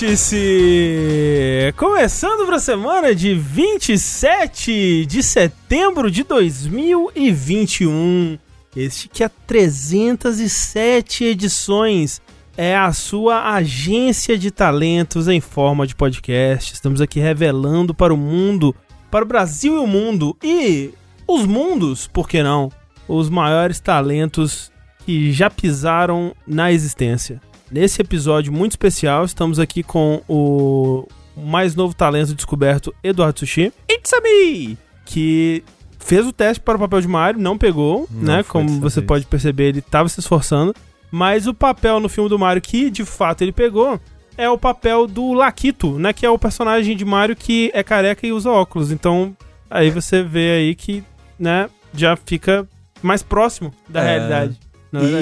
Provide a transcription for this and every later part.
Vértice! Começando para a semana de 27 de setembro de 2021. Este que é 307 edições é a sua agência de talentos em forma de podcast. Estamos aqui revelando para o mundo, para o Brasil e o mundo e os mundos, por que não? Os maiores talentos que já pisaram na existência. Nesse episódio muito especial, estamos aqui com o mais novo talento descoberto, Eduardo Sushi. It's a me! Que fez o teste para o papel de Mario, não pegou, Não né? Como você vez. pode perceber, ele estava se esforçando. Mas o papel no filme do Mario que de fato ele pegou é o papel do Laquito, né? Que é o personagem de Mario que é careca e usa óculos. Então, aí você vê aí que, né, já fica mais próximo da É. realidade.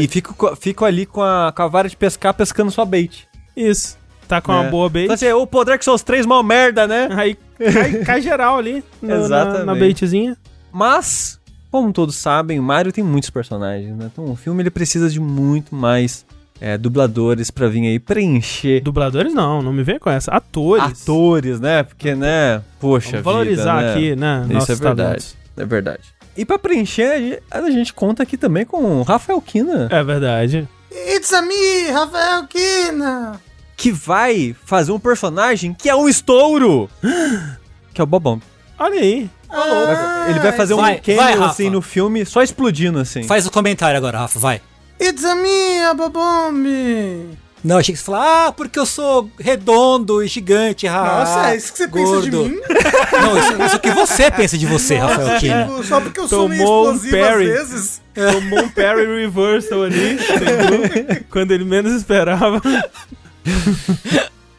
E, fico, co- fico ali com a, com a vara de pescar pescando sua bait. Isso. Tá com uma É. boa bait. Então assim, o poder que são os três mal merda, né? Aí cai, cai geral ali no- na, Exatamente. na baitzinha. Mas, como todos sabem, o Mario tem muitos personagens, né? Então o filme ele precisa de muito mais é, dubladores pra vir aí preencher Dubladores não, não me vem com essa. Atores. atores, né? Porque, né? Poxa Vamos valorizar vida, né? aqui, né? Isso é verdade. talentos. É verdade. E pra preencher, a gente- a conta aqui também com o Rafael Kina, É verdade. It's a me, Rafael Kina. que vai fazer um personagem que é um estouro, que é o Bobão. Olha aí. Vai- ele vai fazer um cameo assim no filme, só explodindo assim. Faz o comentário agora, Rafa, vai. It's a me, Ababombe. Não, achei que você falar, ah, porque eu sou redondo e gigante, ah, Nossa, é isso que você pensa de gordo. mim? Não, isso, isso que você pensa de você, Rafael Kina. Tipo, só porque eu sou meio Tomou um explosivo às parry. vezes. Tomou um parry reversal ali, entendeu? Quando ele menos esperava.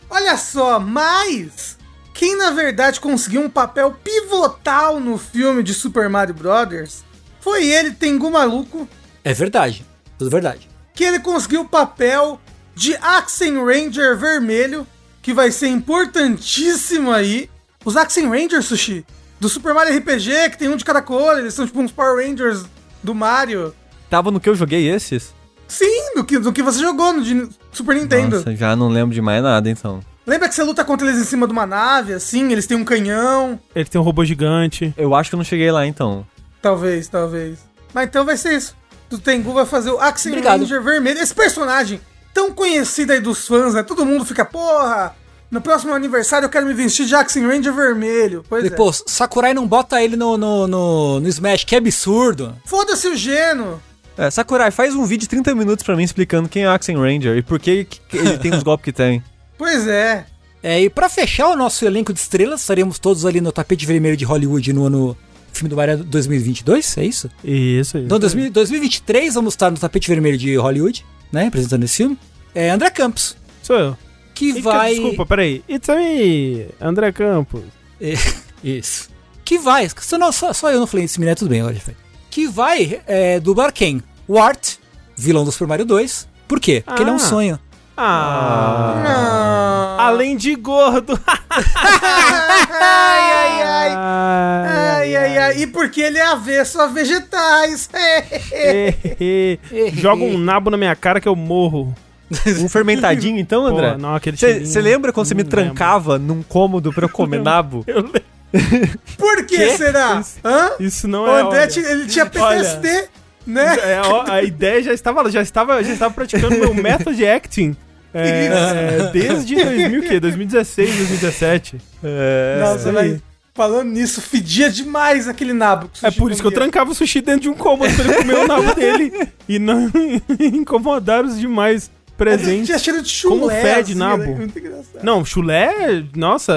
Olha só, mas quem na verdade conseguiu um papel pivotal no filme de Super Mario Brothers foi ele, Tengu Maluco, É verdade, tudo verdade. que ele conseguiu o papel de Axen Ranger vermelho, que vai ser importantíssimo aí. Os Axen Rangers, Sushi, do Super Mario RPG, que tem um de cada cor, eles são tipo uns Power Rangers do Mario. Tava no que eu joguei esses? Sim, do que, do que você jogou no de Super Nintendo. Nossa, já não lembro de mais nada, então. Lembra que você luta contra eles em cima de uma nave, assim, eles têm um canhão? Ele tem um robô gigante. Eu acho que eu não cheguei lá, então. Talvez, talvez. Mas então vai ser isso. O Tengu vai fazer o Axen Obrigado. Ranger vermelho. Esse personagem tão conhecido aí dos fãs, né? Todo mundo fica, porra, no próximo aniversário eu quero me vestir de Axen Ranger vermelho. Pois E, é. pô, Sakurai não bota ele no, no, no, no Smash, que absurdo. Foda-se o Geno. É, Sakurai, faz um vídeo de 30 minutos pra mim explicando quem é o Axen Ranger e por que que ele tem os golpes que tem. Pois é. É, e pra fechar o nosso elenco de estrelas, estaremos todos ali no tapete vermelho de Hollywood no ano filme do Mario 2022, é isso? Isso, isso. Então, 2000 2023 vamos estar no tapete vermelho de Hollywood, né, apresentando esse filme. É André Campos, Sou eu. que vai... Desculpa, peraí. It's me, André Campos. É, Isso. Que vai, só, não, só, só eu não falei esse menino, tudo bem, foi. Que vai é, dublar quem? O Art, vilão do Super Mario 2. Por quê? Porque ele é um Ah. sonho. Ah. Ah. Além de gordo. ai, ai, ai. Ai, Ai, ai. E porque ele é avesso a vegetais. Joga um nabo na minha cara que eu morro. Um fermentadinho, então, André? Pô, não, aquele. Você lembra quando você me Não trancava num cômodo pra eu comer nabo? Eu lembro. Por que Quê? será? Hã? Isso não O é. André, olha. tinha- ele tinha Olha. PTSD, né? É, ó, a ideia já estava, já estava, já estava praticando meu método de acting. É, é, desde 2000, o quê? 2016, 2017. É, Nossa, aí. mas falando nisso, fedia demais aquele nabo. É por isso que eu trancava o sushi dentro de um cômodo pra ele comer o nabo dele. E não incomodar os demais presentes. Tinha cheiro de chulé. Como fede assim, nabo. né? Muito engraçado. Não, chulé, nossa,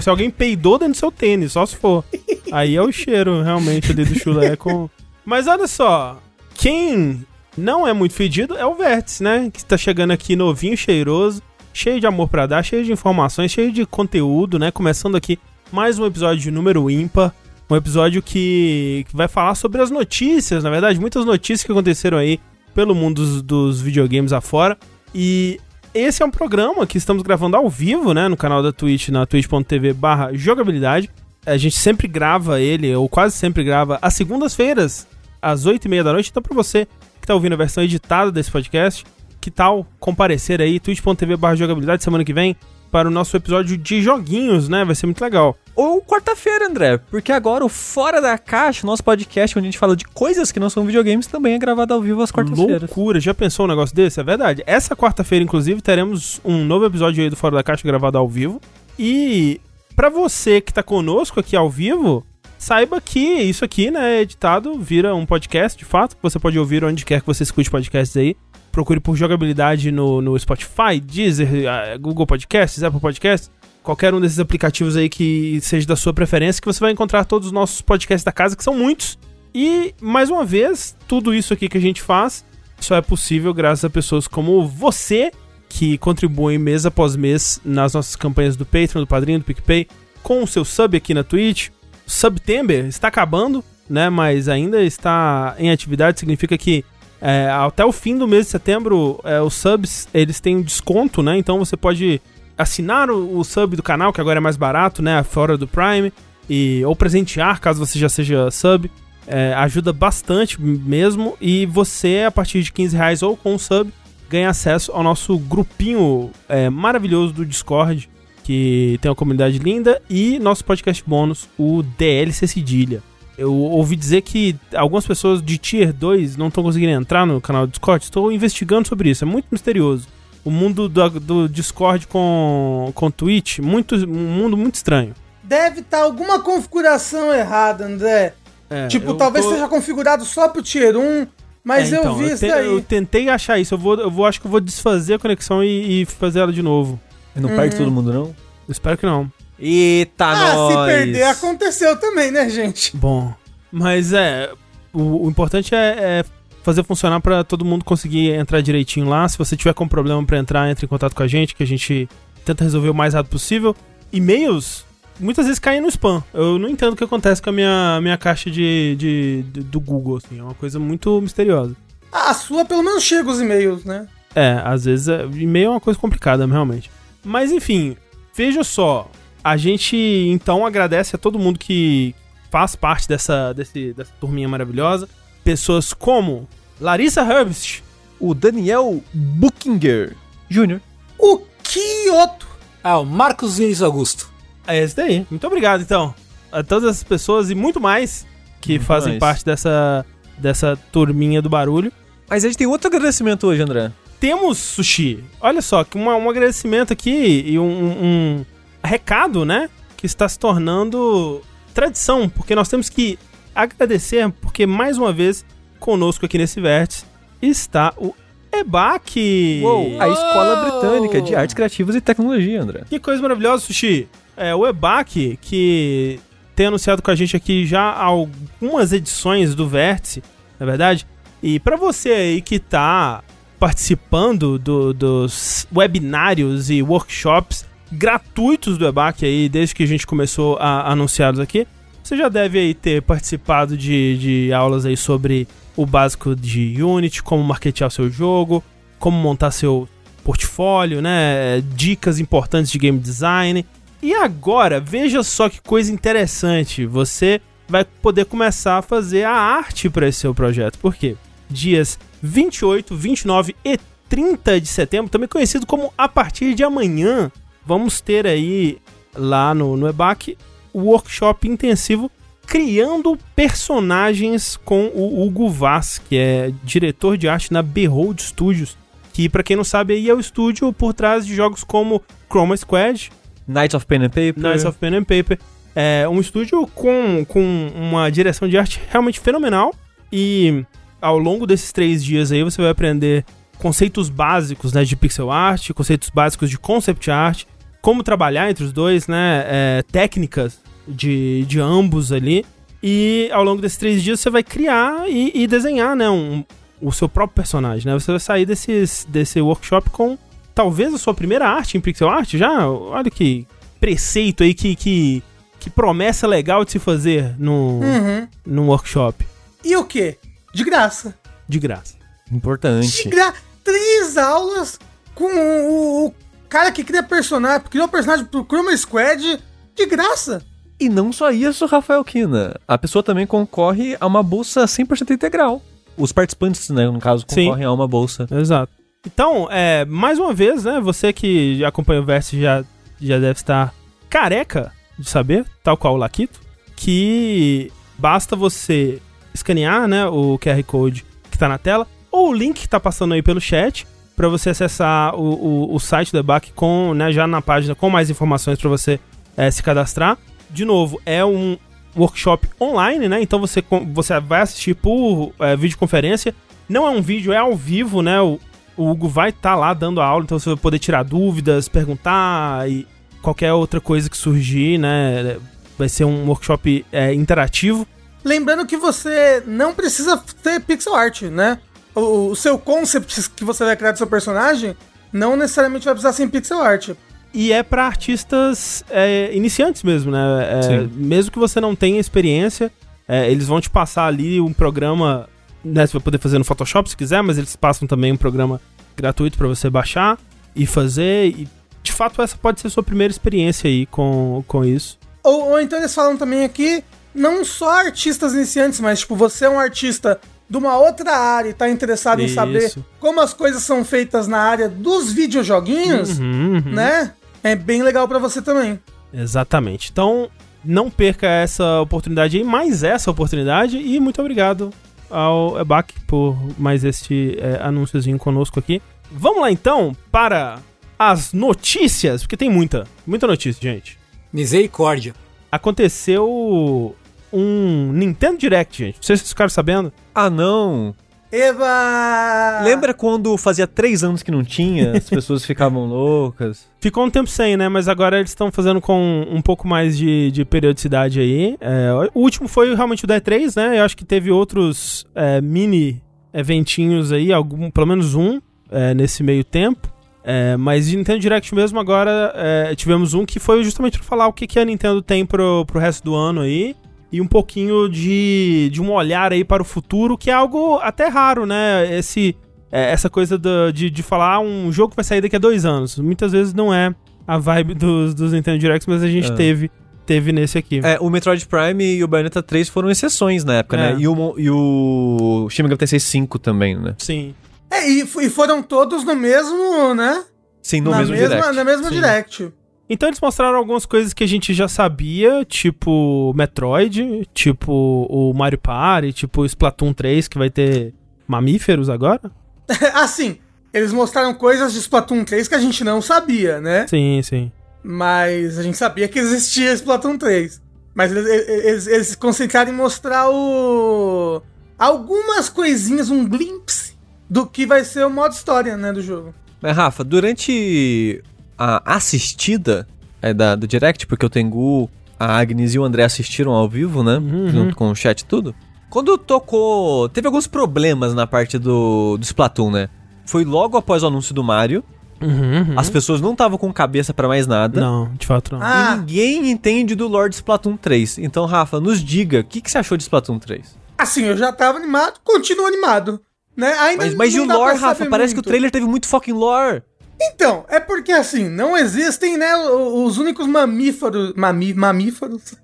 se alguém peidou dentro do seu tênis, só se for. Aí é o cheiro, realmente, ali do chulé com... Mas olha só, quem não é muito fedido é o Vértice, né? Que está chegando aqui novinho, cheiroso, cheio de amor pra dar, cheio de informações, cheio de conteúdo, né? Começando aqui mais um episódio de número ímpar. Um episódio que, vai falar sobre as notícias, na verdade, muitas notícias que aconteceram aí pelo mundo dos, dos videogames afora. E esse é um programa que estamos gravando ao vivo, né, no canal da Twitch, na twitch.tv jogabilidade. A gente sempre grava ele, ou quase sempre grava, às segundas-feiras, às oito e meia da noite. Então, pra você que tá ouvindo a versão editada desse podcast, que tal comparecer aí, twitch.tv barra jogabilidade semana que vem, para o nosso episódio de joguinhos, né? Vai ser muito legal. Ou quarta-feira, André, porque agora o Fora da Caixa, nosso podcast, onde a gente fala de coisas que não são videogames, também é gravado ao vivo às quartas-feiras. Loucura, já pensou um negócio desse? É verdade. Essa quarta-feira, inclusive, teremos um novo episódio aí do Fora da Caixa gravado ao vivo. E para você que tá conosco aqui ao vivo, saiba que isso aqui, né, editado, vira um podcast, de fato. Você pode ouvir onde quer que você escute podcasts aí. Procure por jogabilidade no, no Spotify, Deezer, ah, Google Podcasts, Apple Podcasts, qualquer um desses aplicativos aí que seja da sua preferência, que você vai encontrar todos os nossos podcasts da casa, que são muitos. E, mais uma vez, tudo isso aqui que a gente faz só é possível graças a pessoas como você, que contribuem mês após mês nas nossas campanhas do Patreon, do Padrinho, do PicPay, com o seu sub aqui na Twitch. September está acabando, né? Mas ainda está em atividade, significa que é, até o fim do mês de setembro, é, os subs eles têm desconto, né? Então você pode assinar o, o, sub do canal, que agora é mais barato, né? Fora do Prime, e, ou presentear, caso você já seja sub. É, ajuda bastante mesmo. E você, a partir de 15 reais ou com o sub, ganha acesso ao nosso grupinho é, maravilhoso do Discord, que tem uma comunidade linda, e nosso podcast bônus, o DLC Cedilha. Eu ouvi dizer que algumas pessoas de Tier 2 não estão conseguindo entrar no canal do Discord. Estou investigando sobre isso, é muito misterioso. O mundo do, do Discord com, com Twitch, muito, um mundo muito estranho. Deve estar tá alguma configuração errada, André. É, tipo, talvez tô... seja configurado só pro Tier 1, mas é, então, eu vi eu isso te, daí. Eu tentei achar isso, eu vou, eu vou acho que eu vou desfazer a conexão e, e fazer ela de novo. E não uhum. perde todo mundo, não? Eu espero que não. Eita, ah, nós. se perder aconteceu também, né, gente? Bom, mas é. O, o importante é, é, fazer funcionar para todo mundo conseguir entrar direitinho lá. Se você tiver com problema para entrar, entre em contato com a gente, que a gente tenta resolver o mais rápido possível. E-mails muitas vezes caem no spam. Eu não entendo o que acontece com a minha, minha caixa de, de, de do Google, assim. É uma coisa muito misteriosa. a sua pelo menos chega os e-mails, né? É, às vezes é, e-mail é uma coisa complicada, realmente. Mas enfim, veja só. A gente então agradece a todo mundo que faz parte dessa, desse, dessa turminha maravilhosa. Pessoas como Larissa Herbst, o Daniel Buchinger Jr., o Kyoto. Ah, o Marcos Vinícius Augusto. É esse daí. Muito obrigado, então. A todas essas pessoas e muito mais que muito fazem mais. parte dessa, dessa turminha do barulho. Mas a gente tem outro agradecimento hoje, André. Temos, Sushi. Olha só, uma, um agradecimento aqui e um, um recado, né? Que está se tornando tradição, porque nós temos que agradecer, porque mais uma vez, conosco aqui nesse vértice, está o EBAC. Uou, a Escola Britânica de Artes Criativas e Tecnologia, André. Que coisa maravilhosa, Sushi. É, o EBAC, que tem anunciado com a gente aqui já algumas edições do Vértice, na é verdade. E para você aí que tá participando do, dos webinários e workshops gratuitos do EBAC aí, desde que a gente começou a anunciá-los aqui, você já deve aí ter participado de, de aulas aí sobre o básico de Unity, como marketear seu jogo, como montar seu portfólio, né? Dicas importantes de game design. E agora, veja só que coisa interessante. Você vai poder começar a fazer a arte para esse seu projeto. Por quê? Dias 28, 29 e 30 de setembro, também conhecido como a partir de amanhã, vamos ter aí lá no, no EBAC o workshop intensivo criando personagens com o Hugo Vaz, que é diretor de arte na Behold Studios, que para quem não sabe aí é o estúdio por trás de jogos como Chroma Squad, Knights of Pen and Paper. Knights of Pen and Paper. É um estúdio com, com uma direção de arte realmente fenomenal. E ao longo desses três dias aí você vai aprender conceitos básicos né, de pixel art, conceitos básicos de concept art, como trabalhar entre os dois, né? É, técnicas de, de ambos ali. E ao longo desses três dias você vai criar e, e desenhar, né? Um, o seu próprio personagem, né? Você vai sair desses, desse workshop com talvez a sua primeira arte em pixel art já. Olha que preceito aí, que, que, que promessa legal de se fazer no, uhum. num workshop. E o que? De graça. De graça. Importante. De gra... Três aulas com o, o cara que cria personagem, criou personagem pro Chroma Squad de graça. E não só isso, Rafael Kina. A pessoa também concorre a uma bolsa 100% integral. Os participantes, né, no caso, concorrem Sim. a uma bolsa. Exato. Então, é, mais uma vez, né, você que acompanha o Verse já já deve estar careca de saber, tal qual o Laquito, que basta você escanear né, o QR Code que está na tela, ou o link que está passando aí pelo chat, para você acessar o, o, o, site do EBAC com, né, já na página com mais informações para você é, se cadastrar. De novo, é um workshop online, né? Então você, você vai assistir por é, videoconferência. Não é um vídeo, é ao vivo, né? O, o Hugo vai estar tá lá dando a aula, então você vai poder tirar dúvidas, perguntar e qualquer outra coisa que surgir, né? Vai ser um workshop é, interativo. Lembrando que você não precisa ter pixel art, né? O, o, seu concept que você vai criar do seu personagem não necessariamente vai precisar ser em pixel art. E é para artistas é, iniciantes mesmo, né? É, mesmo que você não tenha experiência, é, eles vão te passar ali um programa, né? Você vai poder fazer no Photoshop se quiser, mas eles passam também um programa gratuito para você baixar e fazer. E de fato, essa pode ser a sua primeira experiência aí com, com isso. Ou, ou então eles falam também aqui, não só artistas iniciantes, mas tipo, você é um artista de uma outra área e tá interessado Isso. em saber como as coisas são feitas na área dos videojoguinhos, uhum, uhum. né? É bem legal para você também. Exatamente. Então, não perca essa oportunidade aí, mais essa oportunidade e muito obrigado ao EBAC por mais este é, anúnciozinho conosco aqui. Vamos lá então para as notícias, porque tem muita, muita notícia, gente. Misericórdia. Aconteceu um Nintendo Direct, gente. Não sei se vocês ficaram sabendo. Ah, não. Eva! Lembra quando fazia três anos que não tinha? As pessoas ficavam loucas. Ficou um tempo sem, né? Mas agora eles estão fazendo com um pouco mais de, de periodicidade aí. É, o último foi realmente o da E3, né? Eu acho que teve outros é, mini eventinhos aí, algum, pelo menos um, é, nesse meio tempo. É, mas de Nintendo Direct mesmo, agora é, tivemos um que foi justamente para falar o que, que a Nintendo tem pro, pro resto do ano aí. E um pouquinho de, de um olhar aí para o futuro, que é algo até raro, né? Esse, é, essa coisa do, de, de falar um jogo que vai sair daqui a dois anos. Muitas vezes não é a vibe dos, dos Nintendo Directs, mas a gente é. teve teve nesse aqui. É, o Metroid Prime e o Bayonetta 3 foram exceções na época, né? é. né? E o, e o Shin Megami Tensei 5 também, né? Sim. É, e, e foram todos no mesmo, né? Sim, no na mesmo mesma, direct. Na mesma Sim. direct. Então eles mostraram algumas coisas que a gente já sabia, tipo Metroid, tipo o Mario Party, tipo Splatoon 3, que vai ter mamíferos agora. assim, eles mostraram coisas de Splatoon 3 que a gente não sabia, né? Sim, sim. Mas a gente sabia que existia Splatoon 3. Mas eles, eles, eles se concentraram em mostrar o... algumas coisinhas, um glimpse do que vai ser o modo história, né, do jogo. Mas, Rafa, durante a assistida é, da, do Direct, porque o Tengu, a Agnes e o André assistiram ao vivo, né? Uhum. Junto com o chat e tudo. Quando tocou. Teve alguns problemas na parte do, do Splatoon, né? Foi logo após o anúncio do Mario. Uhum, uhum. As pessoas não estavam com cabeça para mais nada. Não, de fato não. Ah. E ninguém entende do Lord Splatoon 3. Então, Rafa, nos diga, o que, que você achou de Splatoon 3? Assim, eu já tava animado, continuo animado. Né? Ainda mas mas e o lore, Rafa? Parece muito. que o trailer teve muito fucking lore. Então, é porque assim, não existem, né, os únicos mamíferos, mami, mamíferos,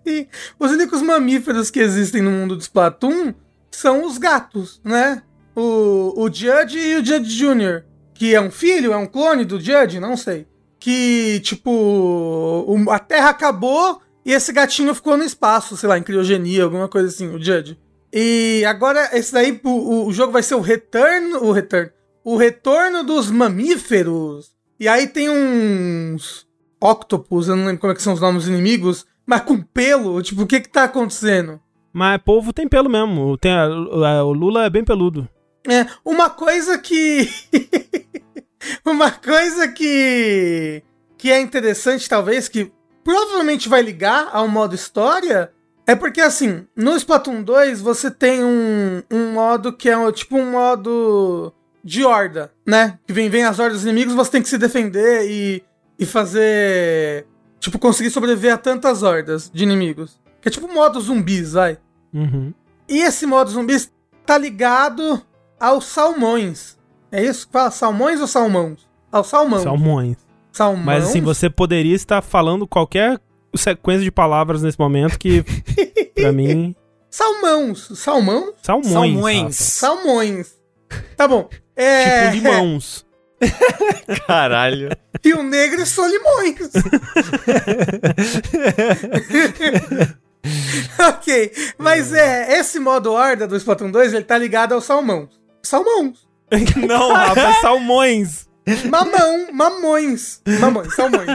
os únicos mamíferos que existem no mundo do Splatoon são os gatos, né? O, o Judge e o Judge Jr., que é um filho, é um clone do Judge, não sei. Que, tipo, a Terra acabou e esse gatinho ficou no espaço, sei lá, em criogenia, alguma coisa assim, o Judge. E agora, esse daí, o, o jogo vai ser o Return, o Return, o retorno dos mamíferos. E aí tem uns octopus, eu não lembro como é que são os nomes dos inimigos, mas com pelo, tipo, o que que tá acontecendo? Mas povo tem pelo mesmo, tem a, a, o Lula é bem peludo. É, uma coisa que... uma coisa que... que é interessante, talvez, que provavelmente vai ligar ao modo história... É porque, assim, no Splatoon 2 você tem um, um modo que é tipo um modo de horda, né? Que vem, vem as hordas inimigos, você tem que se defender e, e fazer. Tipo, conseguir sobreviver a tantas hordas de inimigos. Que é tipo modo zumbis, vai. Uhum. E esse modo zumbis tá ligado aos salmões. É isso que fala? Salmões ou salmões? Aos salmões. Salmões. Salmões. Mas assim, você poderia estar falando qualquer sequência de palavras nesse momento que, pra mim. Salmões. Salmão? Salmões. Salmões. Salmões. Tá bom. É... Tipo limãos. Caralho. E o negro é Solimões. ok, mas é, esse modo horda do Splatoon 2, ele tá ligado ao salmão. Salmão. Não, Rafa, é salmões. Mamão, mamões. Mamões, salmões.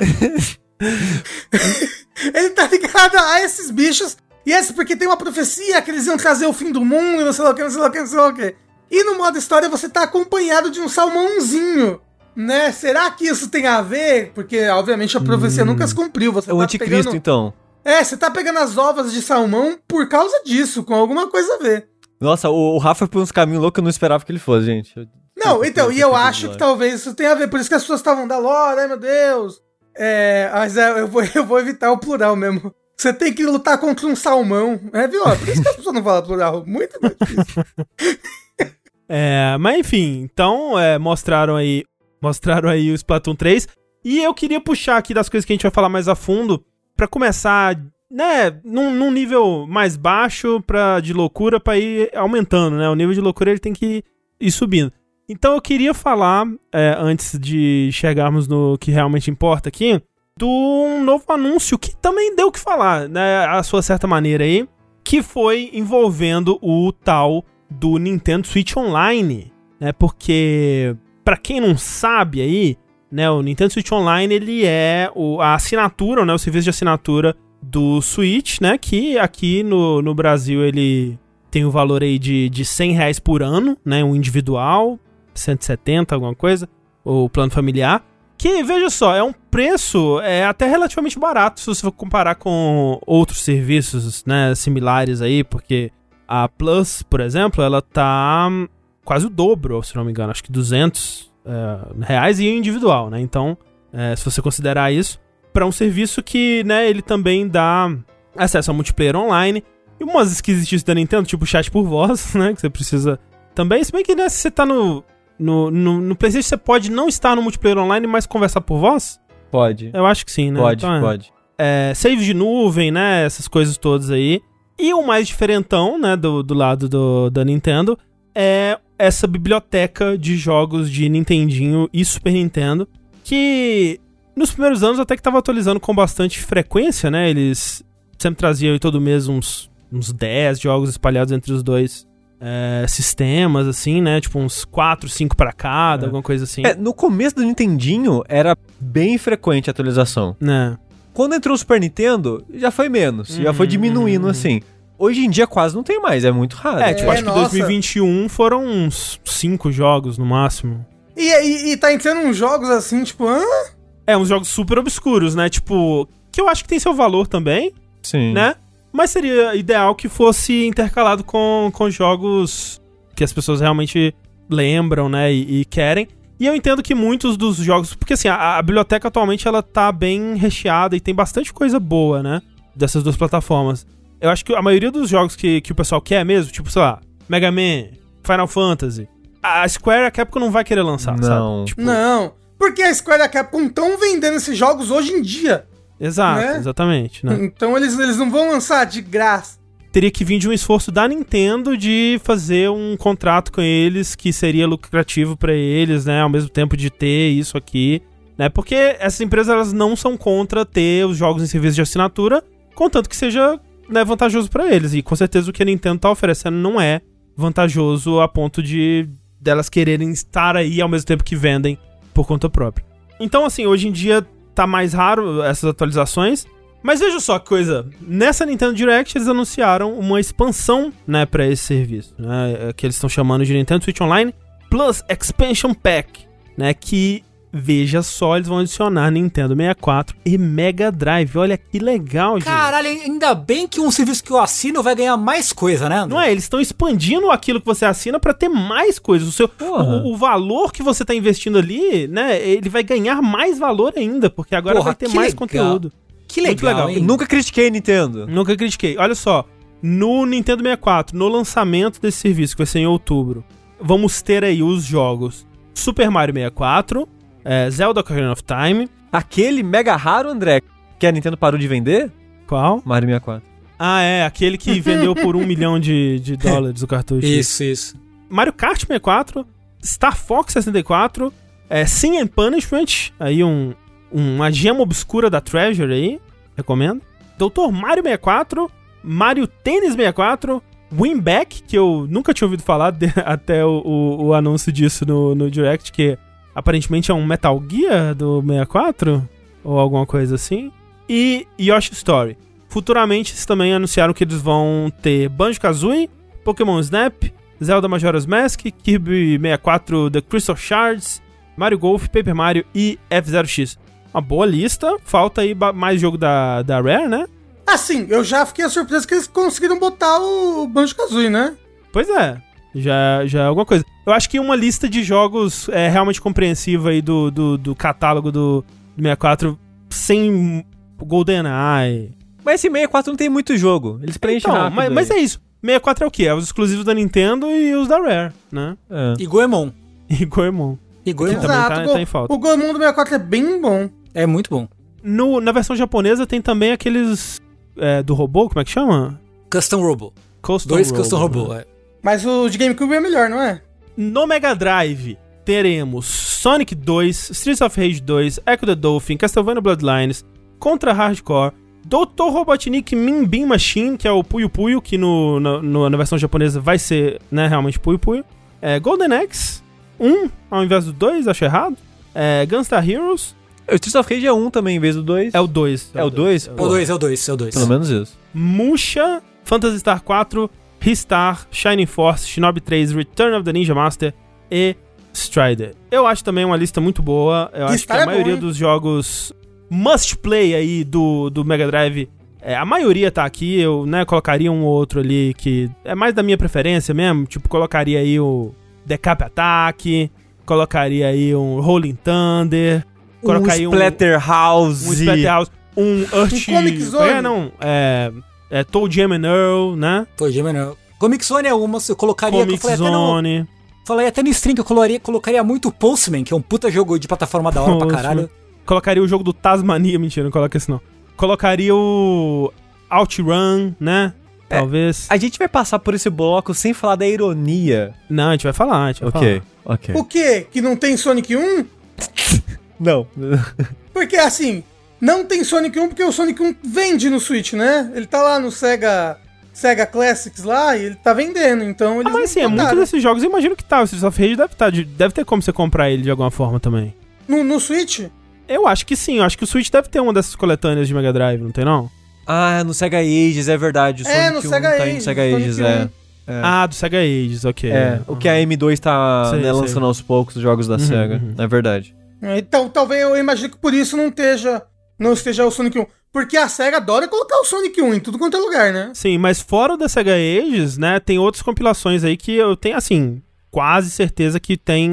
ele tá ligado a esses bichos. E esse porque tem uma profecia que eles iam trazer o fim do mundo, não sei lá o que, não sei lá o que, não sei lá o que. E no modo história você tá acompanhado de um salmãozinho. Né? Será que isso tem a ver? Porque, obviamente, a profecia Hum. nunca se cumpriu. Você É o tá anticristo, pegando- então. É, você tá pegando as ovas de salmão por causa disso, com alguma coisa a ver. Nossa, o, o Rafa foi por uns caminhos loucos que eu não esperava que ele fosse, gente. Eu- Não, então, e eu acho que talvez isso tenha a ver. Por isso que as pessoas estavam da lore, ai meu Deus. É, mas é, eu, vou, eu vou evitar o plural mesmo. Você tem que lutar contra um salmão. É, viu? Por isso que as pessoas não falam plural. Muito, muito difícil. É, mas enfim, então é, mostraram aí mostraram aí o Splatoon 3 e eu queria puxar aqui das coisas que a gente vai falar mais a fundo pra começar, né, num, num nível mais baixo para de loucura pra ir aumentando, né? O nível de loucura ele tem que ir subindo. Então eu queria falar é, antes de chegarmos no que realmente importa aqui do um novo anúncio que também deu o que falar, né, a sua certa maneira aí, que foi envolvendo o tal do Nintendo Switch Online, né? Porque pra quem não sabe aí, né, o Nintendo Switch Online ele é o, a assinatura, né, o serviço de assinatura do Switch, né, que aqui no, no Brasil ele tem o valor aí de, de 100 reais por ano, né, um individual, 170, alguma coisa, o plano familiar. Que, veja só, é um preço é, até relativamente barato se você for comparar com outros serviços, né, similares aí, porque a Plus, por exemplo, ela tá quase o dobro, se não me engano, acho que 200 é, reais e individual, né? Então, é, se você considerar isso, para um serviço que, né, ele também dá acesso ao multiplayer online e umas esquisitices da Nintendo, tipo chat por voz, né, que você precisa também, se bem que, né, se você tá no, no, no, no PlayStation, você pode não estar no multiplayer online, mas conversar por voz? Pode. Eu acho que sim, né? Pode, Então, é pode. é, save de nuvem, né? Essas coisas todas aí. E o mais diferentão, né, do, do lado do, da Nintendo, é essa biblioteca de jogos de Nintendinho e Super Nintendo, que nos primeiros anos até que tava atualizando com bastante frequência, né? Eles sempre traziam todo mês uns, uns 10 jogos espalhados entre os dois é, sistemas, assim, né? Tipo uns 4, 5 pra cada, É. alguma coisa assim. É, no começo do Nintendinho era bem frequente a atualização. Né? Quando entrou o Super Nintendo, já foi menos, já foi Uhum, diminuindo uhum. assim. Hoje em dia quase não tem mais, é muito raro. É, tipo, É, acho que nossa. 2021 foram uns 5 jogos no máximo. E, e, e tá entrando uns jogos assim, tipo, hã? É, uns jogos super obscuros, né? Tipo, que eu acho que tem seu valor também, Sim. né? Mas seria ideal que fosse intercalado com, com jogos que as pessoas realmente lembram, né? E, e querem. E eu entendo que muitos dos jogos. Porque assim, a, a biblioteca atualmente ela tá bem recheada e tem bastante coisa boa, né? Dessas duas plataformas. Eu acho que a maioria dos jogos que, que o pessoal quer mesmo, tipo, sei lá, Mega Man, Final Fantasy. A Square, a Capcom não vai querer lançar, Não. sabe? Tipo, Não. Porque a Square e a Capcom estão vendendo esses jogos hoje em dia. Exato, né? exatamente, né? Então eles, eles não vão lançar de graça. Teria que vir de um esforço da Nintendo de fazer um contrato com eles que seria lucrativo pra eles, né? Ao mesmo tempo de ter isso aqui, né? Porque essas empresas elas não são contra ter os jogos em serviço de assinatura, contanto que seja né, vantajoso pra eles. E com certeza o que a Nintendo tá oferecendo não é vantajoso a ponto de delas quererem estar aí ao mesmo tempo que vendem por conta própria. Então, assim, hoje em dia tá mais raro essas atualizações. Mas veja só que coisa, nessa Nintendo Direct eles anunciaram uma expansão, né, para esse serviço, né, que eles estão chamando de Nintendo Switch Online Plus Expansion Pack, né, que veja só, eles vão adicionar Nintendo 64 e Mega Drive. Olha que legal, gente. Caralho, ainda bem que um serviço que eu assino vai ganhar mais coisa, né? André? Não é? Eles estão expandindo aquilo que você assina pra ter mais coisas. O, seu, o, o valor que você tá investindo ali, né? Ele vai ganhar mais valor ainda, porque agora Porra, vai ter mais legal. conteúdo. Que Muito legal, legal. hein? Nunca critiquei Nintendo. Nunca critiquei. Olha só, no Nintendo 64, no lançamento desse serviço, que vai ser em outubro, vamos ter aí os jogos Super Mario 64, é, Zelda Ocarina of Time, Aquele mega raro, André, que a Nintendo parou de vender? qual? Mario 64. Ah, é, aquele que vendeu por um milhão de, de dólares o cartucho. Isso, isso. Mario Kart 64, Star Fox 64 É, Sin and Punishment, aí um, uma gema obscura da Treasure aí, recomendo. Doutor Mario 64, Mario Tennis 64, Winback, que eu nunca tinha ouvido falar de, até o, o, o, anúncio disso no, no Direct, que aparentemente é um Metal Gear do 64, ou alguma coisa assim. E Yoshi Story. Futuramente, eles também anunciaram que eles vão ter Banjo-Kazooie, Pokémon Snap, Zelda Majora's Mask, Kirby 64 The Crystal Shards, Mario Golf, Paper Mario e F-Zero-X. Uma boa lista, falta aí mais jogo da, da Rare, né? Assim, eu já fiquei surpreso que eles conseguiram botar o Banjo-Kazooie, né? Pois é, já, já é alguma coisa. Eu acho que uma lista de jogos é realmente compreensiva aí do, do, do catálogo do, do 64 sem GoldenEye. Mas esse 64 não tem muito jogo. Eles preenchem então, mas, mas, é isso. 64 é o quê? É os exclusivos da Nintendo e os da Rare, né? É. E Goemon. E Goemon. E Goemon. Que também tá, tá, em falta. O Goemon do 64 é bem bom. É muito bom. No, na versão japonesa tem também aqueles é, do robô, como é que chama? Custom Robo. Custom Dois Robo, Custom Robo, né? é. Mas o de GameCube é melhor, não é? No Mega Drive teremos Sonic 2, Streets of Rage 2, Echo the Dolphin, Castlevania Bloodlines, Contra Hardcore, Dr. Robotnik Min Bean Machine, que é o Puyo Puyo, que no, no, na versão japonesa vai ser né, realmente Puyo Puyo. É, Golden Axe 1 ao invés do 2, acho errado. É, Gunstar Heroes. O Streets of Rage é 1 também em vez do 2. É o 2. É o 2? É o 2, é o 2, é o 2. Pelo menos isso. Musha, Phantasy Star 4, Ristar, Shining Force, Shinobi 3, Return of the Ninja Master e Strider. Eu acho também uma lista muito boa. Eu acho que a é maioria dos jogos must play aí do, do Mega Drive. É, a maioria tá aqui, eu né, colocaria um ou outro ali que é mais da minha preferência mesmo. Tipo, colocaria aí o Decap Attack, colocaria aí um Rolling Thunder, colocaria um Splatterhouse, um, um Splatterhouse, um Earth... Um Comic Zone. É, não, é, é Toad Jam and Earl, né? Toad Jam and Earl. Comic Zone é uma, eu colocaria... Comic eu Zone... Até no, falei até no stream que eu colocaria, colocaria muito Postman, que é um puta jogo de plataforma da hora Postman. pra caralho. Colocaria o jogo do Tasmania, mentira, não coloca esse não. Colocaria o OutRun, né? É, Talvez. A gente vai passar por esse bloco sem falar da ironia. Não, a gente vai falar, a gente vai Ok, falar. ok. O quê? Que não tem Sonic 1? Não. porque assim, não tem Sonic 1 porque o Sonic 1 vende no Switch, né? Ele tá lá no Sega Sega Classics lá e ele tá vendendo, então eles ah, mas assim, é muito desses jogos, eu imagino que tá, o Streets of Rage deve, tá, deve ter como você comprar ele de alguma forma também. No, no Switch? Eu acho que sim, eu acho que o Switch deve ter uma dessas coletâneas de Mega Drive, não tem não? Ah, no Sega Ages, é verdade. O é, no Sega tá Ages. no Sega Ages, é. é. Ah, do Sega Ages, ok. É, uhum. o que a M2 tá sei, né, lançando sei. aos poucos os jogos da uhum, Sega. Uhum. É verdade. Então, talvez eu imagino que por isso não esteja, não esteja o Sonic 1. Porque a SEGA adora colocar o Sonic 1 em tudo quanto é lugar, né? Sim, mas fora da SEGA Ages, né, tem outras compilações aí que eu tenho, assim, quase certeza que tem.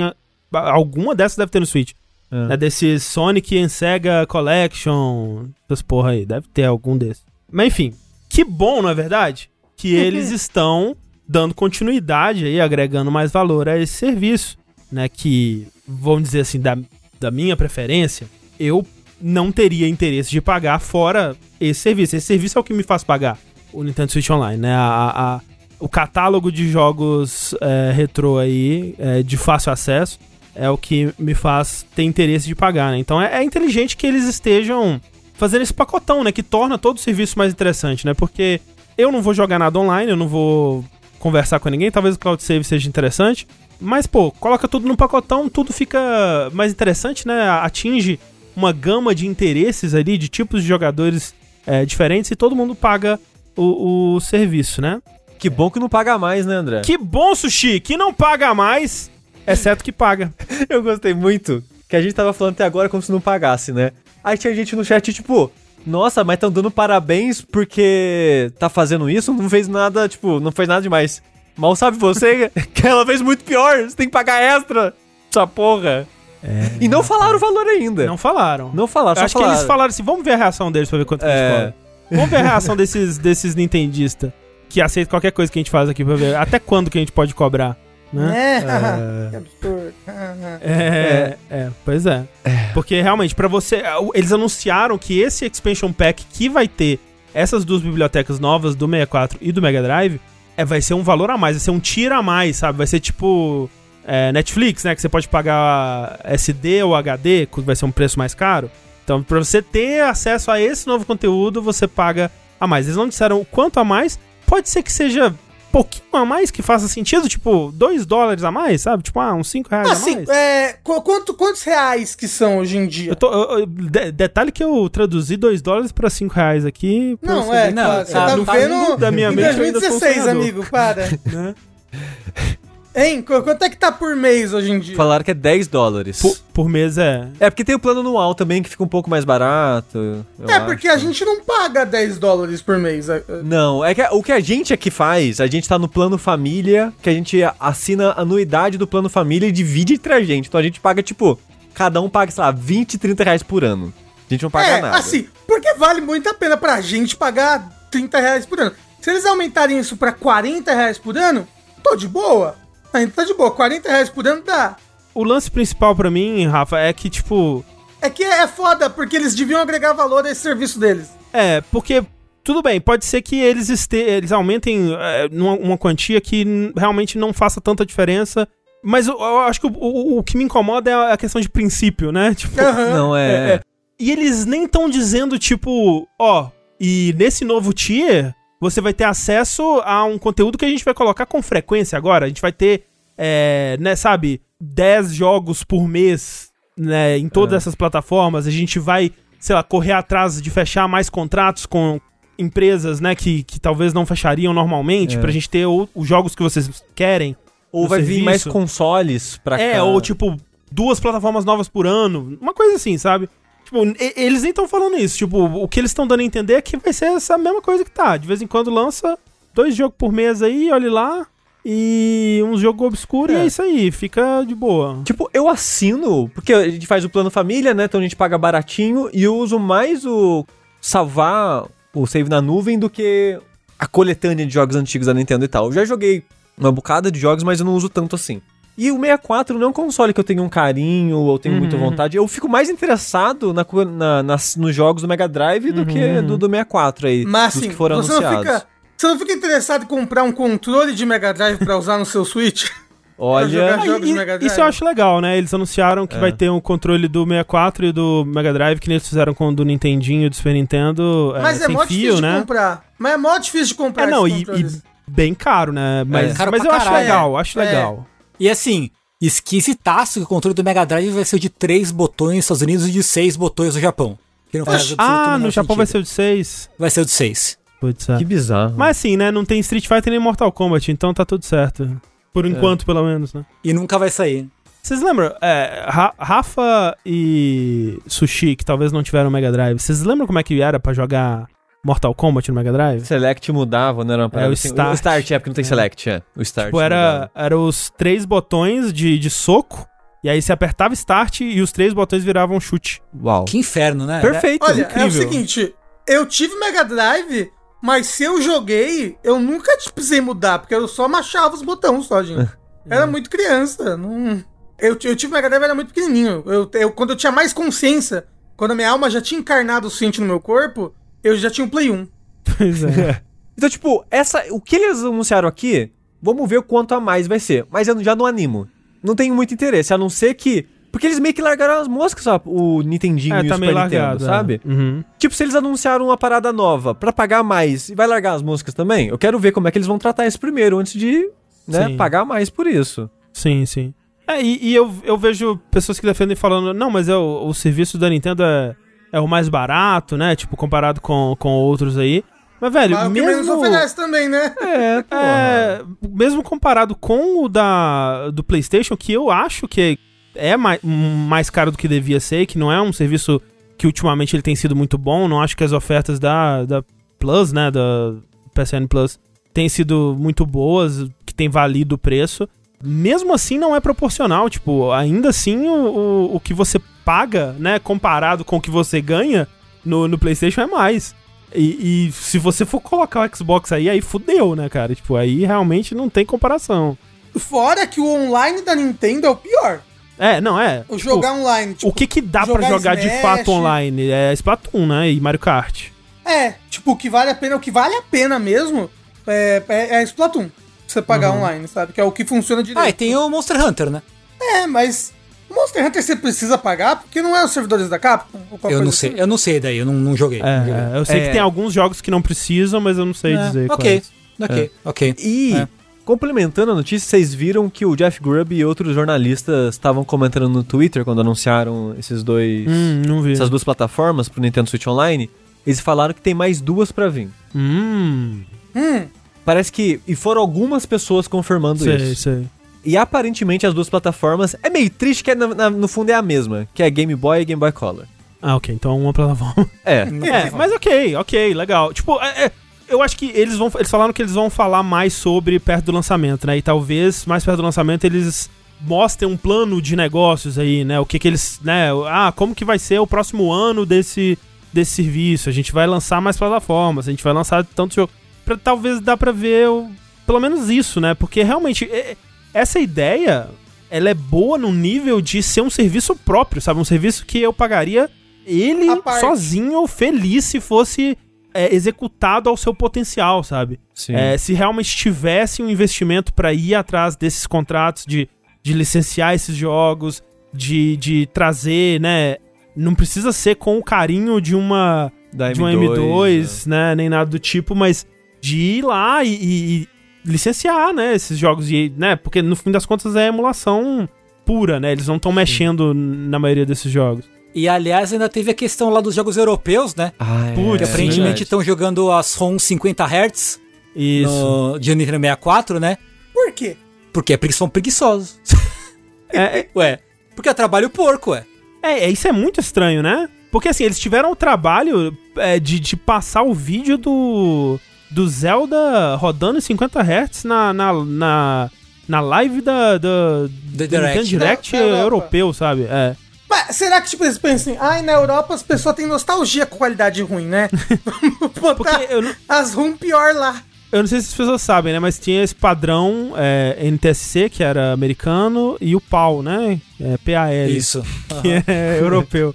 Alguma dessas deve ter no Switch. É. Né, desses Sonic and Sega Collection, essas porra aí, deve ter algum desses. Mas enfim, que bom, não é verdade? Que eles estão dando continuidade aí, agregando mais valor a esse serviço, né? Que, vamos dizer assim, da, da minha preferência, eu não teria interesse de pagar fora esse serviço. Esse serviço é o que me faz pagar o Nintendo Switch Online, né? A, a, o catálogo de jogos é, retrô aí, é, de fácil acesso, é o que me faz ter interesse de pagar, né? Então é, é, inteligente que eles estejam fazendo esse pacotão, né? Que torna todo o serviço mais interessante, né? Porque eu não vou jogar nada online, eu não vou conversar com ninguém, talvez o Cloud Save seja interessante. Mas, pô, coloca tudo no pacotão, tudo fica mais interessante, né? Atinge uma gama de interesses ali, de tipos de jogadores é, diferentes, e todo mundo paga o, o serviço, né? Que bom que não paga mais, né, André? Que bom, Sushi, que não paga mais Exceto que paga. Eu gostei muito que a gente tava falando até agora como se não pagasse, né? Aí tinha gente no chat, tipo, nossa, mas tão dando parabéns porque tá fazendo isso? Não fez nada, tipo, não fez nada demais. Mal sabe você que ela fez muito pior, você tem que pagar extra. Essa porra. É, e não falaram o valor ainda. Não falaram. Não falaram, só Acho falaram. que eles falaram assim, vamos ver a reação deles pra ver quanto é. a gente cobra. Vamos ver a reação desses, desses nintendistas que aceitam qualquer coisa que a gente faz aqui pra ver até quando que a gente pode cobrar né? É, que absurdo. é, é, pois é. é. Porque realmente, para você. Eles anunciaram que esse expansion pack que vai ter essas duas bibliotecas novas do 64 e do Mega Drive é, vai ser um valor a mais, vai ser um tiro a mais, sabe? Vai ser tipo. é, Netflix, né? Que você pode pagar SD ou HD, que vai ser um preço mais caro. Então, pra você ter acesso a esse novo conteúdo, você paga a mais. Eles não disseram o quanto a mais. Pode ser que seja pouquinho a mais que faça sentido, tipo, 2 dólares a mais, sabe? Tipo, ah, uns 5 reais a Assim, mais. é, qu- quanto, quantos reais que são hoje em dia? Eu tô, eu- eu- de- detalhe que eu traduzi 2 dólares pra 5 reais aqui. Não, é, não, você tá, tá faz vendo da minha em mente, eu ainda sou 2016, sonhador. amigo, para. né? Hein, qu- quanto é que tá por mês hoje em dia? Falaram que é 10 dólares. Por, por mês é. É, porque tem o plano anual também, que fica um pouco mais barato. É, acho. porque a gente não paga 10 dólares por mês. é, é. Não, é que o que a gente aqui faz, a gente tá no plano família, que a gente assina a anuidade do plano família e divide entre a gente. Então a gente paga, tipo, cada um paga, sei lá, 20, 30 reais por ano. A gente não paga É, nada. assim, porque vale muito a pena pra gente pagar 30 reais por ano. Se eles aumentarem isso pra 40 reais por ano, tô de boa. Ainda tá de boa, 40 reais por ano dá. O lance principal pra mim, Rafa, é que, tipo. É que é foda, porque eles deviam agregar valor a esse serviço deles. É, porque. Tudo bem, pode ser que eles, este, eles aumentem é, numa uma quantia que realmente não faça tanta diferença. Mas eu, eu acho que o, o- o que me incomoda é a questão de princípio, né? Tipo, Não é. É, é. E eles nem estão dizendo, tipo, ó, e nesse novo tier, você vai ter acesso a um conteúdo que a gente vai colocar com frequência agora. A gente vai ter, é, né, sabe, 10 jogos por mês, né, em todas É. essas plataformas. A gente vai, sei lá, correr atrás de fechar mais contratos com empresas, né, que, que talvez não fechariam normalmente, É. pra gente ter os jogos que vocês querem. Ou vai vir serviço. mais consoles pra cá. É, ou tipo, duas plataformas novas por ano. Uma coisa assim, sabe? Tipo, e- eles nem estão falando isso. Tipo, o que eles estão dando a entender é que vai ser essa mesma coisa que tá. De vez em quando lança dois jogos por mês aí, olhe lá. E um jogo obscuro e É. é isso aí, fica de boa. Tipo, eu assino, porque a gente faz o plano família, né? Então a gente paga baratinho e eu uso mais o salvar o save na nuvem do que a coletânea de jogos antigos da Nintendo e tal. Eu já joguei uma bocada de jogos, mas eu não uso tanto assim. E o 64 não é um console que eu tenho um carinho ou tenho muita Uhum. vontade. Eu fico mais interessado na, na- nas- nos jogos do Mega Drive do que Uhum. do, do 64 aí. Mas dos assim, que foram você não, anunciados. fica, você não fica interessado em comprar um controle de Mega Drive pra usar no seu Switch? Olha. Ah, e- de Mega Drive. isso eu acho legal, né? Eles anunciaram que É. vai ter um controle do 64 e do Mega Drive, que nem eles fizeram com o do Nintendinho e do Super Nintendo. Mas é sem mó fio, difícil de né? comprar. Mas é mó difícil de comprar É, não, e, e bem caro, né? Mas, Caro mas eu acho caralho. legal, acho É. legal. E assim, esquisitaço que o controle do Mega Drive vai ser o de três botões nos Estados Unidos e de seis botões no Japão. Que não faz absolutamente Ah, no Japão vai ser sentido. o de 6. Vai ser o de seis. Putz, é. Que bizarro. Mas assim, né? Não tem Street Fighter nem Mortal Kombat, então tá tudo certo. Por enquanto, pelo menos, né? E nunca vai sair. Vocês lembram? É, Ra- Rafa e Sushi, que talvez não tiveram Mega Drive, vocês lembram como é que era pra jogar Mortal Kombat no Mega Drive? Select mudava, não era uma parada o assim? Start. O Start, é porque não tem Select, é. O Start. Tipo, era, era os três botões de, de soco, e aí você apertava Start e os três botões viravam chute. Uau. Que inferno, né? Perfeito. Olha, é o incrível. seguinte, eu tive Mega Drive, mas se eu joguei, eu nunca precisei mudar, porque eu só machava os botões só, gente. Era muito criança, não... Eu, eu tive Mega Drive, era muito pequenininho. Eu, eu, quando eu tinha mais consciência, quando a minha alma já tinha encarnado o suficiente no meu corpo, eu já tinha um Play 1. Pois é. Então, tipo, essa, o que eles anunciaram aqui, vamos ver o quanto a mais vai ser. Mas eu já não animo. Não tenho muito interesse, a não ser que. Porque eles meio que largaram as moscas, sabe? O Nintendinho é, e o tá meio Super Nintendo, largado. é. sabe? Uhum. Tipo, se eles anunciaram uma parada nova pra pagar mais e vai largar as moscas também, eu quero ver como é que eles vão tratar isso primeiro, antes de, né, Sim. pagar mais por isso. Sim, sim. É, e, e eu, eu vejo pessoas que defendem falando, não, mas é o, o serviço da Nintendo é, é o mais barato, né? Tipo, comparado com, com outros aí. Mas, velho, Mas o que menos mesmo. oferece também, né? É. É, mesmo comparado com o da do PlayStation, que eu acho que é mais, mais caro do que devia ser, que não é um serviço que ultimamente ele tem sido muito bom. Não acho que as ofertas da, da Plus, né, da PSN Plus, têm sido muito boas, que tem valido o preço. Mesmo assim, não é proporcional. Tipo, ainda assim, o, o, o que você paga, né, comparado com o que você ganha no, no PlayStation é mais. E, e se você for colocar o Xbox aí, aí fudeu, né, cara? Tipo, aí realmente não tem comparação. Fora que o online da Nintendo é o pior. É, não, é. O Tipo, jogar online. Tipo, o que que dá pra jogar jogar de Smash. fato online? É Splatoon, né? E Mario Kart. É, tipo, o que vale a pena, o que vale a pena mesmo é, é, é Splatoon. pra você pagar online, sabe? Que é o que funciona direito. Ah, e tem o Monster Hunter, né? É, mas Monster Hunter você precisa pagar porque não é os servidores da Capcom? Eu não sei, assim? eu não sei daí, eu não, não joguei. É, não joguei. é, eu sei É. que tem alguns jogos que não precisam, mas eu não sei É, dizer. ok, quais. ok, ok. E, É. complementando a notícia, vocês viram que o Jeff Grubb e outros jornalistas estavam comentando no Twitter quando anunciaram esses dois, Hum, não vi. essas duas plataformas pro Nintendo Switch Online. Eles falaram que tem mais duas pra vir. Hum, Hum, Parece que. E foram algumas pessoas confirmando sei, isso. sei. E aparentemente as duas plataformas. É meio triste que é, na- na- no fundo é a mesma, que é Game Boy e Game Boy Color. Ah, ok, então uma plataforma. É. É, mas ok, ok, legal. Tipo, é- é, eu acho que eles vão. Eles falaram que eles vão falar mais sobre perto do lançamento, né? E talvez mais perto do lançamento eles mostrem um plano de negócios aí, né? O que que eles. né? Ah, como que vai ser o próximo ano desse, desse serviço? A gente vai lançar mais plataformas, a gente vai lançar tanto jogo. Pra, talvez dá pra ver o- pelo menos isso, né? Porque realmente. é- essa ideia. Ela é boa no nível de ser um serviço próprio, sabe? Um serviço que eu pagaria ele sozinho, feliz, se fosse é, executado ao seu potencial, sabe? Sim. É, se realmente tivesse um investimento pra ir atrás desses contratos de, de licenciar esses jogos, de, de trazer, né? Não precisa ser com o carinho de uma da de um M2, né? Nem nada do tipo, mas de ir lá e- e licenciar, né? Esses jogos, e, né? Porque no fim das contas é emulação pura, né? Eles não estão mexendo na maioria desses jogos. E aliás, ainda teve a questão lá dos jogos europeus, né? Ah, é, Putz, Que aparentemente verdade. estão jogando as ROM 50 Hz Isso. no, de Nintendo 64, né? por quê? Porque é pregui- são preguiçosos. É, é, Ué, porque é trabalho porco, ué. É, é, isso é muito estranho, né? Porque assim, eles tiveram o trabalho é, de, de passar o vídeo do, do Zelda rodando em 50 Hz na, na, na, na live da, da, do Direct. Direct Da- da europeu, sabe? É. Mas será que, tipo, eles pensam assim, ai, na Europa as pessoas têm nostalgia com qualidade ruim, né? Vamos botar Porque eu não, as ROM pior lá. eu não sei se as pessoas sabem, né? Mas tinha esse padrão é, NTSC, que era americano, e o PAL, né? É, PAL. Isso. que é europeu.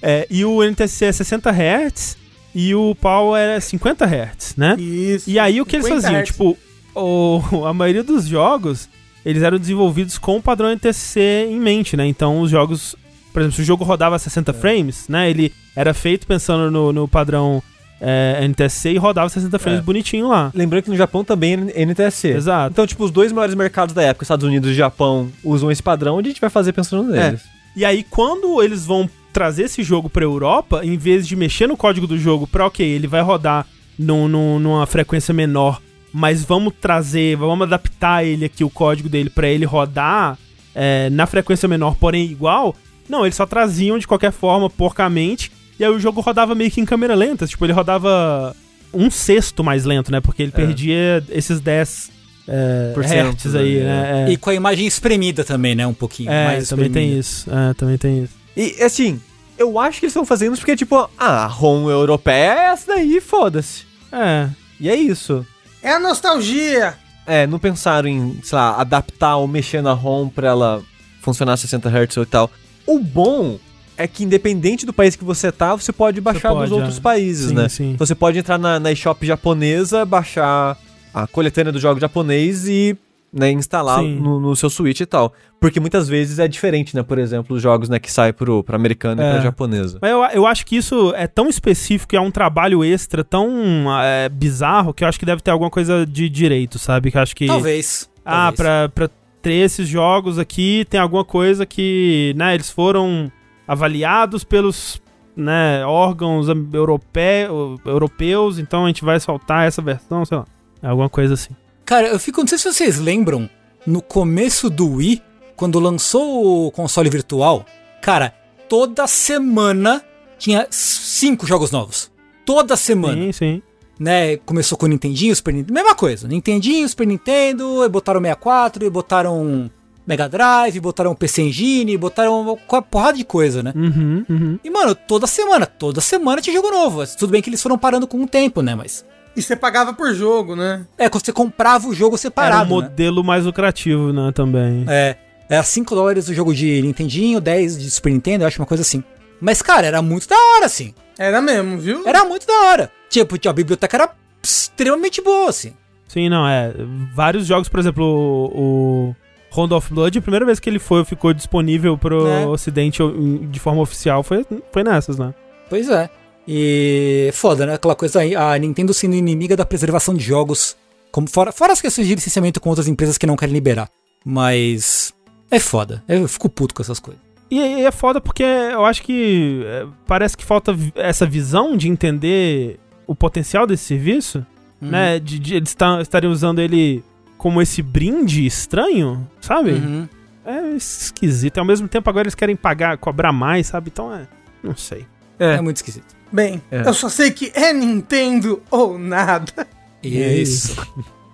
É, e o NTSC é 60 Hz e o PAL é 50 Hz, né? Isso. E aí o que eles 50 faziam? Hz. Tipo, o- a maioria dos jogos, eles eram desenvolvidos com o padrão NTSC em mente, né? Então os jogos, por exemplo, se o jogo rodava 60 frames, né? Ele era feito pensando no, no padrão é, NTSC e rodava 60 frames É. bonitinho lá. Lembrando que no Japão também é NTSC. Exato. Então, tipo, os dois maiores mercados da época, Estados Unidos e Japão, usam esse padrão, a gente vai fazer pensando neles. E aí, quando eles vão trazer esse jogo pra Europa, em vez de mexer no código do jogo pra, ok, ele vai rodar num- num- numa frequência menor, mas vamos trazer, vamos adaptar ele aqui, o código dele, pra ele rodar é, na frequência menor, porém igual. Não, eles só traziam de qualquer forma, porcamente, e aí o jogo rodava meio que em câmera lenta. Tipo, ele rodava um sexto mais lento, né? Porque ele perdia esses 10 é, Por cento, hertz aí, né? né? É, E com a imagem espremida também, né? Um pouquinho. é, mais também tem espremida. isso. É, também tem isso. E, assim, eu acho que eles estão fazendo isso porque, tipo, ah, a ROM europeia é essa daí, foda-se. É, E é isso. É a nostalgia. É, não pensaram em, sei lá, adaptar ou mexer na ROM pra ela funcionar 60 Hz e tal. O bom é que independente do país que você tá, você pode baixar pode, dos outros é. países, Sim, né? sim. Então você pode entrar na, na eShop japonesa, baixar a coletânea do jogo japonês e né, instalar no, no seu Switch e tal. Porque muitas vezes é diferente, né? Por exemplo, os jogos né, que saem pro, pra americana e É. pra japonesa. Mas eu, eu acho que isso é tão específico e é um trabalho extra tão é, bizarro que eu acho que deve ter alguma coisa de direito, sabe? Que eu acho que. Talvez. Ah, talvez. pra, pra ter esses jogos aqui, tem alguma coisa que, né, eles foram avaliados pelos né, órgãos europeu, europeus, então a gente vai soltar essa versão, sei lá. É alguma coisa assim. Cara, eu fico. Não sei se vocês lembram, no começo do Wii, quando lançou o console virtual, cara, toda semana tinha cinco jogos novos. Toda semana. Sim, sim. né? Começou com o Nintendinho, Super Nintendo. Mesma coisa. Nintendinho, Super Nintendo, e botaram 64, e botaram Mega Drive, botaram PC Engine, botaram uma porrada de coisa, né? Uhum, uhum. E, mano, toda semana, toda semana tinha jogo novo. Tudo bem que eles foram parando com o tempo, né? Mas. E você pagava por jogo, né? É, quando você comprava o jogo Era um separado. né? modelo mais lucrativo, né, também. É. Era 5 dólares o jogo de Nintendinho, 10 de Super Nintendo, eu acho uma coisa assim. Mas, cara, era muito da hora, assim. Era mesmo, viu? Era muito da hora. Tipo, a biblioteca era extremamente boa, assim. Sim, não, é. Vários jogos, por exemplo, o, o Rondo of Blood, a primeira vez que ele foi, ficou disponível pro É. ocidente de forma oficial foi, foi nessas, né? Pois é. E foda, né? Aquela coisa aí, a Nintendo sendo inimiga da preservação de jogos. Como fora, fora as questões de licenciamento com outras empresas que não querem liberar. Mas. É foda. Eu fico puto com essas coisas. E, e é foda porque eu acho que é, parece que falta essa visão de entender o potencial desse serviço, né? De, de eles estarem usando ele como esse brinde estranho, sabe? Uhum. É esquisito. E ao mesmo tempo agora eles querem pagar, cobrar mais, sabe? Então é. Não sei. É. muito esquisito. Bem, É. eu só sei que é Nintendo ou nada. Isso.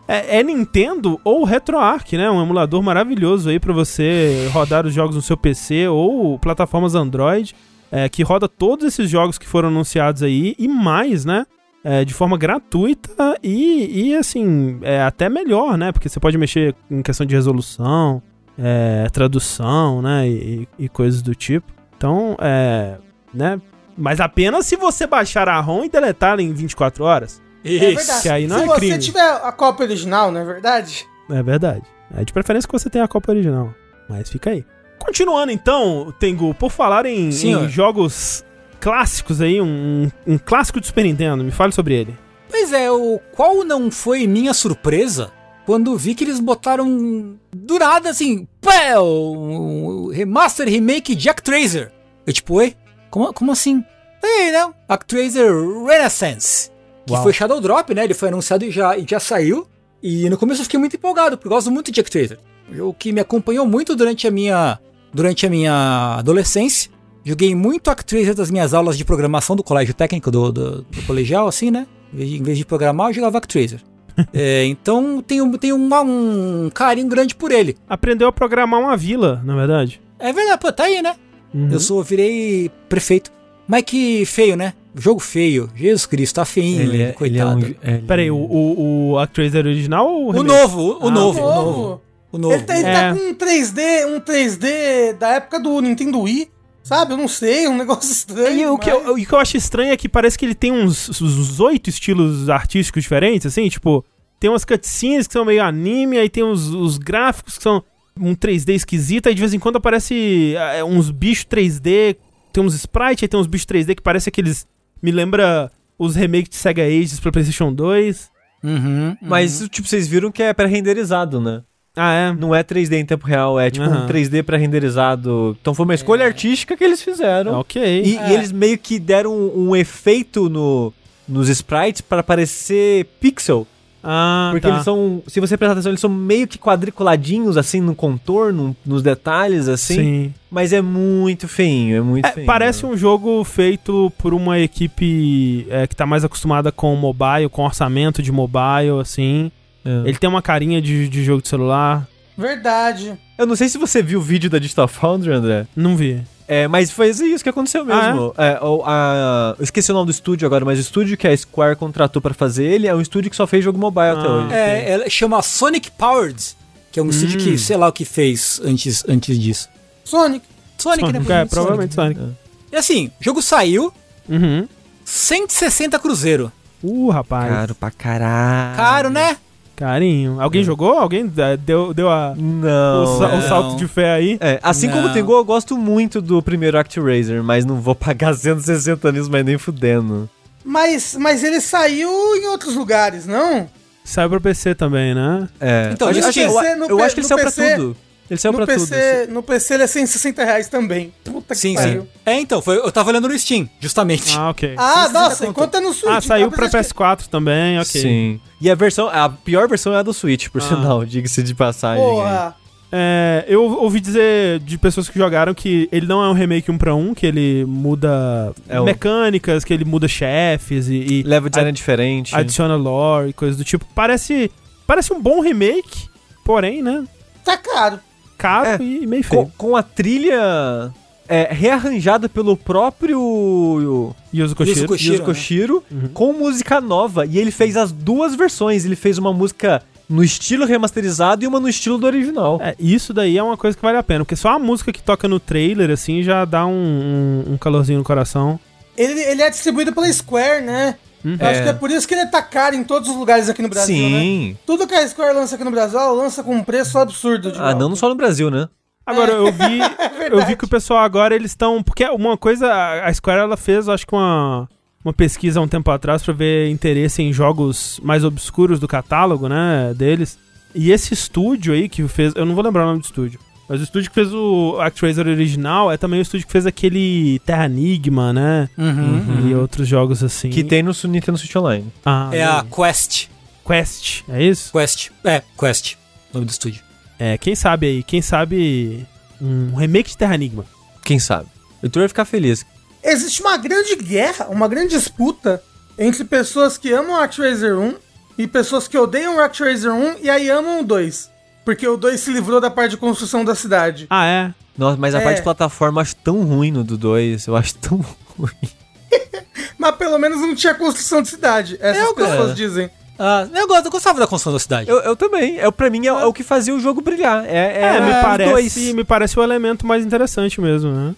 É, é Nintendo ou RetroArch, né? Um emulador maravilhoso aí pra você rodar os jogos no seu PC ou plataformas Android, é, que roda todos esses jogos que foram anunciados aí e mais, né? É, de forma gratuita e, e assim, é até melhor, né? Porque você pode mexer em questão de resolução, é, tradução, né? E, e coisas do tipo. Então, é. né? Mas apenas se você baixar a ROM e deletar em 24 horas. É verdade. que aí não Se é você crime. tiver a cópia original, não é verdade? É verdade. É de preferência que você tenha a Copa original. Mas fica aí. Continuando então, Tengu, por falar em, em jogos clássicos aí, um, um clássico do Super Nintendo, me fale sobre ele. Pois é, o qual não foi minha surpresa quando vi que eles botaram do nada assim, pé, um remaster remake de Actraiser. Eu tipo, oi? Como, como assim? Ei, não, Actraiser Renaissance. Que Uau. foi Shadow Drop, né? Ele foi anunciado e já, e já saiu. E no começo eu fiquei muito empolgado, porque eu gosto muito de Actraiser. Jogo que me acompanhou muito durante a minha, durante a minha adolescência. Joguei muito Actraiser das minhas aulas de programação do colégio técnico do, do, do colegial, assim, né? Em vez de- Em vez de programar, eu jogava Actraiser. É, então tenho, tenho uma- um carinho grande por ele. Aprendeu a programar uma vila, na verdade. É verdade, pô, tá aí, né? Uhum. Eu sou, virei prefeito. Mas que feio, né? Jogo feio. Jesus Cristo, tá feinho, coitado. ele- Peraí, o, o, o Actraiser original ou o O novo, o, o Ah, novo, o novo. O novo. Ele tá, ele É. tá com um 3D, um 3D da época do Nintendo Wii, sabe? Eu não sei, um negócio estranho. E o que, eu, o que eu acho estranho é que parece que ele tem uns, uns oito estilos artísticos diferentes, assim, tipo, tem umas cutscenes que são meio anime, aí tem os, os gráficos que são um 3D esquisito, aí de vez em quando aparece é, uns bichos 3D, tem uns sprites, aí tem uns bichos 3D que parece aqueles. Me lembra os remakes de Sega Ages pra PlayStation 2. Uhum, Mas, tipo, vocês viram que é pré-renderizado, né? Ah, é? Não é 3D em tempo real, é tipo Aham. um 3D pré-renderizado. Então foi uma escolha artística que eles fizeram. Ok. E, É. e eles meio que deram um, um efeito no, nos sprites pra parecer pixel. Ah, Porque tá. eles são, se você prestar atenção, eles são meio que quadriculadinhos, assim, no contorno, nos detalhes, assim. Sim. Mas é muito feinho, é muito É, feinho. parece um jogo feito por uma equipe é, que tá mais acostumada com mobile, com orçamento de mobile, assim. É. Ele tem uma carinha de, de jogo de celular. Verdade. Eu não sei se você viu o vídeo da Digital Foundry, André. Não vi. É, mas foi isso que aconteceu Ah, mesmo. É, o- a- eu esqueci o nome do estúdio agora, mas o estúdio que a Square contratou pra fazer ele é um estúdio que só fez jogo mobile até Ah. hoje. É, ela chama Sonic Powered, que é um estúdio Hum. que, sei lá o que fez antes, antes disso. Sonic. Sonic, né? Sonic, é, provavelmente Sonic. E assim, o jogo saiu, Uhum. 160 cruzeiro. Uh, rapaz. Caro pra caralho. Caro, né? Carinho. Alguém jogou? Alguém é, deu, deu a, Não. o, sa- o é. salto de fé aí? É, assim como Não. o Tengu, eu gosto muito do primeiro ActRaiser, mas não vou pagar 160 nisso, mas nem fudendo. Mas, mas ele saiu em outros lugares, não? Saiu pra PC também, né? É. Então, eu, acho que- PC, eu, no eu P- acho que ele saiu pra PC tudo. Ele saiu No pra PC, tudo. assim. no PC ele é 160 reais também. Puta que Sim, pariu. sim. É, então, foi, eu tava olhando no Steam, justamente. Ah, ok. Ah, 160 nossa, enquanto é no Switch. Ah, saiu apesar pra de que- PS4 também, ok. Sim. E a versão, a pior versão é a do Switch, por Ah. sinal, diga-se de passagem. aí. Porra. É, eu ouvi dizer de pessoas que jogaram que ele não é um remake um pra um, que ele muda É o- mecânicas, que ele muda chefes e, e Leva o design diferente. adiciona lore e coisas do tipo. Parece, parece um bom remake, porém, né? Tá caro. Caro É, e meio com, feio. com a trilha é, rearranjada pelo próprio Yuzo Koshiro. Yuzo Koshiro. Yuzo Koshiro, Uhum. com música nova. E ele fez as duas versões. Ele fez uma música no estilo remasterizado e uma no estilo do original. É, isso daí é uma coisa que vale a pena, porque só a música que toca no trailer, assim, já dá um, um, um calorzinho no coração. Ele, ele é distribuído pela Square, né? Eu acho que é por isso que ele tá caro em todos os lugares aqui no Brasil, né? Sim. Tudo que a Square lança aqui no Brasil, ela lança com um preço absurdo. De Ah, não só no Brasil, né? Agora, eu vi, É eu vi que o pessoal agora, eles estão... Porque uma coisa, a Square, ela fez, acho que uma, uma pesquisa há um tempo atrás pra ver interesse em jogos mais obscuros do catálogo, né, deles. E esse estúdio aí que fez... Eu não vou lembrar o nome do estúdio. Mas o estúdio que fez o ActRaiser original é também o estúdio que fez aquele Terra Enigma, né? Uhum. E outros jogos assim. Que tem no Nintendo Switch Online. Ah, É a Quest. Quest, é isso? Quest. É, Quest. Nome do estúdio. É, quem sabe aí, quem sabe um remake de Terra Enigma. Quem sabe? O Heitor vai ficar feliz. Existe uma grande guerra, uma grande disputa entre pessoas que amam o ActRaiser 1 e pessoas que odeiam o ActRaiser 1 e aí amam o 2. Porque o 2 se livrou da parte de construção da cidade. Ah, é? Nossa, mas a É. parte de plataforma eu acho tão ruim no do 2. Eu acho tão ruim. Mas pelo menos não tinha construção de cidade. Essas Eu, pessoas cara. dizem. Ah, eu, gosto, eu gostava da construção da cidade. Eu, eu também. É, pra mim é, é o que fazia o jogo brilhar. É, É, é, me parece, dois. me parece o elemento mais interessante mesmo, né?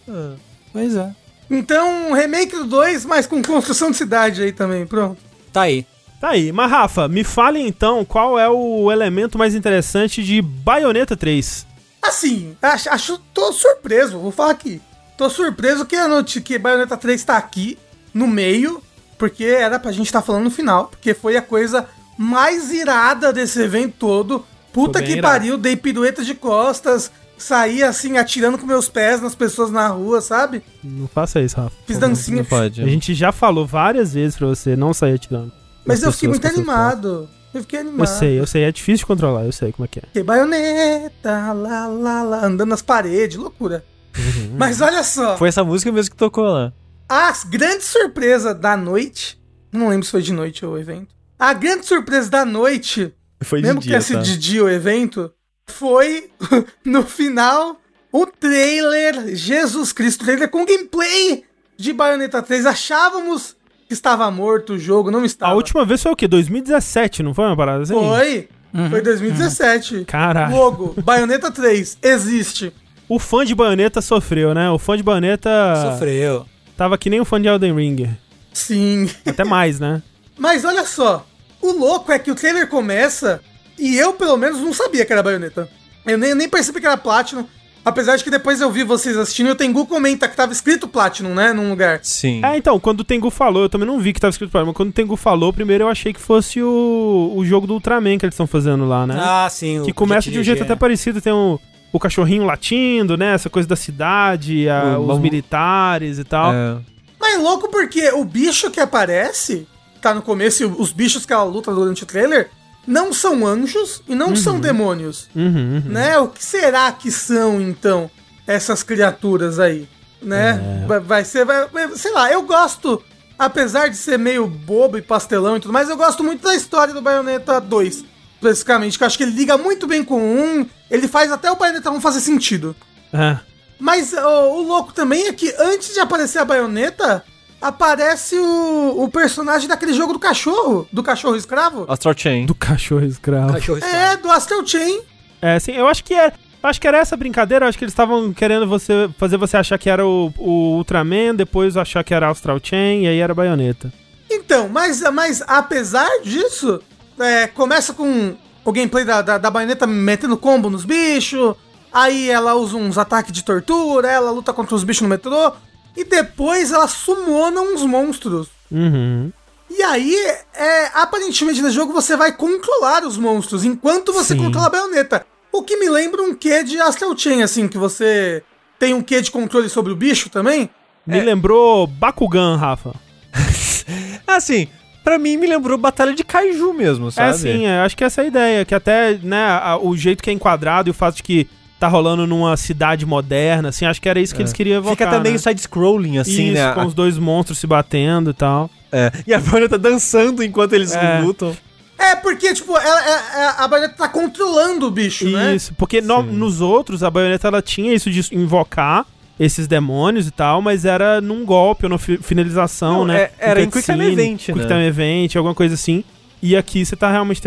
Pois é. Então, remake do 2, mas com construção de cidade aí também. Pronto. Tá aí. Tá aí, mas Rafa, me fale então qual é o elemento mais interessante de Bayonetta 3. Assim, acho, acho- tô surpreso, vou falar aqui. Tô surpreso que a noite que Bayonetta 3 tá aqui, no meio, porque era pra gente estar falando no final, porque foi a coisa mais irada desse evento todo. Puta que irado. pariu, dei pirueta de costas, saí assim, atirando com meus pés nas pessoas na rua, sabe? Não faça isso, Rafa. Fiz Não dancinha. pode. A gente já falou várias vezes pra você não sair atirando. Mas eu fiquei muito animado. Eu fiquei animado. Eu sei, eu sei, é difícil de controlar, eu sei como é que é. Que baioneta, lá, lá, lá, andando nas paredes, loucura. Uhum. Mas olha só. Foi essa música mesmo que tocou lá. A grande surpresa da noite. Não lembro se foi de noite ou evento. A grande surpresa da noite, Foi de mesmo que dia, tivesse tá? de dia o evento, foi no final o trailer Jesus Cristo, trailer com gameplay de Bayonetta 3. Achávamos que estava morto o jogo, não estava. A última vez foi o quê? 2017, não foi uma parada assim? Foi. Foi 2017. Caralho. Logo, Bayonetta 3 existe. O fã de Bayonetta sofreu, né? O fã de Bayonetta Sofreu. tava que nem o fã de Elden Ring. Sim. Até mais, né? Mas olha só, o louco é que o trailer começa e eu, pelo menos, não sabia que era baioneta. Eu nem, nem percebi que era Platinum. Apesar de que depois eu vi vocês assistindo e o Tengu comenta que tava escrito Platinum, né? Num lugar. Sim. É, então, quando o Tengu falou, eu também não vi que tava escrito pra mim, mas quando o Tengu falou, primeiro eu achei que fosse o, o jogo do Ultraman que eles estão fazendo lá, né? Ah, sim. o que começa de um jeito até parecido, tem o, o cachorrinho latindo, né? Essa coisa da cidade, a- O- os vamos- militares e tal. É. Mas é louco porque o bicho que aparece, tá no começo, e os bichos que ela luta durante o trailer, não são anjos e não são demônios. Uhum, uhum. né? O que será que são, então, essas criaturas aí? Né? Vai, vai ser, vai, sei lá, eu gosto, apesar de ser meio bobo e pastelão e tudo mais, eu gosto muito da história do Bayonetta 2, especificamente, que eu acho que ele liga muito bem com o 1, ele faz até o Bayonetta 1 fazer sentido. É. Mas o louco também é que antes de aparecer a baioneta, aparece o, o personagem daquele jogo do cachorro, do cachorro escravo. Astral Chain. Do cachorro escravo. Cachorro É, do Astral Chain. É, sim, eu acho que é. Acho que era essa brincadeira, eu acho que eles estavam querendo você fazer você achar que era o, o Ultraman, depois achar que era Astral Chain, e aí era Bayonetta. Então, mas, mas apesar disso, é, começa com o gameplay da, da, da baioneta metendo combo nos bichos, aí ela usa uns ataques de tortura, ela luta contra os bichos no metrô, e depois ela sumona uns monstros. Uhum. E aí, é, aparentemente nesse jogo você vai controlar os monstros enquanto você Sim. controla a baioneta. O que me lembra um quê de Astral Chain, assim, que você tem um quê de controle sobre o bicho também. Me É. lembrou Bakugan, Rafa. Assim, pra mim me lembrou Batalha de Kaiju mesmo, sabe? É sim, é, acho que essa é a ideia. Que até, né, a- o jeito que é enquadrado e o fato de que tá rolando numa cidade moderna, assim, acho que era isso que eles queriam evocar. Fica também né? o side-scrolling, assim, Isso, né? com os dois monstros se batendo e tal. É. E a Vânia tá dançando enquanto eles É. lutam. É, porque, tipo, ela, é- é- a baioneta tá controlando o bicho, né? Isso, porque no- nos outros a baioneta ela tinha isso de invocar esses demônios e tal, mas era num golpe ou na fi- finalização, Não, né? é- era Um em Quick Time Event, Quick né? Time Event, alguma coisa assim. E aqui você tá realmente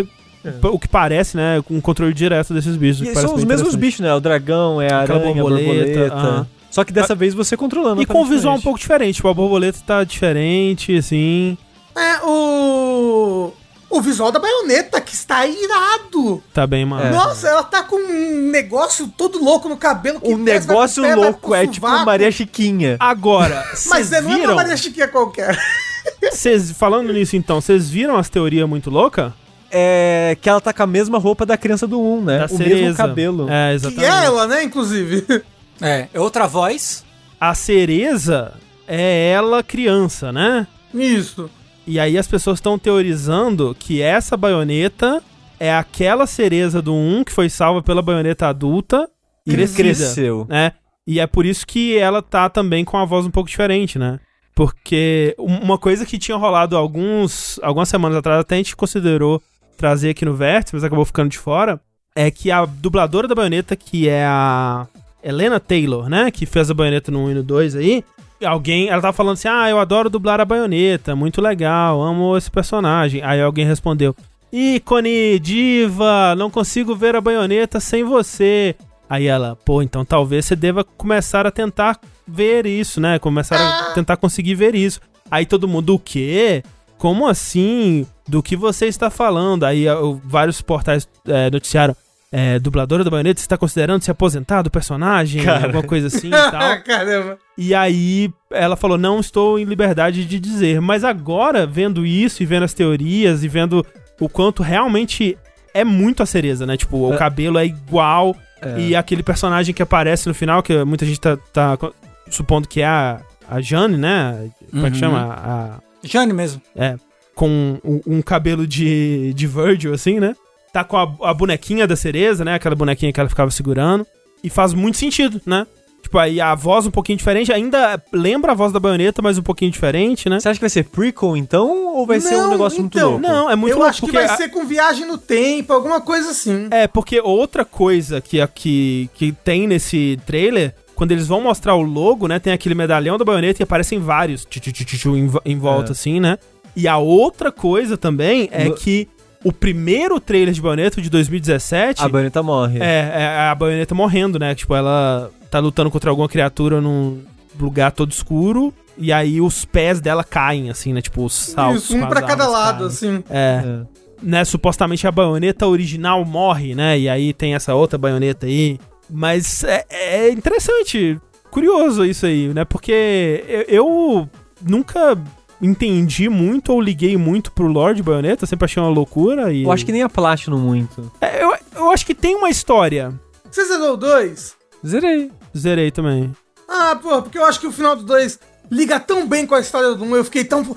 tem- o que parece, né, com um controle direto desses bichos. E são os mesmos bichos, né? O dragão, é a Aquela aranha, a borboleta, borboleta. aham. Só que dessa vez você controlando. E com um visual um pouco diferente, tipo, a borboleta tá diferente, assim. É, o. O visual da baioneta, que está irado. Tá bem, mano. Nossa, ela tá com um negócio todo louco no cabelo. que Um negócio pé, louco, é tipo. Maria Chiquinha. Agora, Mas vocês é, não é uma viram? Maria Chiquinha qualquer. Cês, falando nisso então, vocês viram as teorias muito loucas? É que ela tá com a mesma roupa da criança do 1, né? Da o cereza. mesmo cabelo. É, Que exatamente. é ela, né, inclusive. É, é outra voz. A cereza é ela criança, né? Isso. E aí as pessoas estão teorizando que essa baioneta é aquela cereza do 1 que foi salva pela baioneta adulta e Crescida. cresceu, né? E é por isso que ela tá também com a voz um pouco diferente, né? Porque um- uma coisa que tinha rolado alguns, algumas semanas atrás, até a gente considerou trazer aqui no Vértice, mas acabou ficando de fora, é que a dubladora da baioneta, que é a Helena Taylor, né? Que fez a baioneta no 1 e no 2 aí, alguém, ela tava falando assim: "Ah, eu adoro dublar a baioneta, muito legal, amo esse personagem". Aí alguém respondeu: "Ícone, diva, não consigo ver a baioneta sem você". Aí ela: "Pô, então talvez você deva começar a tentar ver isso, né? Começar a tentar conseguir ver isso". Aí todo mundo: "O quê? Como assim? Do que você está falando?". Aí ó, vários portais é, noticiaram é, dubladora da baioneta está considerando se aposentar do personagem, Cara. alguma coisa assim e tal. Caramba. E aí ela falou: não estou em liberdade de dizer. Mas agora, vendo isso e vendo as teorias e vendo o quanto realmente é muito a cereza, né? Tipo, o É. cabelo é igual. É. E aquele personagem que aparece no final, que muita gente tá, tá supondo que é a, a Jane, né? Como é que Uhum. chama? A, Jane mesmo. é, com um, um cabelo de, de Virgil, assim, né? Tá com a, a bonequinha da cereza, né? Aquela bonequinha que ela ficava segurando. E faz muito sentido, né? Tipo, aí a voz um pouquinho diferente, ainda lembra a voz da baioneta, mas um pouquinho diferente, né? Você acha que vai ser prequel, então? Ou vai ser um Não, negócio muito então, louco? Não, é muito eu louco, acho que porque vai a- ser com viagem no tempo, alguma coisa assim. É, porque outra coisa que, que, que tem nesse trailer, quando eles vão mostrar o logo, né? Tem aquele medalhão da baioneta e aparecem vários em, vo- em volta, É. assim, né? E a outra coisa também é No- que o primeiro trailer de baioneta, de 2017, A baioneta morre. é, é a baioneta morrendo, né? Tipo, ela tá lutando contra alguma criatura num lugar todo escuro. E aí os pés dela caem, assim, né? Tipo, os saltos. Isso, um pra cada lado, caem. assim. É É. né, supostamente a baioneta original morre, né? E aí tem essa outra baioneta aí. Mas é, é interessante, curioso isso aí, né? Porque eu, eu nunca entendi muito ou liguei muito pro Lord Baioneta, sempre achei uma loucura. E Eu acho que nem a Platinum muito. É, eu, eu acho que tem uma história. Você zerou o 2? Zerei. Zerei também. Ah, pô, porque eu acho que o final do 2 liga tão bem com a história do 1, um, eu fiquei tão.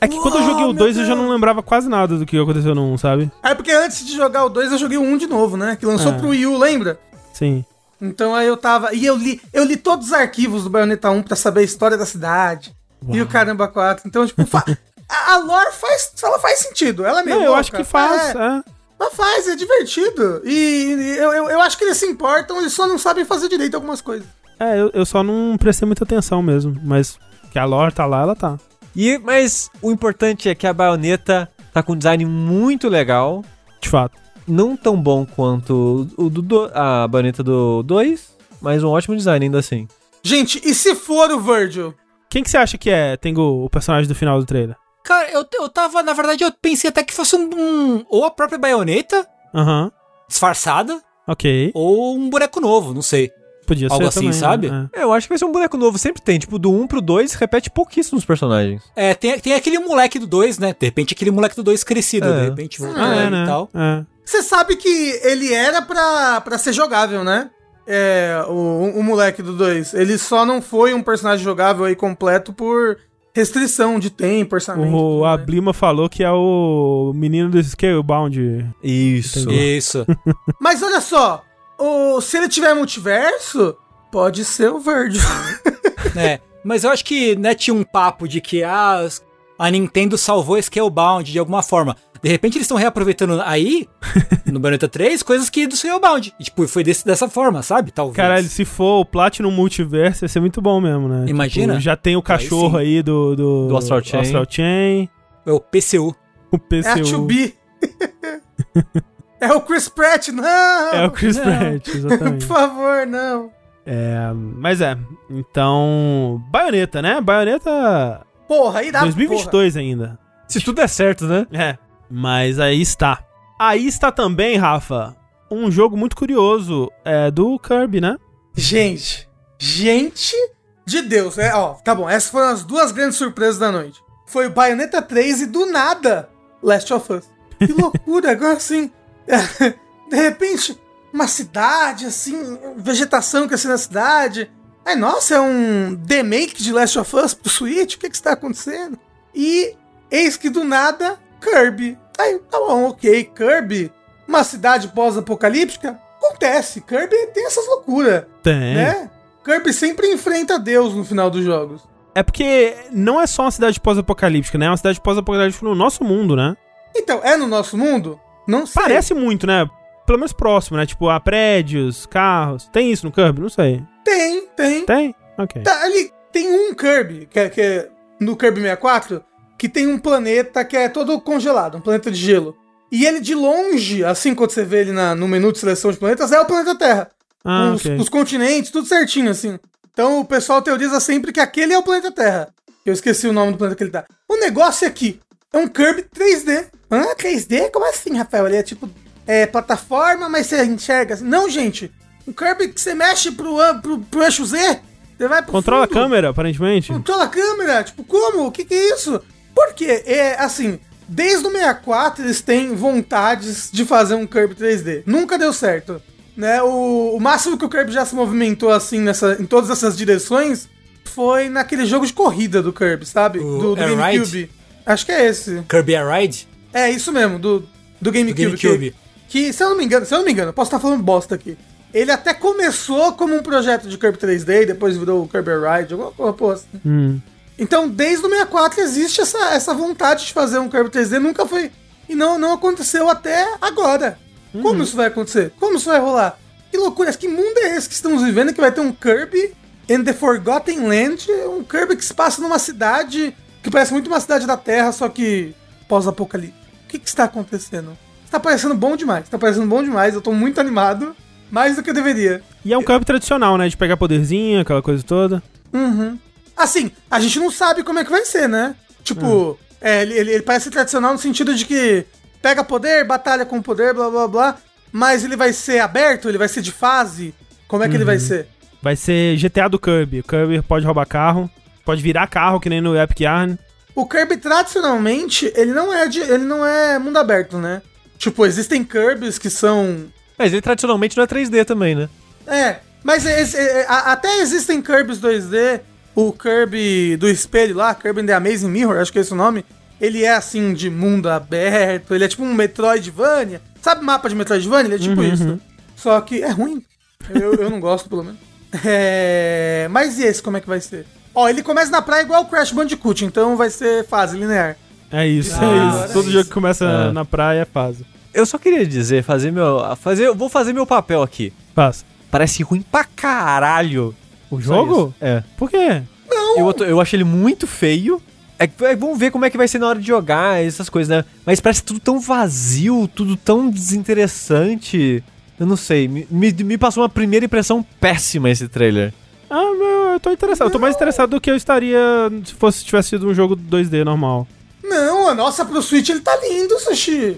É que quando eu joguei o Uau, 2 meu eu já não lembrava quase nada do que aconteceu no 1, sabe? É porque antes de jogar o 2 eu joguei o 1 um de novo, né? Que lançou É. pro Wii U, lembra? Sim. Então aí eu tava. E eu li, eu li todos os arquivos do Bayonetta 1 pra saber a história da cidade. E o caramba 4. Então, tipo, fa- a, a lore faz. Ela faz sentido. Ela é meio Não, eu acho que faz. É, é. ela faz, é divertido. E, e eu, eu, eu acho que eles se importam, eles só não sabem fazer direito algumas coisas. É, eu, eu só não prestei muita atenção mesmo. Mas que a lore tá lá, ela tá. E, mas o importante é que a baioneta tá com um design muito legal. De fato. Não tão bom quanto o do, do- a baioneta do 2, mas um ótimo design ainda assim. Gente, e se for o Virgil? Quem que você acha que é, Tengu, o personagem do final do trailer? Cara, eu, eu tava, na verdade, eu pensei até que fosse um. um- ou a própria baioneta Aham, disfarçada, ok. ou um boneco novo, não sei. Podia Algo ser assim, também, sabe? né? É, eu acho que vai ser um boneco novo. Sempre tem. Tipo, do 1 pro 2, repete pouquíssimos personagens. É, tem, tem aquele moleque do 2, né? De repente aquele moleque do 2 crescido, É. de repente voltou Ah, é, e né? tal. É. Você sabe que ele era pra, pra ser jogável, né? É, o, o moleque do 2. Ele só não foi um personagem jogável aí completo por restrição de tempo, orçamento. O, a. Blima falou que é o menino do Scalebound. Isso. Entendi. Isso. Mas olha só, o, se ele tiver multiverso, pode ser o Virgil. É, mas eu acho que, né, tinha um papo de que ah, as- a Nintendo salvou Scalebound de alguma forma. De repente eles estão reaproveitando aí, no Bayonetta 3, coisas que do Scalebound. E, tipo, foi desse, dessa forma, sabe? Talvez. Caralho, se for o Platinum Multiverso, ia ser muito bom mesmo, né? Imagina. Tipo, já tem o cachorro sim. aí do, do, Do Astral Chain. Astral Chain, É o PCU. o PCU. É a 2B. é o Chris Pratt, não! É o Chris Não. Pratt, Por exatamente. favor, não. é, mas é, então... Baioneta, né? Baioneta Porra, aí dá 2022 ainda. Se tudo der certo, né? É. Mas aí está. Aí está também, Rafa, um jogo muito curioso é, do Kirby, né? Gente, gente de Deus, né? Ó, tá bom, essas foram as duas grandes surpresas da noite. Foi o Bayonetta 3 e do nada Last of Us. Que loucura, agora sim. De repente, uma cidade, assim, vegetação crescendo na cidade. Ai, nossa, é um remake de Last of Us pro Switch? O que que está acontecendo? E eis que do nada, Kirby. Aí, tá bom, ok, Kirby, uma cidade pós-apocalíptica, acontece. Kirby tem essas loucuras, Tem. né? Kirby sempre enfrenta Deus no final dos jogos. É porque não é só uma cidade pós-apocalíptica, né? É uma cidade pós-apocalíptica no nosso mundo, né? Então, é no nosso mundo? Não sei. Parece muito, né? Pelo menos próximo, né? Tipo, há prédios, carros. Tem isso no Kirby? Não sei. Tem, tem. Tem? Ok. Tá, ali tem um Kirby, que é, que é no Kirby 64, que tem um planeta que é todo congelado, um planeta de gelo. E ele de longe, assim quando você vê ele na- no menu de seleção de planetas, é o planeta Terra. Ah, os, ok. os continentes, tudo certinho, assim. Então o pessoal teoriza sempre que aquele é o planeta Terra. Eu esqueci o nome do planeta que ele tá. O negócio é que é um Kirby 3D. Ah, 3D? Como assim, Rafael? Ele é tipo é, plataforma, mas você enxerga assim. Não, gente. Um Kirby que você mexe pro, pro, pro eixo Z. Você vai pro Controla a fundo. câmera, aparentemente. Controla a câmera? Tipo, como? O que, que é isso? Porque, é assim, desde o 64 eles têm vontades de fazer um Kirby 3D. Nunca deu certo. Né? O, o máximo que o Kirby já se movimentou assim nessa, em todas essas direções foi naquele jogo de corrida do Kirby, sabe? O do do GameCube. Acho que é esse. Kirby Air Ride? É isso mesmo, do, do GameCube. Do GameCube. Que, que, se eu não me engano, se eu não me engano, eu posso estar falando bosta aqui. Ele até começou como um projeto de Kirby 3D, e depois virou o Kirby Air Ride, alguma coisa assim. Hum. Então, desde o 64 existe essa, essa vontade de fazer um Kirby 3D, nunca foi. E não, não aconteceu até agora. Como isso vai acontecer? Como isso vai rolar? Que loucura, que mundo é esse que estamos vivendo que vai ter um Kirby in the Forgotten Land? Um Kirby que se passa numa cidade que parece muito uma cidade da Terra, só que pós-apocalipse. O que, que está acontecendo? Está parecendo bom demais, está parecendo bom demais, eu tô muito animado, mais do que eu deveria. E é um Kirby tradicional, né? De pegar poderzinho, aquela coisa toda. Uhum. Assim, a gente não sabe como é que vai ser, né? Tipo, é, ele, ele- ele parece tradicional no sentido de que pega poder, batalha com poder, blá blá blá. Mas ele vai ser aberto? Ele vai ser de fase? Como é que ele vai ser? Vai ser GTA do Kirby. O Kirby pode roubar carro, pode virar carro, que nem no Epic Yarn. O Kirby, tradicionalmente, ele não é de. ele não é mundo aberto, né? Tipo, existem Kirbys que são. Mas ele tradicionalmente não é 3D também, né? É, mas esse- é, a- até existem Kirbys 2D. O Kirby do espelho lá, Kirby in the Amazing Mirror, acho que é esse o nome. Ele é assim, de mundo aberto. Ele é tipo um Metroidvania. Sabe mapa de Metroidvania? Ele é tipo isso. Só que é ruim. Eu, eu não gosto, pelo menos. É... Mas e esse, como é que vai ser? Ó, ele começa na praia igual o Crash Bandicoot, então vai ser fase linear. É isso, Ah, é isso. Todo é jogo isso. que começa É. na praia é fase. Eu só queria dizer, fazer meu. Fazer, eu vou fazer meu papel aqui. Passa. Parece ruim pra caralho. O Só jogo? isso. É. Por quê? Eu, tô- eu acho ele muito feio. É, que- é, vamos ver como é que vai ser na hora de jogar, essas coisas, né? Mas parece tudo tão vazio, tudo tão desinteressante. Eu não sei, me, me, me passou uma primeira impressão péssima esse trailer. Ah, meu, eu tô interessado. Eu tô mais interessado do que eu estaria se fosse tivesse sido um jogo 2D normal. Não, nossa, pro Switch ele tá lindo, Sushi.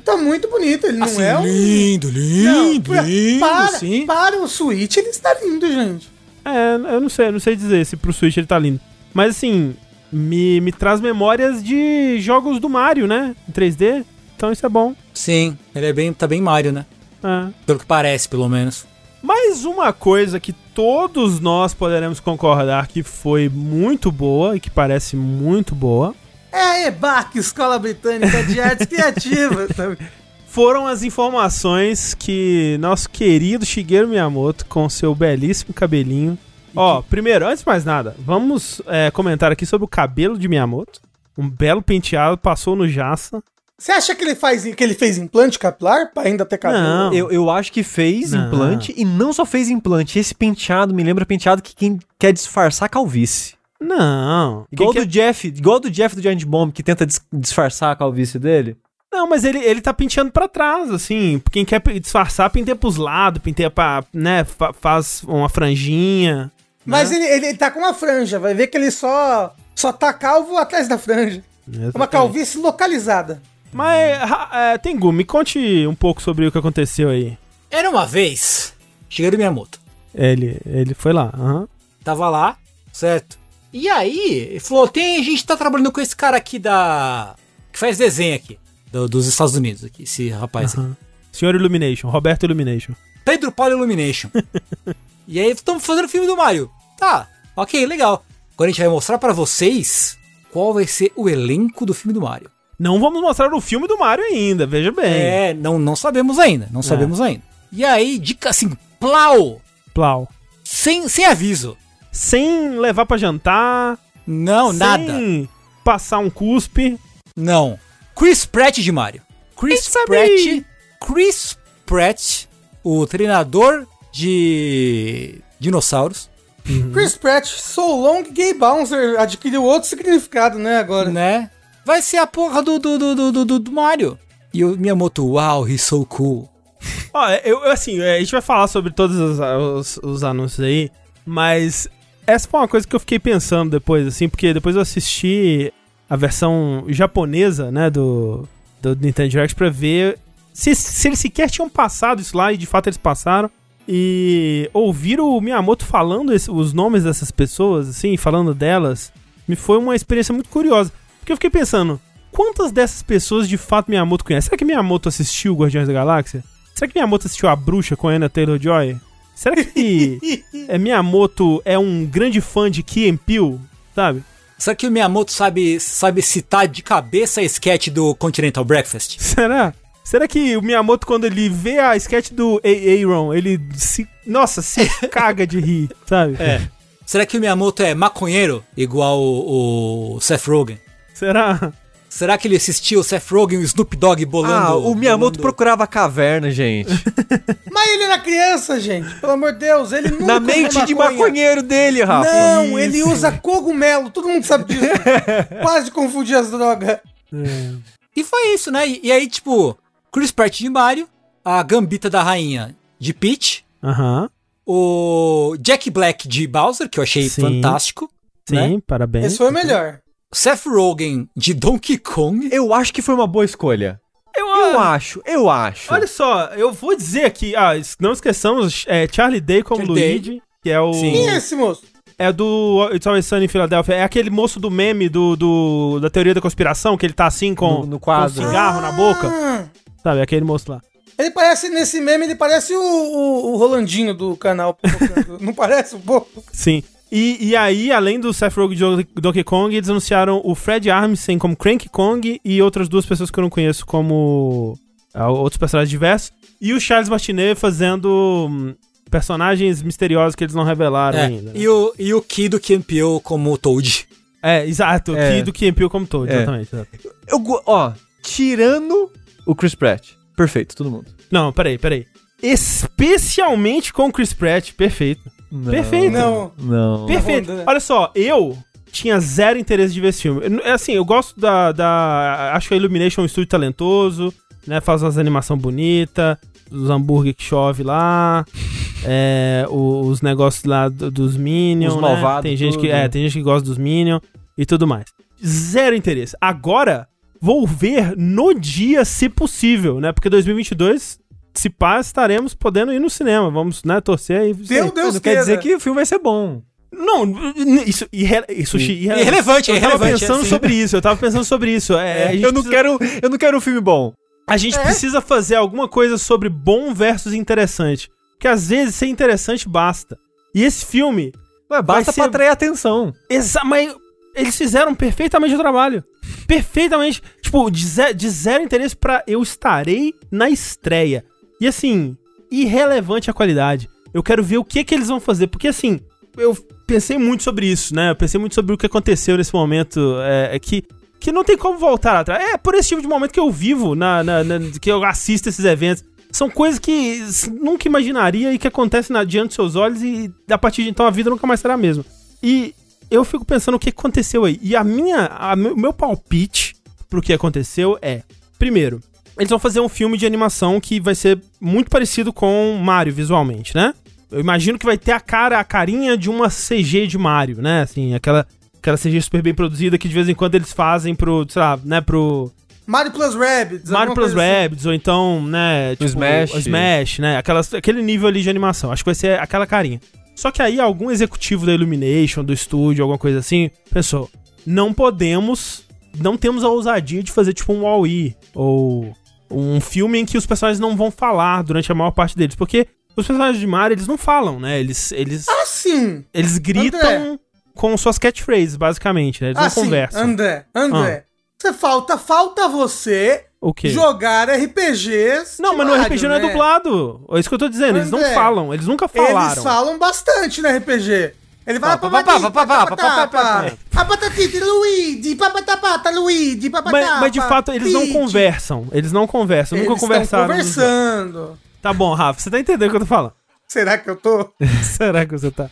Tá muito bonito, ele não Assim, é um... lindo, Não, lindo, pra- lindo, para, sim. para o Switch ele está lindo, gente. É, eu não sei, eu não sei dizer se pro Switch ele tá lindo. Mas assim, me, me traz memórias de jogos do Mario, né? Em 3D. Então isso é bom. Sim, ele é bem, tá bem Mario, né? É. Pelo que parece, pelo menos. Mais uma coisa que todos nós poderemos concordar que foi muito boa e que parece muito boa É a EBAC, Escola Britânica de Artes Criativas. sabe? foram as informações que nosso querido Shigeru Miyamoto, com seu belíssimo cabelinho. Ó, primeiro, antes de mais nada, vamos é, comentar aqui sobre o cabelo de Miyamoto. Um belo penteado, passou no Jassa. Você acha que ele, faz, que ele fez implante capilar pra ainda ter cabelo? Não. Eu, eu acho que fez Não. implante e não só fez implante. Esse penteado me lembra penteado que quem quer disfarçar a calvície. Não. Igual Quem do Jeff, igual do Jeff do Giant Bomb que tenta dis- disfarçar a calvície dele. Não, mas ele, ele tá penteando pra trás, assim. Quem quer disfarçar, penteia pros lados, penteia pra, né, fa- faz uma franjinha. Mas ele, ele, ele tá com uma franja, vai ver que ele só Só tá calvo atrás da franja. É uma Exatamente. calvície localizada. Mas, é, Tengu, me conte um pouco sobre o que aconteceu aí. Era uma vez, Shigeru Miyamoto. Ele, ele foi lá. aham. Tava lá, certo? E aí, ele falou: tem, a gente tá trabalhando com esse cara aqui da. que faz desenho aqui. do- dos Estados Unidos, aqui, esse rapaz aqui. Senhor Illumination, Roberto Illumination. Pedro Paulo Illumination. e aí, estamos fazendo o filme do Mario. Tá, ok, legal. Agora a gente vai mostrar pra vocês qual vai ser o elenco do filme do Mario. Não vamos mostrar o filme do Mario ainda, veja bem. É, não, não sabemos ainda, não sabemos ainda. E aí, dica assim, plau, Plau. sem, sem aviso. Sem levar pra jantar. Não, sem nada. passar um cuspe. Não. Chris Pratt de Mario. Chris Pratt. Chris Pratt, o treinador de dinossauros, Chris Pratt, So Long Gay Bouncer, adquiriu outro significado, né, agora. né? Vai ser a porra do, do, do, do, do, do Mario. E o Miyamoto, wow, he's so cool. Ó, eu, eu, assim, a gente vai falar sobre todos os, os- os anúncios aí, mas essa foi uma coisa que eu fiquei pensando depois, assim, porque depois eu assisti a versão japonesa, né, do, do Nintendo Direct pra ver se, se eles sequer tinham passado isso lá, e de fato eles passaram. E ouvir o Miyamoto falando esse- os nomes dessas pessoas, assim, falando delas, me foi uma experiência muito curiosa. Porque eu fiquei pensando, quantas dessas pessoas de fato Miyamoto conhece? Será que Miyamoto assistiu Guardiões da Galáxia? Será que Miyamoto assistiu A Bruxa com a Anna Taylor-Joy? Será que é, Miyamoto é um grande fã de Key Peele, sabe? Será que o Miyamoto sabe, sabe citar de cabeça a sketch do Continental Breakfast? Será? Será que o Miyamoto, quando ele vê a sketch do Aaron, ele se... Nossa, se caga de rir, sabe? É. Será que o Miyamoto é maconheiro, igual o, o Seth Rogen? Será? Será que ele assistiu o Seth Rogen e o Snoop Dogg bolando? Ah, o Miyamoto bolando- procurava caverna, gente. Mas ele era criança, gente. Pelo amor de Deus, ele nunca Na mente de maconheiro dele, Rafa. Não, ele usa cogumelo, todo mundo sabe disso. Quase confundir as drogas. E foi isso, né? E, e aí, tipo, Chris Pratt de Mario, a Gambita da Rainha de Peach, o Jack Black de Bowser, que eu achei Sim. fantástico, Sim, né? parabéns. Esse foi o melhor. Seth Rogen de Donkey Kong. Eu acho que foi uma boa escolha. Eu, Eu ah, acho, eu acho. Olha só, eu vou dizer aqui, ah, não esqueçamos, é, Charlie Day como Charlie Day. Luigi, que é o... Sim. Quem é esse moço? É do It's Always Sunny em Philadelphia. É aquele moço do meme do, do- da teoria da conspiração, que ele tá assim com, No- no quadro. com cigarro na boca. Ah, Sabe, é aquele moço lá. ele parece, nesse meme, ele parece o, o, o Rolandinho do canal. Não parece um pouco? Sim. E, e aí, além do Seth Rogen de Donkey- Kong, eles anunciaram o Fred Armisen como Cranky Kong e outras duas pessoas que eu não conheço como ah, outros personagens diversos. E o Charles Martinet fazendo hum, personagens misteriosos que eles não revelaram É, ainda. né? e, o, e o Ki do Campio como Toad. É, exato. É. Que, do Key Peele como todo, É. exatamente. exato. Eu, ó, tirando o Chris Pratt. Perfeito, todo mundo. Não, peraí, peraí. Especialmente com o Chris Pratt, perfeito. Não, Perfeito. Não. Não. Perfeito. onda, né? Olha só, eu tinha zero interesse de ver esse filme. Eu- É assim, eu gosto da, da. Acho que a Illumination é um estúdio talentoso, né? Faz umas animação bonita, os hambúrguer que chove lá, é, os negócios lá do- dos Minions. Os né? malvados, Tem gente que é, tem gente que gosta dos Minions e tudo mais. Zero interesse. Agora vou ver no dia, se possível, né? Porque 2022 se pá, estaremos podendo ir no cinema. Vamos, né, torcer aí. Meu Deus, Não quer dizer que o filme vai ser bom. Não, isso, irre, isso irre, Irrelevante, eu é tava irrelevante, pensando é assim. sobre isso, eu tava pensando sobre isso. É, a gente Eu não, precisa, quero, eu não quero um filme bom. a gente precisa fazer alguma coisa sobre bom versus interessante. Porque às vezes ser interessante basta. E esse filme, Mas basta ser- pra atrair atenção. exa mas eles fizeram perfeitamente o trabalho. Perfeitamente. Tipo, de, ze- de zero interesse pra eu estarei na estreia. E assim, irrelevante a qualidade. Eu quero ver o que que eles vão fazer. Porque assim, eu pensei muito sobre isso, né? Eu pensei muito sobre o que aconteceu nesse momento. É, é que, que não tem como voltar atrás. É por esse tipo de momento que eu vivo, na, na- na- que eu assisto esses eventos. São coisas que nunca imaginaria e que acontecem diante dos seus olhos e a partir de então a vida nunca mais será a mesma. E eu fico pensando o que aconteceu aí. E a minha, meu, meu palpite pro que aconteceu é, primeiro, eles vão fazer um filme de animação que vai ser muito parecido com Mario visualmente, né? Eu imagino que vai ter a cara, a carinha de uma CG de Mario, né? Assim, aquela aquela CG super bem produzida que de vez em quando eles fazem pro, sei lá, né, pro Mario Plus Rabbids. Mario Plus assim. Rabbids, ou então, né, tipo, Smash. o Smash, né, aquelas, aquele nível ali de animação. Acho que vai ser aquela carinha. Só que aí algum executivo da Illumination, do estúdio, alguma coisa assim, pensou, não podemos, não temos a ousadia de fazer tipo um Wall-E, ou um filme em que os personagens não vão falar durante a maior parte deles, porque os personagens de Mario, eles não falam, né, eles, eles, Ah, sim. eles gritam com suas catchphrases, basicamente, né, eles Ah, não sim. conversam. Ah. André, André. Você falta, falta você O quê? jogar RPGs. Não, mas no Mario, RPG não é né? dublado. É isso que eu tô dizendo. Eles não André, falam. Eles nunca falaram. Eles falam bastante no RPG. Ele vai papapá, papapá, A patatita, Luigi, papatapata, Luigi, papatapa. Mas, mas de fato eles não conversam. Eles não conversam, nunca conversaram. conversando. Tá bom, Rafa, você tá entendendo o que eu tô falando. Será que eu tô? Será que você tá?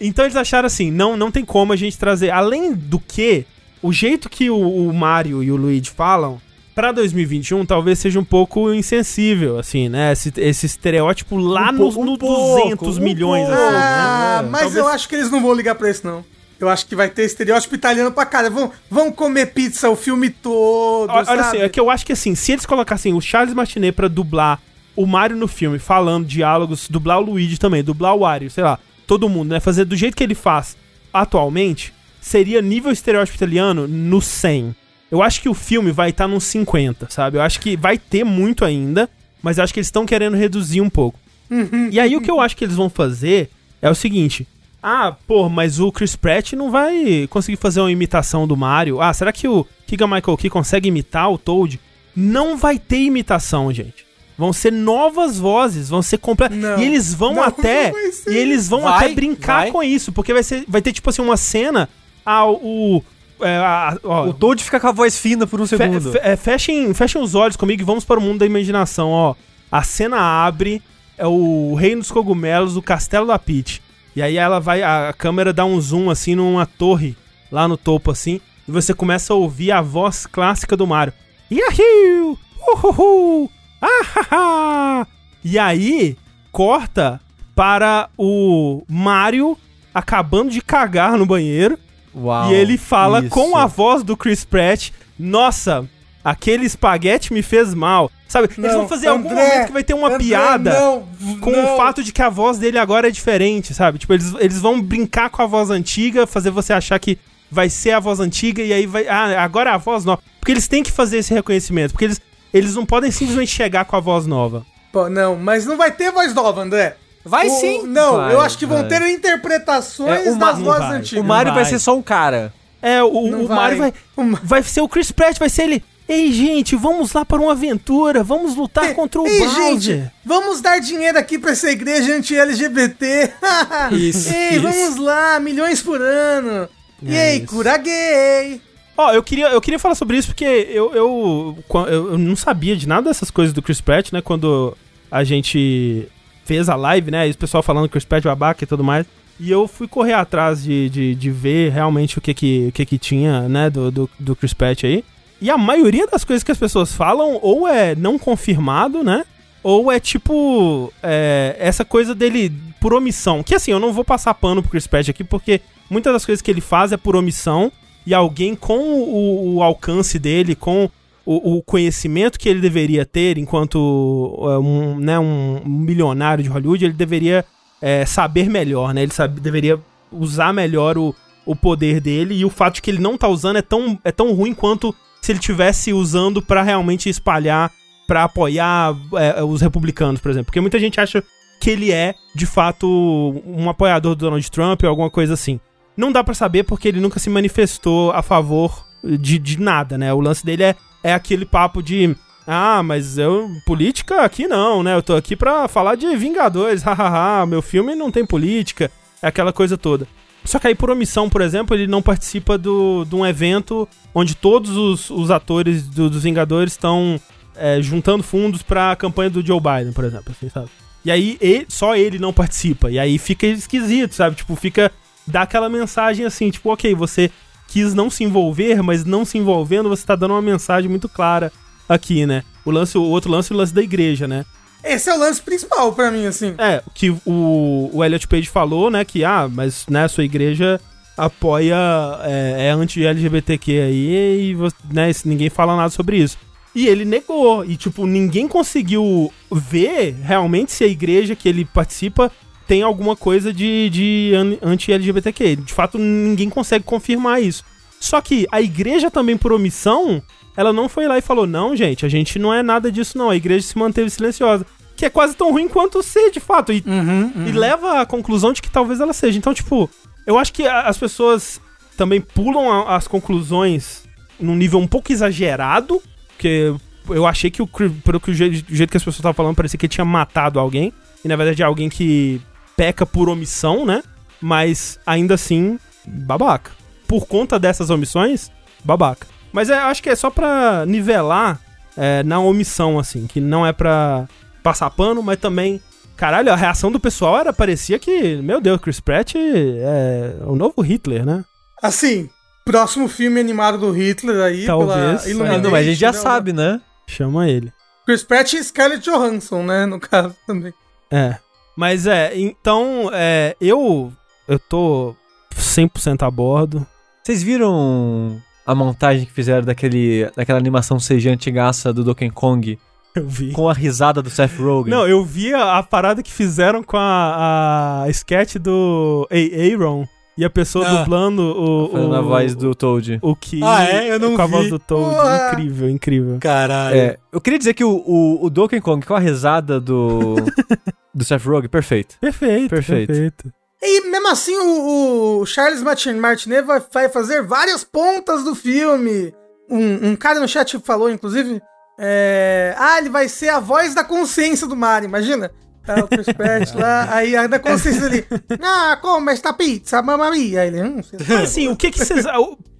Então eles acharam assim, não, não tem como a gente trazer. Além do que, o jeito que o, o Mario e o Luigi falam pra 2021 talvez seja um pouco insensível, assim, né? Esse, esse estereótipo lá Um no, pouco, no um pouco, 200 um milhões, assim, né? Ah, mas Talvez- eu acho que eles não vão ligar pra isso, não. Eu acho que vai ter estereótipo italiano pra cara. Vão, vão comer pizza o filme todo, Olha sabe? assim, é que eu acho que assim, se eles colocassem o Charles Martinet pra dublar o Mario no filme, falando diálogos, dublar o Luigi também, dublar o Wario, sei lá, todo mundo, né? Fazer do jeito que ele faz atualmente, seria nível estereótipo italiano no 100. Eu acho que o filme vai estar nos 50, sabe? Eu acho que vai ter muito ainda, mas eu acho que eles estão querendo reduzir um pouco. E aí o que eu acho que eles vão fazer é o seguinte. Ah, pô, mas o Chris Pratt não vai conseguir fazer uma imitação do Mario. Ah, será que o Keegan Michael Key consegue imitar o Toad? Não vai ter imitação, gente. Vão ser novas vozes, vão ser completas. E eles vão Não, até. não. E eles vão Vai, até brincar vai. com isso, porque vai, ser, vai ter, tipo assim, uma cena. Ah, o. é, a- ó, O Toad fica com a voz fina por um Fe- segundo. fe- é, fechem, fechem os olhos comigo e vamos para o mundo da imaginação, ó. A cena abre, é o Reino dos Cogumelos, o Castelo da Peach. E aí ela vai, a, câmera dá um zoom assim numa torre, lá no topo assim, e você começa a ouvir a voz clássica do Mario. Yahoo! Uhuhu! Ahaha! E aí, corta para o Mario acabando de cagar no banheiro. Uau. E ele fala isso. com a voz do Chris Pratt: Nossa, aquele espaguete me fez mal. Sabe? Eles Não, vão fazer algum André, momento que vai ter uma André, piada não, com não. o fato de que a voz dele agora é diferente, sabe? Tipo, eles, eles vão brincar com a voz antiga, fazer você achar que vai ser a voz antiga e aí vai. Ah, agora é a voz nova. Porque eles têm que fazer esse reconhecimento. Porque eles, eles não podem simplesmente chegar com a voz nova. Pô, não, mas não vai ter voz nova, André. Vai O- sim. Não, Vai, eu acho que vão vai. ter interpretações É, das vozes vai. antigas. O Mario vai vai. ser só um cara. É, o, o Mario vai. Vai ser o Chris Pratt, vai ser ele. Ei, gente, vamos lá para uma aventura, vamos lutar contra o Ei, Bowser. gente, vamos dar dinheiro aqui pra essa igreja anti-LGBT. Isso, Ei, isso. vamos lá, milhões por ano. E É aí, isso. cura gay. Ó, eu queria, eu queria falar sobre isso porque eu, eu, eu não sabia de nada dessas coisas do Chris Pratt, né? Quando a gente fez a live, né? E o pessoal falando Chris Pratt babaca e tudo mais. E eu fui correr atrás de, de, de ver realmente o que que, o que, que tinha, né? Do, do, do Chris Pratt aí. E a maioria das coisas que as pessoas falam ou é não confirmado, né? Ou é tipo. é, essa coisa dele por omissão. Que assim, eu não vou passar pano pro Chris Pratt aqui, porque muitas das coisas que ele faz é por omissão. E alguém com o, o alcance dele, com o, o conhecimento que ele deveria ter enquanto é, um, né, um milionário de Hollywood, ele deveria é, saber melhor, né? Ele sabe, deveria usar melhor o, o poder dele. E o fato de que ele não tá usando é tão, é tão ruim quanto se ele tivesse usando pra realmente espalhar, pra apoiar é, os republicanos, por exemplo. Porque muita gente acha que ele é, de fato, um apoiador do Donald Trump ou alguma coisa assim. Não dá pra saber porque ele nunca se manifestou a favor de, de nada, né? O lance dele é, é aquele papo de. Ah, mas eu. Política aqui não, né? Eu tô aqui pra falar de Vingadores, hahaha. meu filme não tem política. É aquela coisa toda. Só que aí, por omissão, por exemplo, ele não participa do, de um evento onde todos os, os atores do- dos Vingadores estão é, juntando fundos pra campanha do Joe Biden, por exemplo, assim, sabe? E aí, ele- só ele não participa. E aí fica esquisito, sabe? Tipo, fica. Dá aquela mensagem assim, tipo, ok, você quis não se envolver, mas não se envolvendo, você tá dando uma mensagem muito clara aqui, né? O lance, o outro lance o lance da igreja, né? Esse é o lance principal pra mim, assim. É, que o, o Elliot Page falou, né, que, ah, mas, né, sua igreja apoia, é, é anti-LGBTQ aí e né, ninguém fala nada sobre isso. E ele negou. E, tipo, ninguém conseguiu ver realmente se a igreja que ele participa tem alguma coisa de, de an- anti-LGBTQ. De fato, ninguém consegue confirmar isso. Só que a igreja também, por omissão, ela não foi lá e falou: não, gente, a gente não é nada disso, não. A igreja se manteve silenciosa. Que é quase tão ruim quanto ser, de fato. E Uhum, e leva à conclusão de que talvez ela seja. Então, tipo, eu acho que as pessoas também pulam a- as conclusões num nível um pouco exagerado, porque eu achei que o pelo que o jeito que as pessoas estavam falando, parecia que ele tinha matado alguém, e na verdade é alguém que peca por omissão, né? Mas ainda assim, babaca. Por conta dessas omissões, babaca. Mas é, eu acho que é só pra nivelar é, na omissão, assim, que não é pra passar pano, mas também Caralho, a reação do pessoal era, parecia que, meu Deus, Chris Pratt é o novo Hitler, né? Assim, próximo filme animado do Hitler aí, Talvez. pela É, Illumination, não, mas a gente já né? sabe, né? Chama ele. Chris Pratt e Scarlett Johansson, né, no caso também. É. Mas é, então, é, eu eu tô 100% a bordo. Vocês viram a montagem que fizeram daquele, daquela animação CG antigaça do Donkey Kong Eu vi. com a risada do Seth Rogen? Não, eu vi a, a parada que fizeram com a, a sketch do A- Aaron e a pessoa Ah. dublando o, Fazendo o, a voz do Toad. o que Ah, é? Eu não com a vi. voz do Toad. Incrível, incrível. Caralho. É, eu queria dizer que o, o, o Donkey Kong com a risada do, do Seth Rogen, perfeito. Perfeito, Perfeito. perfeito. E mesmo assim, o, o Charles Martin- Martinet vai, vai fazer várias pontas do filme. Um, um cara no chat falou, inclusive, é, ah, ele vai ser a voz da consciência do Mario, imagina. Tá o Chris Pratt lá, aí a da consciência dele, ah, como esta pizza, mamma mia. Aí ele, hum, assim, o que que vocês.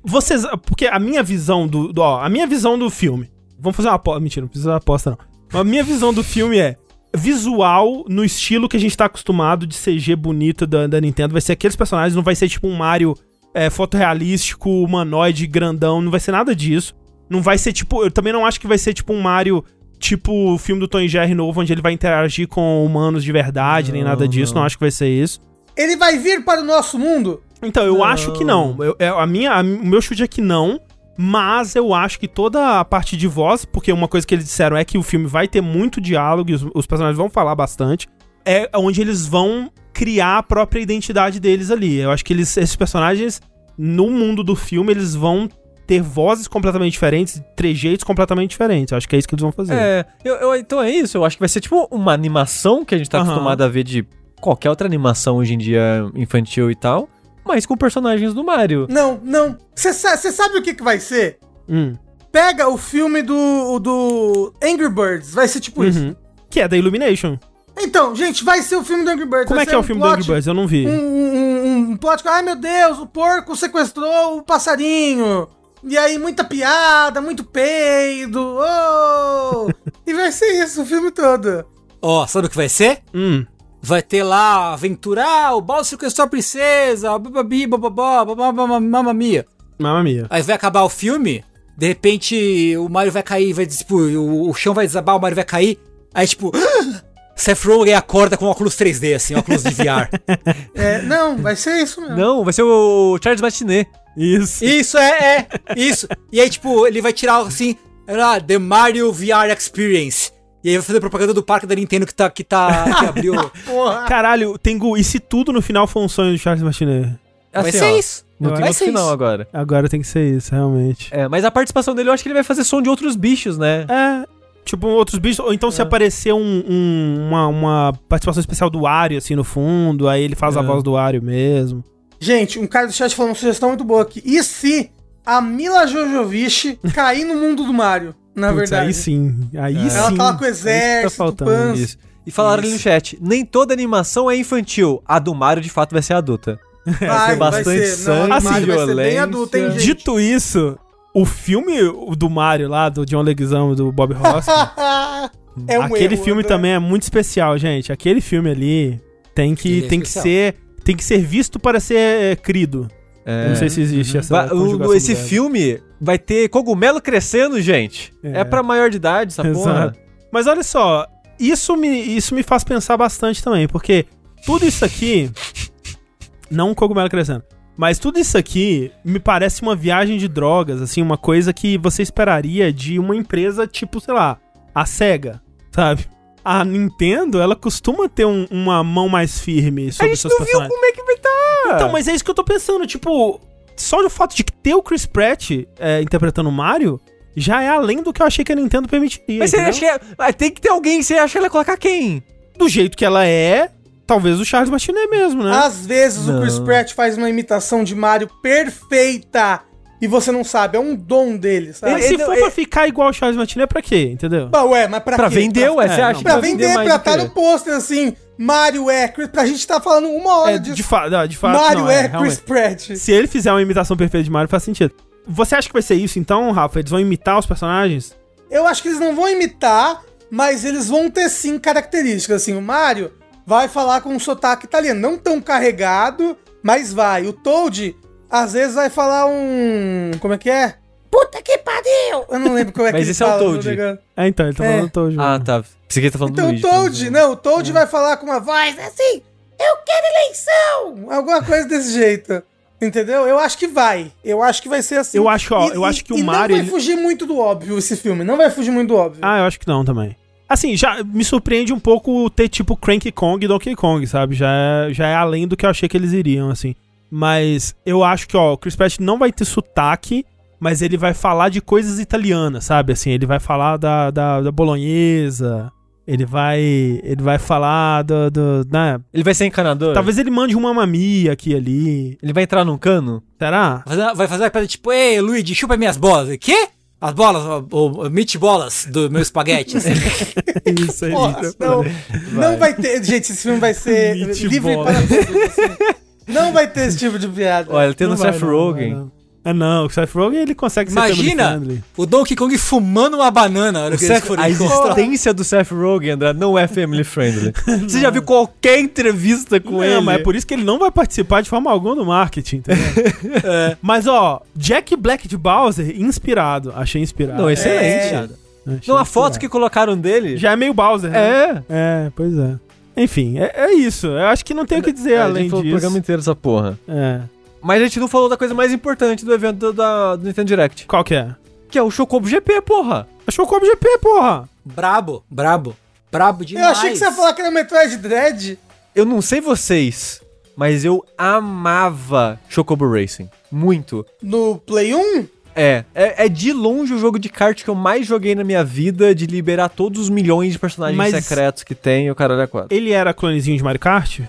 Vocês. Porque a minha visão do. do- ó, a minha visão do filme. Vamos fazer uma aposta. Mentira, não precisa aposta, não. A minha visão do filme é. Visual no estilo que a gente tá acostumado de CG bonito da, da Nintendo. Vai ser aqueles personagens, não vai ser tipo um Mario é, fotorrealístico, humanoide, grandão. Não vai ser nada disso. Não vai ser tipo. Eu também não acho que vai ser tipo um Mario. Tipo o filme do Tom Jerry novo, onde ele vai interagir com humanos de verdade, nem nada disso. Não acho que vai ser isso. Ele vai vir para o nosso mundo? Então, eu Não. acho que não. Eu, eu- a minha, a- o meu chute é que não. Mas eu acho que toda a parte de voz, porque uma coisa que eles disseram é que o filme vai ter muito diálogo e os, os personagens vão falar bastante. É onde eles vão criar a própria identidade deles ali. Eu acho que eles, esses personagens, no mundo do filme, eles vão ter vozes completamente diferentes, trejeitos completamente diferentes. Eu acho que é isso que eles vão fazer. É, eu, eu- então é isso. Eu acho que vai ser tipo uma animação que a gente tá Aham. acostumado a ver de qualquer outra animação hoje em dia infantil e tal, mas com personagens do Mario. Não, não. Você sabe o que, que vai ser? Hum. Pega o filme do, do Angry Birds, vai ser tipo isso. Uhum. Que é da Illumination. Então, gente, vai ser o filme do Angry Birds. Como é que é o um filme do plot- Angry Birds? Eu não vi. Um, um, um, plot que, ai meu Deus, o porco sequestrou o passarinho. E aí, muita piada, muito peido. Oh! e vai ser isso o filme todo. Ó, sabe o que vai ser? Hum. Vai ter lá aventurar, o Bowser sequestrou a princesa, bababi, bababó, bababá, mamma mia. Mamma mia. Aí vai acabar o filme, de repente o Mario vai cair, vai, tipo, o, o chão vai desabar, o Mario vai cair. Aí, tipo, Seth Rogen acorda com óculos 3D, assim, óculos de VR. É, não, vai ser isso mesmo. Não, vai ser o Charles Martinet. Isso. Isso, é, é, isso. E aí, tipo, ele vai tirar, assim, ah, The Mario VR Experience. E aí vai fazer propaganda do parque da Nintendo que tá, que tá, que abriu. Porra. Caralho, Tengu, e se tudo no final for um sonho do Charles Martinet? Vai ser ó, isso. Tem Vai outro ser final isso. agora. Agora tem que ser isso, realmente. É, mas a participação dele eu acho que ele vai fazer som de outros bichos, né? É, tipo outros bichos, ou então se aparecer um, um- uma, uma participação especial do Wario, assim, no fundo, aí ele faz a É. voz do Wario mesmo. Gente, um cara do chat falou uma sugestão muito boa aqui. E se a Mila Jojovic cair no mundo do Mario? Na Putz, verdade. aí sim, aí Ela sim. tá lá com o É isso exército, faltando. Panzer. Isso. E falaram ali no chat, nem toda animação é infantil. A do Mario, de fato, vai ser adulta. Vai, ser bastante sangue, Não, vai ser bem violência. adulto, hein, gente? Dito isso, o filme do Mario lá, do John Leguizamo, do Bob Ross, é um aquele erro, filme André. também é muito especial, gente. Aquele filme ali tem que, é tem que ser tem que ser visto para ser é, crido. É. Eu não sei se existe essa Va- o- esse filme vai ter cogumelo crescendo, gente. É, É. pra maior de idade, essa porra. Exato. Mas olha só, isso me, isso me faz pensar bastante também, porque tudo isso aqui. Não um cogumelo crescendo. Mas tudo isso aqui me parece uma viagem de drogas, assim, uma coisa que você esperaria de uma empresa tipo, sei lá, a SEGA, sabe? A Nintendo, ela costuma ter um- uma mão mais firme A sobre gente seus não viu como é que vai estar. Então, mas é isso que eu tô pensando, tipo, só o fato de ter o Chris Pratt é, interpretando o Mario já é além do que eu achei que a Nintendo permitiria. Mas você entendeu? acha que é... tem que ter alguém, você acha que ela ia colocar quem? Do jeito que ela é, talvez o Charles Martinet mesmo, né? Às vezes o Chris Não. Pratt faz uma imitação de Mario perfeita e você não sabe, é um dom dele, sabe? Mas se ele- for ele- pra ficar igual o Charles Martinet, pra quê? Entendeu? Bah, ué, mas pra, Pra quê? vender, pra, ué, você é, acha não. pra vai vender, mais pra estar no pôster assim, Mario é Chris, pra gente tá falando uma hora É, disso. de, fa não, de fato, Mario não, é, realmente. Chris Pratt. Se ele fizer uma imitação perfeita de Mario, faz sentido. Você acha que vai ser isso então, Rafa? Eles vão imitar os personagens? Eu acho que eles não vão imitar, mas eles vão ter sim características. Assim, o Mario vai falar com um sotaque italiano, não tão carregado, mas vai. O Toad, às vezes, vai falar um. Como é que é? Puta que pariu! Eu não lembro como é que Mas esse é o Toad. É, então, ele tá É. falando do Toad. Ah, tá. Pensei que tá falando Então do o Luigi. Toad, não, o Toad vai falar com uma voz assim, eu quero eleição! Alguma coisa desse jeito. Entendeu? Eu acho que vai. Eu acho que vai ser assim. Eu acho, ó, eu acho que o e Mario, não vai ele- fugir muito do óbvio esse filme. Não vai fugir muito do óbvio. Ah, eu acho que não também. Assim, já me surpreende um pouco ter tipo Cranky Kong e Donkey Kong, sabe? Já é, já é além do que eu achei que eles iriam, assim. Mas eu acho que, ó, o Chris Pratt não vai ter sotaque, mas ele vai falar de coisas italianas, sabe? Assim, ele vai falar da, da, da bolonhesa, ele vai ele vai falar do, do né? Ele vai ser encanador? Talvez ele mande uma mamia aqui ali. Ele vai entrar num cano? Será? Vai fazer- Vai fazer uma piada tipo, ei, Luigi, chupa minhas bolas. Quê? As bolas, o, o meat bolas do meu espaguete. assim. Isso aí. Porra, não, não vai ter. Gente, esse filme vai ser livre para todos. assim. Não vai ter esse tipo de piada. Olha, tem Não no Seth não, Rogen. não. É não, o Seth Rogen ele consegue ser Imagina family friendly. o Donkey Kong fumando uma banana O Seth- a existência do Seth Rogen, André, não é family friendly. Você já viu qualquer entrevista com Não, ele? mas é por isso que ele não vai participar de forma alguma do marketing, entendeu? É. Mas ó, Jack Black de Bowser, inspirado. Achei inspirado. Não, excelente. É. Achei Não, a foto que colocaram dele... Já é meio Bowser, né? É. É, pois é. Enfim, é, é isso. Eu acho que não tem o que dizer É, a além gente falou o disso. programa inteiro essa porra. É. Mas a gente não falou da coisa mais importante do evento do, da, do Nintendo Direct. Qual que é? Que é o Chocobo GP, porra. Achou o GP, porra! Brabo, brabo. Brabo Eu demais. achei que você ia falar que era Metroid Dread. Eu não sei vocês, mas eu amava Chocobo Racing. Muito. No Play 1? É, é, é de longe o jogo de kart que eu mais joguei na minha vida, de liberar todos os milhões de personagens Mas- secretos que tem, o caralho é quatro. Ele era clonezinho de Mario Kart?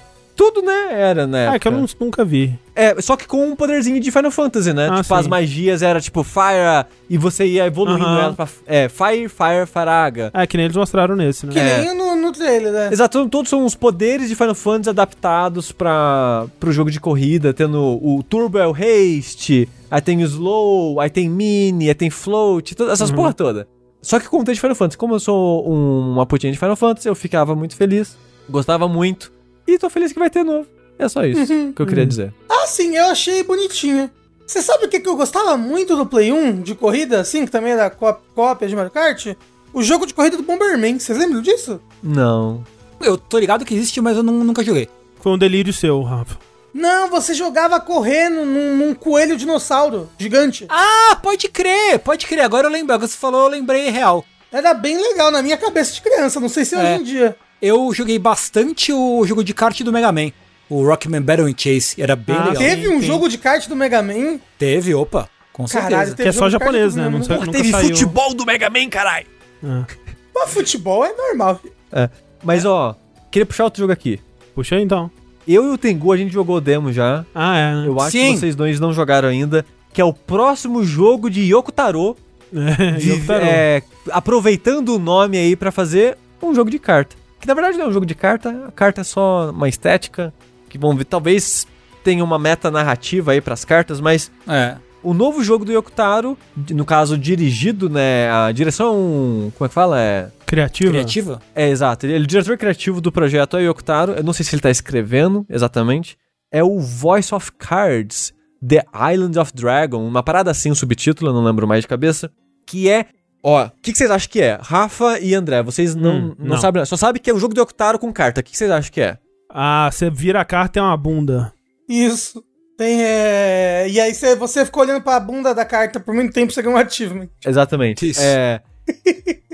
Tudo, né, era, né? Ah, é que eu não- nunca vi. É, só que com um poderzinho de Final Fantasy, né? Ah, tipo, as sim. magias era tipo Fire, e você ia evoluindo Aham. ela pra. É, Fire, Fire, Faraga. É, que nem eles mostraram nesse, né? Que É. nem no, no trailer, né? Exato, todos são os poderes de Final Fantasy adaptados para pro jogo de corrida, tendo o Turbo é o Haste, aí tem o Slow, aí tem Mini, aí tem Float, todas essas porra toda. Só que com o texto de Final Fantasy, como eu sou um, uma putinha de Final Fantasy, eu ficava muito feliz, gostava muito, e tô feliz que vai ter novo. É só isso que eu queria dizer. Ah, sim, eu achei bonitinho. Você sabe o que, que eu gostava muito do Play 1 de corrida, assim, que também era có- cópia de Mario Kart? O jogo de corrida do Bomberman. Vocês lembram disso? Não. Eu tô ligado que existe, mas eu não- nunca joguei. Foi um delírio seu, Rafa. Não, você jogava correndo num, num coelho dinossauro gigante. Ah, pode crer, pode crer. Agora eu lembro. Agora você falou, eu lembrei real. Era bem legal na minha cabeça de criança. Não sei se É. hoje em dia. Eu joguei bastante o jogo de kart do Mega Man. O Rockman Battle and Chase. Era bem Ah, legal. Teve um sim. jogo de kart do Mega Man. Teve, opa. Com certeza. Caralho, Que é só de japonês, né? Não sei, Porra, nunca teve saiu. futebol do Mega Man, caralho! Ah. Mas futebol é normal. É. Mas ó, queria puxar outro jogo aqui. Puxa aí então. Eu e o Tengu, a gente jogou o demo já. Ah, é, né? Eu acho Sim. que vocês dois não jogaram ainda. Que é o próximo jogo de Yoko Taro. É, vi- Yoko Taro. é, aproveitando o nome aí pra fazer um jogo de carta. Que na verdade não é um jogo de carta, a carta é só uma estética. Que vamos ver, talvez tenha uma meta narrativa aí pras cartas, mas É. o novo jogo do Yoko Taro, de- no caso dirigido, né, a direção, como é que fala? É, Criativa. Criativa? é exato, ele, ele é o diretor criativo do projeto é o Yoko Taro, eu não sei se ele tá escrevendo exatamente, é o Voice of Cards, The Island of Dragon, uma parada assim, um subtítulo, eu não lembro mais de cabeça, que é, ó, o que, que vocês acham que é? Rafa e André, vocês não, Hum, não, não. sabem, só sabem que é um jogo do Yoko Taro com carta, o que, que vocês acham que é? Ah, você vira a carta e é uma bunda. Isso. Tem, é... E aí você, você ficou olhando pra bunda da carta por muito tempo, você ganhou um achievement. Exatamente. Isso. É,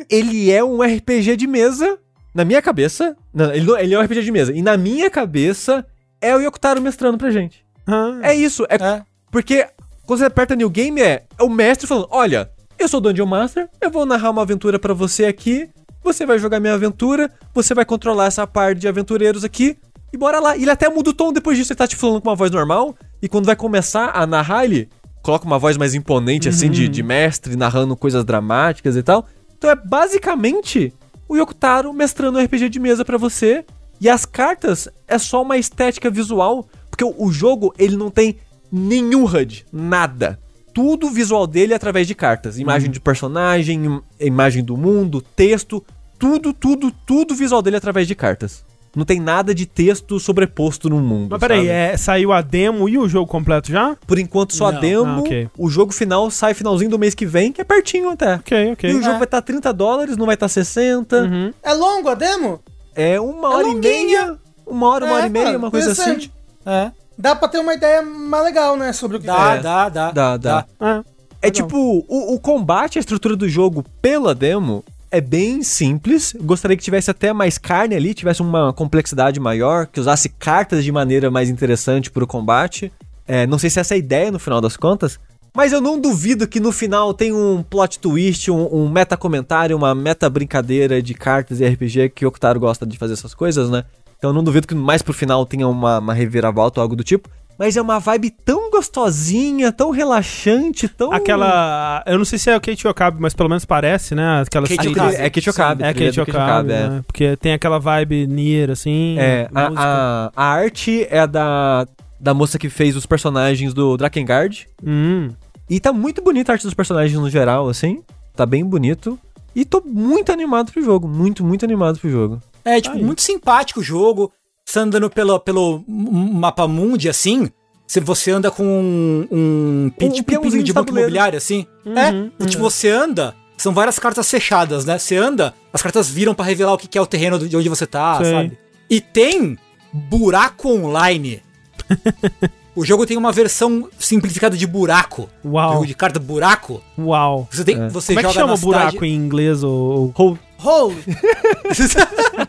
ele é um RPG de mesa, na minha cabeça. Não, ele, ele é um RPG de mesa. E na minha cabeça, é o Yokotaro mestrando pra gente. Ah, É isso. É, É. Porque quando você aperta New Game, é, é o mestre falando: Olha, eu sou o Dungeon Master, eu vou narrar uma aventura pra você aqui. Você vai jogar minha aventura, você vai controlar essa parte de aventureiros aqui. E bora lá. Ele até muda o tom depois disso. Ele tá te falando com uma voz normal. E quando vai começar a narrar, ele coloca uma voz mais imponente, assim, de, de mestre, narrando coisas dramáticas e tal. Então é basicamente o Yokotaro mestrando um RPG de mesa pra você. E as cartas é só uma estética visual. Porque o, o jogo, ele não tem nenhum HUD. Nada. Tudo visual dele é através de cartas. Imagem de personagem, im- imagem do mundo, texto. Tudo, tudo, tudo visual dele é através de cartas. Não tem nada de texto sobreposto no mundo. Mas peraí, sabe? é, saiu a demo e o jogo completo já? Por enquanto só a Não. demo. Ah, ok. O jogo final sai finalzinho do mês que vem, que é pertinho até. Ok, ok. E o jogo É. vai estar 30 dólares, não vai estar 60. Uhum. É longo a demo? É uma hora e longuinho. meia. Uma hora, uma É, hora e meia, uma coisa assim. É. Dá pra ter uma ideia mais legal, né? Sobre o que Dá, é. dá, dá. Dá, dá. Ah, É tipo, o, o combate, a estrutura do jogo pela demo é bem simples. Gostaria que tivesse até mais carne ali, tivesse uma complexidade maior, que usasse cartas de maneira mais interessante pro combate. É, não sei se essa é a ideia no final das contas. Mas eu não duvido que no final tem um plot twist, um, um meta comentário, uma meta brincadeira de cartas e RPG que o Okutaro gosta de fazer essas coisas, né? Então eu não duvido que mais pro final tenha uma, uma reviravolta ou algo do tipo. Mas é uma vibe tão gostosinha, tão relaxante, tão. Aquela. Eu não sei se é o Kate Okabe, mas pelo menos parece, né? Aquelas Kate Okabe. É Kate Okabe. É trilha Kate Okabe, é. né? Porque tem aquela vibe Nier, assim. É, a, a, a arte é da, da moça que fez os personagens do Drakengard. Hum. E tá muito bonita a arte dos personagens no geral, assim. Tá bem bonito. E tô muito animado pro jogo. Muito, muito animado pro jogo. É, tipo, muito simpático o jogo. Você andando pelo, pelo mapa mundi, assim. Se você anda com um, um, Um tipo, peãozinho de banco imobiliário, assim. Uhum, é, tipo, você anda, são várias cartas fechadas, né? Você anda, as cartas viram pra revelar o que é o terreno de onde você tá, Sei. sabe? E tem buraco online. o jogo tem uma versão simplificada de buraco. Uau. Jogo de carta buraco. Uau. Você, tem, você Como é que joga chama buraco cidade... em inglês ou. Hole.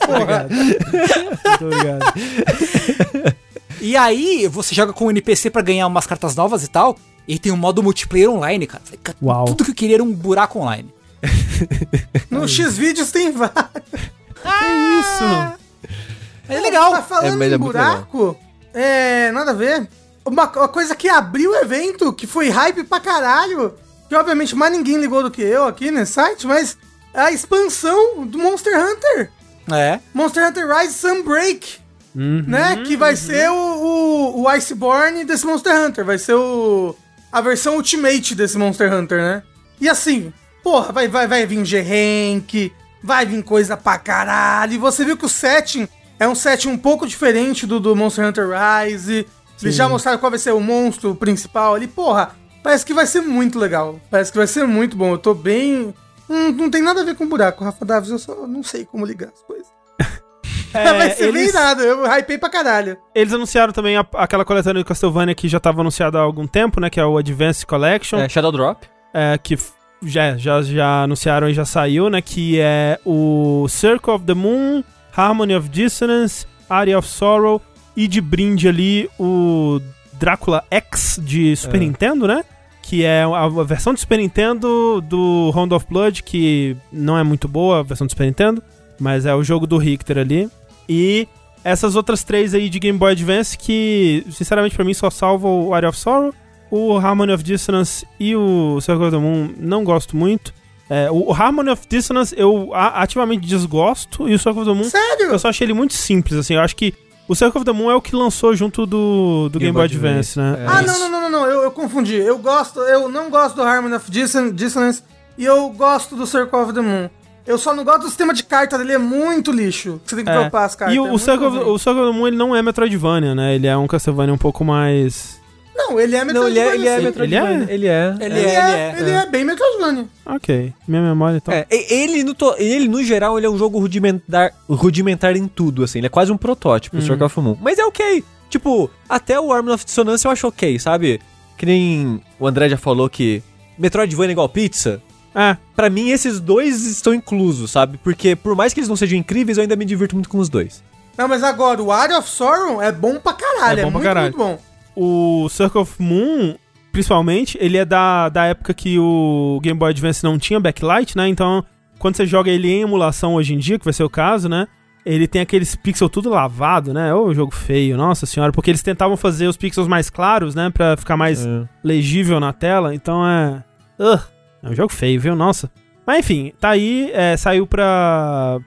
Porra. Muito obrigado. E aí, você joga com o NPC pra ganhar umas cartas novas e tal. E tem um modo multiplayer online, cara. Uau. Tudo que eu queria era um buraco online. No X-Vídeos tem vários. Que isso? É legal. Tá falando É, em é buraco? É, nada a ver. Uma, uma coisa que abriu o evento, que foi hype pra caralho, que obviamente mais ninguém ligou do que eu aqui nesse site, mas a expansão do Monster Hunter. É. Monster Hunter Rise Sunbreak, Uhum. né? Que vai ser o, o, o Iceborne desse Monster Hunter. Vai ser o a versão Ultimate desse Monster Hunter, né? E assim, porra, vai, vai, vai vir G-Rank, vai vir coisa pra caralho. E você viu que o setting é um setting um pouco diferente do, do Monster Hunter Rise. Eles já mostraram qual vai ser o monstro principal ali. Porra, parece que vai ser muito legal. Parece que vai ser muito bom. Eu tô bem... Hum, não tem nada a ver com buraco, Rafa Davis. Eu só não sei como ligar as coisas. É, vai ser bem eles, nada. Eu hypei pra caralho. eles anunciaram também a- aquela coletânea do Castlevania que já tava anunciada há algum tempo, né? Que é o Advanced Collection. É, Shadow Drop. é, que já, já, já anunciaram e já saiu, né? Que é o Circle of the Moon, Harmony of Dissonance, Area of Sorrow e de brinde ali o Drácula X de Super É. Nintendo, né? Que é a, versão de Super Nintendo do Round of Blood, que não é muito boa a versão do Super Nintendo, mas é o jogo do Richter ali. E essas outras três aí de Game Boy Advance que, sinceramente, pra mim só salvam o Area of Sorrow, o Harmony of Dissonance e o Circle of the Moon não gosto muito. É, o, Harmony of Dissonance eu ativamente desgosto e o Circle of the Moon Sério? eu só achei ele muito simples, assim. Eu acho que o Circle of the Moon é o que lançou junto do, do Game, Boy Advance, né? É. Ah, não, não, não, não, não. Eu, eu confundi. Eu gosto, eu não gosto do Harmony of Disson- Dissonance e eu gosto do Circle of the Moon. Eu só não gosto do sistema de carta dele, é muito lixo. Você tem que É. dropar as cartas. E é o, o, muito Circle of, o Circle of the Moon ele não é Metroidvania, né? Ele é um Castlevania um pouco mais. Não, ele é Não, ele é, ele é. Metroidvania. Ele é. Ele Ele é, é, ele ele é bem Metroidvania. Ok. Minha memória então. É, e- ele no, to- ele, no geral, ele é um jogo rudimentar, rudimentar em tudo, assim. Ele é quase um protótipo, o Uhum. Circle of Moon. Mas é ok. Tipo, até o Arm of Dissonance eu acho ok, sabe? Que nem o André já falou que Metroidvania é igual pizza. É. Pra mim, esses dois estão inclusos, sabe? Porque por mais que eles não sejam incríveis, eu ainda me divirto muito com os dois. Não, mas agora, o Area of Sorrow é bom pra caralho. É É, bom pra muito, caralho. muito bom. O Circle of Moon, principalmente, ele é da, da época que o Game Boy Advance não tinha backlight, né? Então, quando você joga ele em emulação hoje em dia, que vai ser o caso, né? Ele tem aqueles pixels tudo lavado, né? Ô, jogo feio, nossa senhora. Porque eles tentavam fazer os pixels mais claros, né? Pra ficar mais É. legível na tela. Então é. Ugh, é um jogo feio, viu? Nossa. Mas enfim, tá aí, é, saiu pra.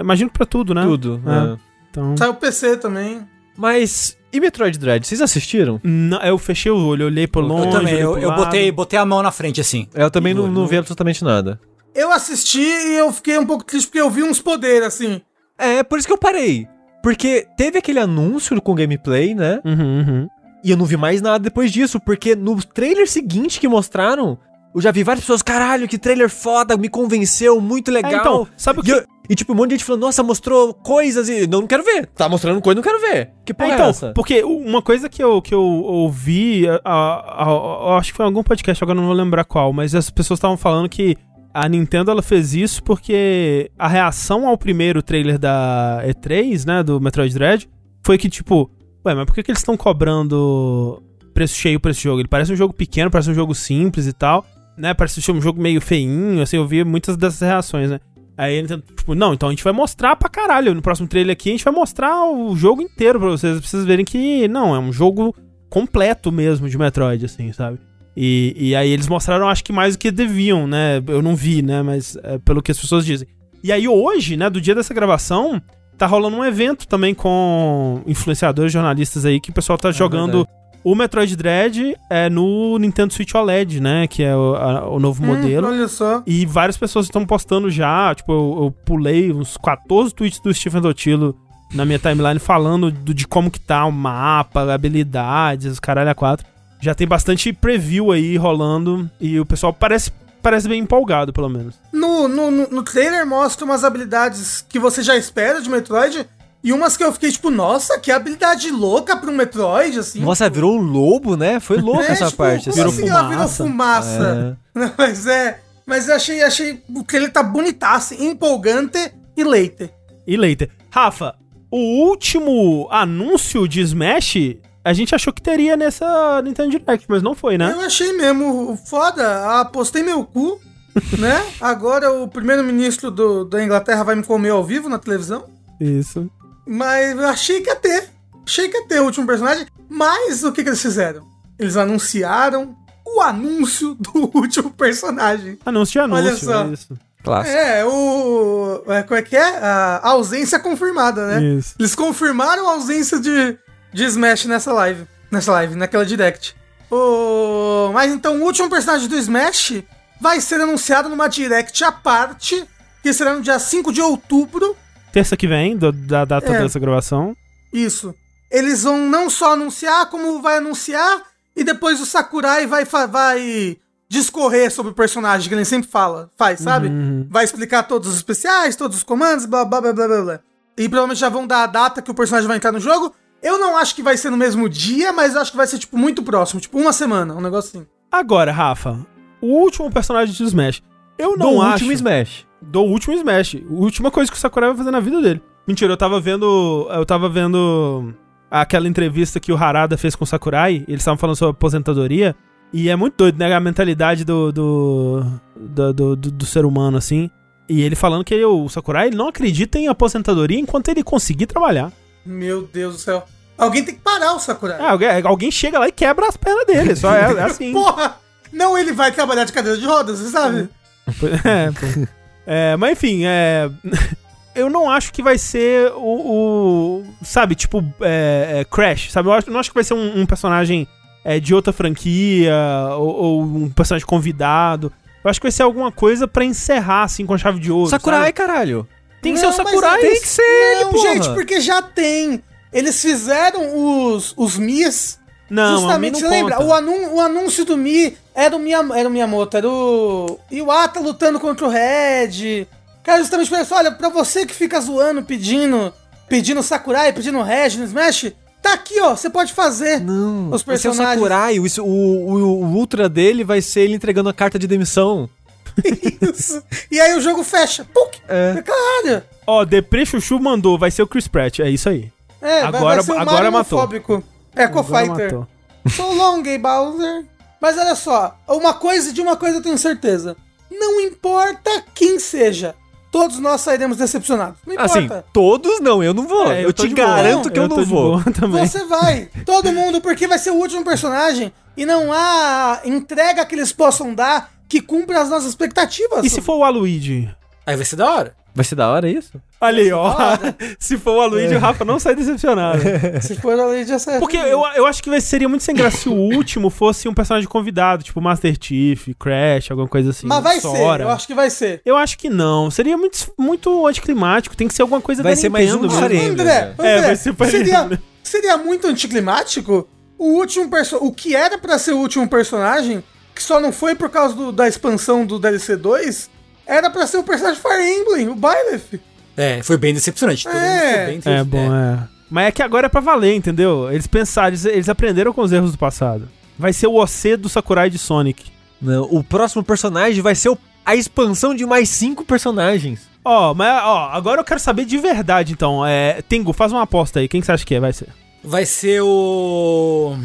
Imagino que pra tudo, né? Tudo. É. é. Então. Saiu PC também. Mas, e Metroid Dread, vocês assistiram? Não, eu fechei o olho, olhei por longe. Eu também, eu, eu botei, botei a mão na frente assim. Eu também não, Não, não não. vi absolutamente nada. Eu assisti e eu fiquei um pouco triste porque eu vi uns poderes, assim. É, por isso que eu parei. Porque teve aquele anúncio com gameplay, né? Uhum, uhum. E eu não vi mais nada depois disso, porque no trailer seguinte que mostraram, eu já vi várias pessoas, caralho, que trailer foda, me convenceu, muito legal. É, então, sabe o E, que. eu- e, tipo, um monte de gente falando, nossa, mostrou coisas e. Não, não quero ver. Tá mostrando coisa, não quero ver. Que porra É, é, então, essa? porque uma coisa que eu, que eu ouvi, a- a- a- a- acho que foi em algum podcast, agora não vou lembrar qual, mas as pessoas estavam falando que a Nintendo ela fez isso porque a reação ao primeiro trailer da E3, né, do Metroid Dread, foi que tipo, ué, mas por que, que eles estão cobrando preço cheio pra esse jogo? Ele parece um jogo pequeno, parece um jogo simples e tal, né, parece um jogo meio feinho, assim, eu vi muitas dessas reações, né. Aí ele tipo, não, então a gente vai mostrar pra caralho. No próximo trailer aqui a gente vai mostrar o jogo inteiro pra vocês. Pra vocês verem que, não, é um jogo completo mesmo de Metroid, assim, sabe? E, e aí eles mostraram, acho que mais do que deviam, né? Eu não vi, né? Mas é, pelo que as pessoas dizem. E aí hoje, né, do dia dessa gravação, tá rolando um evento também com influenciadores, jornalistas aí, que o pessoal tá jogando verdade. O Metroid Dread é, no Nintendo Switch OLED, né? Que é o, a- o novo modelo. Hum, olha só. E várias pessoas estão postando já. Tipo, eu, eu pulei uns 14 tweets do Stephen Dotilo na minha timeline falando do- de como que tá o mapa, habilidades, os caralho a quatro. Já tem bastante preview aí rolando e o pessoal parece, parece bem empolgado, pelo menos. No, no, no, no trailer mostra umas habilidades que você já espera de Metroid. E umas que eu fiquei tipo, nossa, que habilidade louca pra um Metroid, assim. Nossa, virou um lobo, né? Foi louco É, essa tipo, parte. Como Virou assim ela virou fumaça. fumaça? Não, mas é. Mas eu achei, achei. O trailer tá bonitaço, empolgante e leite. E later. Rafa, o último anúncio de Smash a gente achou que teria nessa Nintendo Direct, mas não foi, né? Eu achei mesmo foda, apostei meu cu, né? Agora o primeiro-ministro do- da Inglaterra vai me comer ao vivo na televisão. Isso. Mas eu achei que ia ter. Achei que ia ter o último personagem. Mas o que, que eles fizeram? Eles anunciaram o anúncio do último personagem. Anúncio de Olha anúncio, só. é isso. Clássico. É, o. é, Como é que é? A ausência confirmada, né? Isso. Eles confirmaram a ausência de, de Smash nessa live. Nessa live, naquela direct. O... Mas então o último personagem do Smash vai ser anunciado numa direct à parte, que será no dia 5 de outubro. Terça que vem, do- da data É. dessa gravação. Isso. Eles vão não só anunciar, como vai anunciar, e depois o Sakurai vai, vai discorrer sobre o personagem, que ele sempre fala, faz, sabe? Vai explicar todos os especiais, todos os comandos, blá blá blá blá blá blá. E provavelmente já vão dar a data que o personagem vai entrar no jogo. Eu não acho que vai ser no mesmo dia, mas eu acho que vai ser, tipo, muito próximo, tipo, uma semana, um negócio assim. Agora, Rafa, o último personagem de Smash. Eu Do não acho. último Smash. Do último Smash. A última coisa que o Sakurai vai fazer na vida dele. Mentira, eu tava vendo. Eu tava vendo aquela entrevista que o Harada fez com o Sakurai. Eles estavam falando sobre aposentadoria. E é muito doido, né? A mentalidade do. do. do, do, do- ser humano, assim. E ele falando que ele- o Sakurai não acredita em aposentadoria enquanto ele conseguir trabalhar. Meu Deus do céu. Alguém tem que parar o Sakurai. É, alguém, alguém chega lá e quebra as pernas dele. Só é, é assim. Porra! Não, ele vai trabalhar de cadeira de rodas, você sabe? É, pô. É, mas enfim, é. Eu não acho que vai ser o. o- sabe, tipo, é, é, Crash, sabe? Eu acho, não acho que vai ser um, um personagem é, de outra franquia ou, ou um personagem convidado. Eu acho que vai ser alguma coisa pra encerrar, assim, com a chave de ouro. Sakurai, sabe? caralho. Tem que Não, ser o Sakurai. tem Tem que ser ele, Não, porra. gente, porque já tem. Eles fizeram os, os Mis. Não, a mim justamente, não você lembra? O, anun- o anúncio do Mi era o, Miyam era o Miyamoto, era o Iwata lutando contra o Red. Cara, justamente pra isso, olha, pra você que fica zoando, pedindo, pedindo Sakurai, pedindo Red no Smash, Tá aqui, ó. Você pode fazer. Não, Os vai ser o personagens. Sakurai, o, o, o, o ultra dele vai ser ele entregando a carta de demissão. Isso. E aí o jogo fecha. Puk! É. Caralho. Ó, Depre Chuchu mandou, vai ser o Chris Pratt, é isso aí. É, Agora- vai ser o agora matou. homofóbico. Eco Agora Fighter. matou. So long, Gay Bowser. Mas olha só, uma coisa de uma coisa eu tenho certeza. Não importa quem seja, todos nós sairemos decepcionados. Não Assim, importa. todos não, eu não vou. É, eu tô te de boa. garanto que eu, tô não vou. também. Você vai. Todo mundo, porque vai ser o último personagem e não há entrega que eles possam dar que cumpra as nossas expectativas. E se for o Aluigi? Aí vai ser da hora. Vai ser da hora isso? Olha aí, ó. Se for o Aluigi, o Rafa não sai decepcionado. Se for a lei de acesso. Porque eu, eu acho que vai- seria muito sem graça se o último fosse um personagem convidado, tipo Master Chief, Crash, alguma coisa assim. Mas vai ser, Sora. eu acho que vai ser. Eu acho que não. Seria muito, muito anticlimático. Tem que ser alguma coisa Vai da ser mais Nintendo um do mesmo. Fire Emblem, André, né? André, É, vai ser seria, Emblem. seria muito anticlimático o último o que era pra ser o último personagem, que só não foi por causa do- da expansão do DLC 2, era pra ser o personagem Fire Emblem, o Byleth. É, foi bem decepcionante. É. bem É bom, é. Mas é que agora é pra valer, entendeu? Eles pensaram, eles, eles aprenderam com os erros do passado. Vai ser o OC do Sakurai de Sonic. Não, o próximo personagem vai ser o- a expansão de mais cinco personagens. Ó, mas ó, agora eu quero saber de verdade, então. É, Tengu, faz uma aposta aí. Quem que você acha que é? Vai ser? Vai ser o.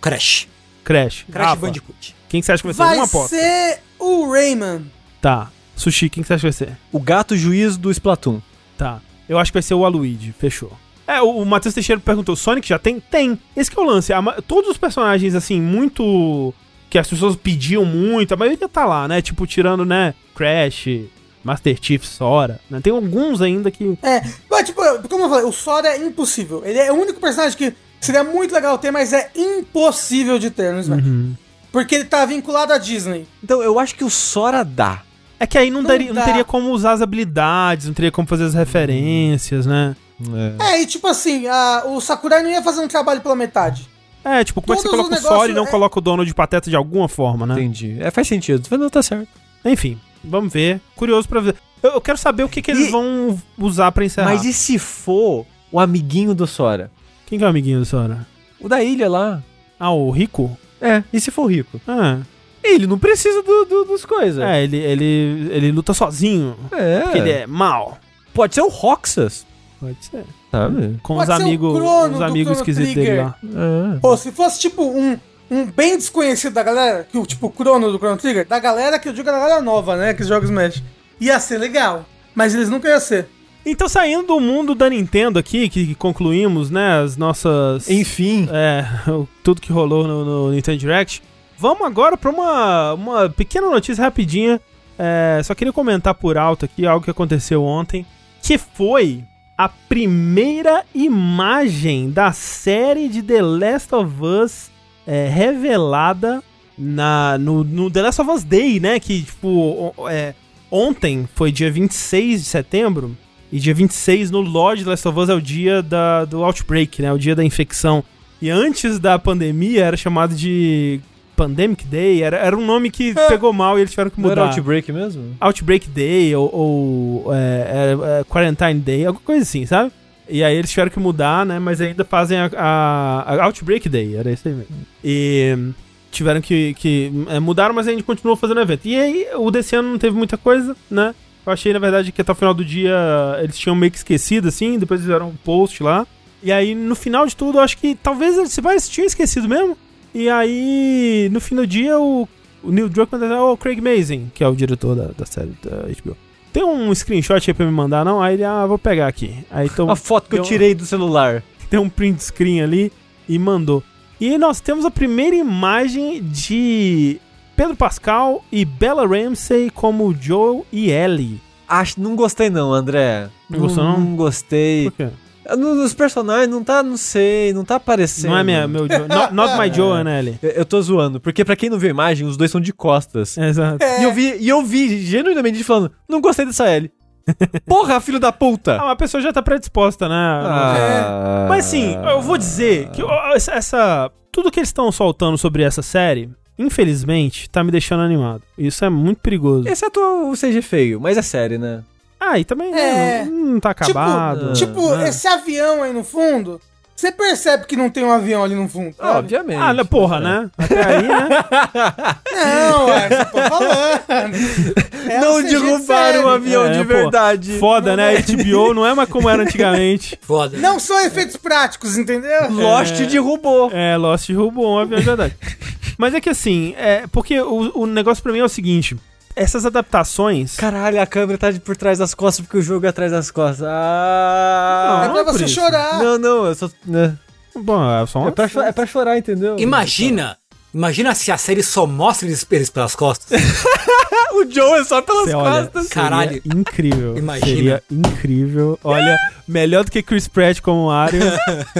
Crash. Crash. Crash Rafa, Bandicoot. Quem que você acha que vai ser? Vai Uma aposta. ser o Rayman. Tá. Sushi, quem que você acha que vai ser? O gato juiz do Splatoon. Tá. Eu acho que vai ser o Aluigi. Fechou. É, o, o Matheus Teixeira perguntou: Sonic já tem? Tem. Esse que é o lance. A todos os personagens, assim, muito. que as pessoas pediam muito, a maioria tá lá, né? Tipo, tirando, né? Crash, Master Chief, Sora. Né? Tem alguns ainda que. É, mas tipo, como eu falei, o Sora é impossível. Ele é o único personagem que seria muito legal ter, mas é impossível de ter no Smash. Uhum. Porque ele tá vinculado à Disney. Então, eu acho que o Sora dá. É que aí não, Não daria, não teria como usar as habilidades, não teria como fazer as referências, né? É, e tipo assim, a- o Sakurai não ia fazer um trabalho pela metade. É, tipo, como é que você Todos coloca o Sora e não é- coloca o dono de pateta de alguma forma, né? Entendi. É, faz sentido. Não tá certo. Enfim, vamos ver. Curioso pra ver. Eu, eu quero saber o que, que eles E- vão usar pra encerrar. Mas e se for o amiguinho do Sora? Quem que é o amiguinho do Sora? O da ilha lá. Ah, o Rico? É, e se for o rico? Ah, Ele não precisa do, do- dos coisas. é, ele, ele, ele luta sozinho. É. Porque ele é mal. Pode ser o Roxas, Pode ser. sabe? Com Pode os amigos Crono os amigos esquisitos dele lá. É. Pô, se fosse tipo um, um bem desconhecido da galera, que o tipo o Chrono do Chrono Trigger, da galera que eu digo é da galera nova, né? Que joga Smash. Ia ser legal. Mas eles nunca iam ser. Então, saindo do mundo da Nintendo aqui, que, concluímos, né, as nossas... Enfim. É, tudo que rolou no, no Nintendo Direct. Vamos agora pra uma, uma pequena notícia rapidinha. É, só queria comentar por alto aqui algo que aconteceu ontem, que foi a primeira imagem da série de The Last of Us é, revelada na, no, no The Last of Us Day, né? Que, tipo, é, ontem foi dia 26 de setembro. E dia 26 no Lord The Last of Us é o dia da, do Outbreak, né? O dia da infecção. E antes da pandemia era chamado de Pandemic Day. Era, era um nome que pegou mal e eles tiveram que Não era mudar. Outbreak mesmo? Outbreak Day ou, ou, é, é, é, Quarantine Day, alguma coisa assim, sabe? E aí eles tiveram que mudar, né? Mas ainda fazem a, a- a Outbreak Day, era isso aí mesmo. E tiveram que, que é, mudaram, mas a gente continuou fazendo o evento. E aí o desse ano não teve muita coisa, né? Eu achei, na verdade, que até o final do dia eles tinham meio que esquecido, assim, depois fizeram um post lá. E aí, no final de tudo, eu acho que talvez eles se eles tinham esquecido mesmo. E aí, no fim do dia, o, o Neil Druckmann é o Craig Mazin, que é o diretor da, da série da HBO. Tem um screenshot aí pra me mandar, não? Aí ele, ah, vou pegar aqui. Aí então, A foto que eu tirei do celular. tem um print screen ali e mandou. E nós temos a primeira imagem de Pedro Pascal e Bella Ramsey como Joe e Ellie. Acho, não gostei não, André. Não gostou, não? Não gostei. Por quê? No- Nos personagens não tá, não sei, não tá aparecendo. Não é minha, meu Joe. Not, not my Joe, né, Ellie? Eu, eu tô zoando, porque pra quem não viu a imagem, os dois são de costas. Exato. E eu vi, e eu vi genuinamente falando, não gostei dessa L. Porra, filho da puta! Ah, a pessoa já tá predisposta, né? Ah. Mas assim, eu vou dizer que essa- essa. Tudo que eles estão soltando sobre essa série, infelizmente, tá me deixando animado. Isso é muito perigoso. Exceto o CG feio, mas é série, né? Ah, e também É. né, não, não tá acabado. tipo, tipo né? esse avião aí no fundo Você percebe que não tem um avião ali no fundo. sabe? Obviamente. Ah, né, porra, né? Até aí, né? Não, é, só tô falando. É não um derrubaram um avião É, de pô, verdade. Foda, né? A HBO não é mais como era antigamente. Foda. Não são efeitos práticos, entendeu? Lost derrubou. É, Lost roubou um avião de verdade. Mas é que assim, é, porque o, o negócio pra mim é o seguinte: essas adaptações. Caralho, a câmera tá de por trás das costas porque o jogo é atrás das costas. Ah. é não pra é você isso. chorar. Não, não, eu só. né? Bom, é só uma. É, pra, é pra chorar, entendeu? Imagina, imagina se a série só mostra eles eles pelas costas. O Joe é só pelas olha, costas. seria Caralho. Incrível. Imagina. Seria incrível. Olha, melhor do que Chris Pratt como Mario.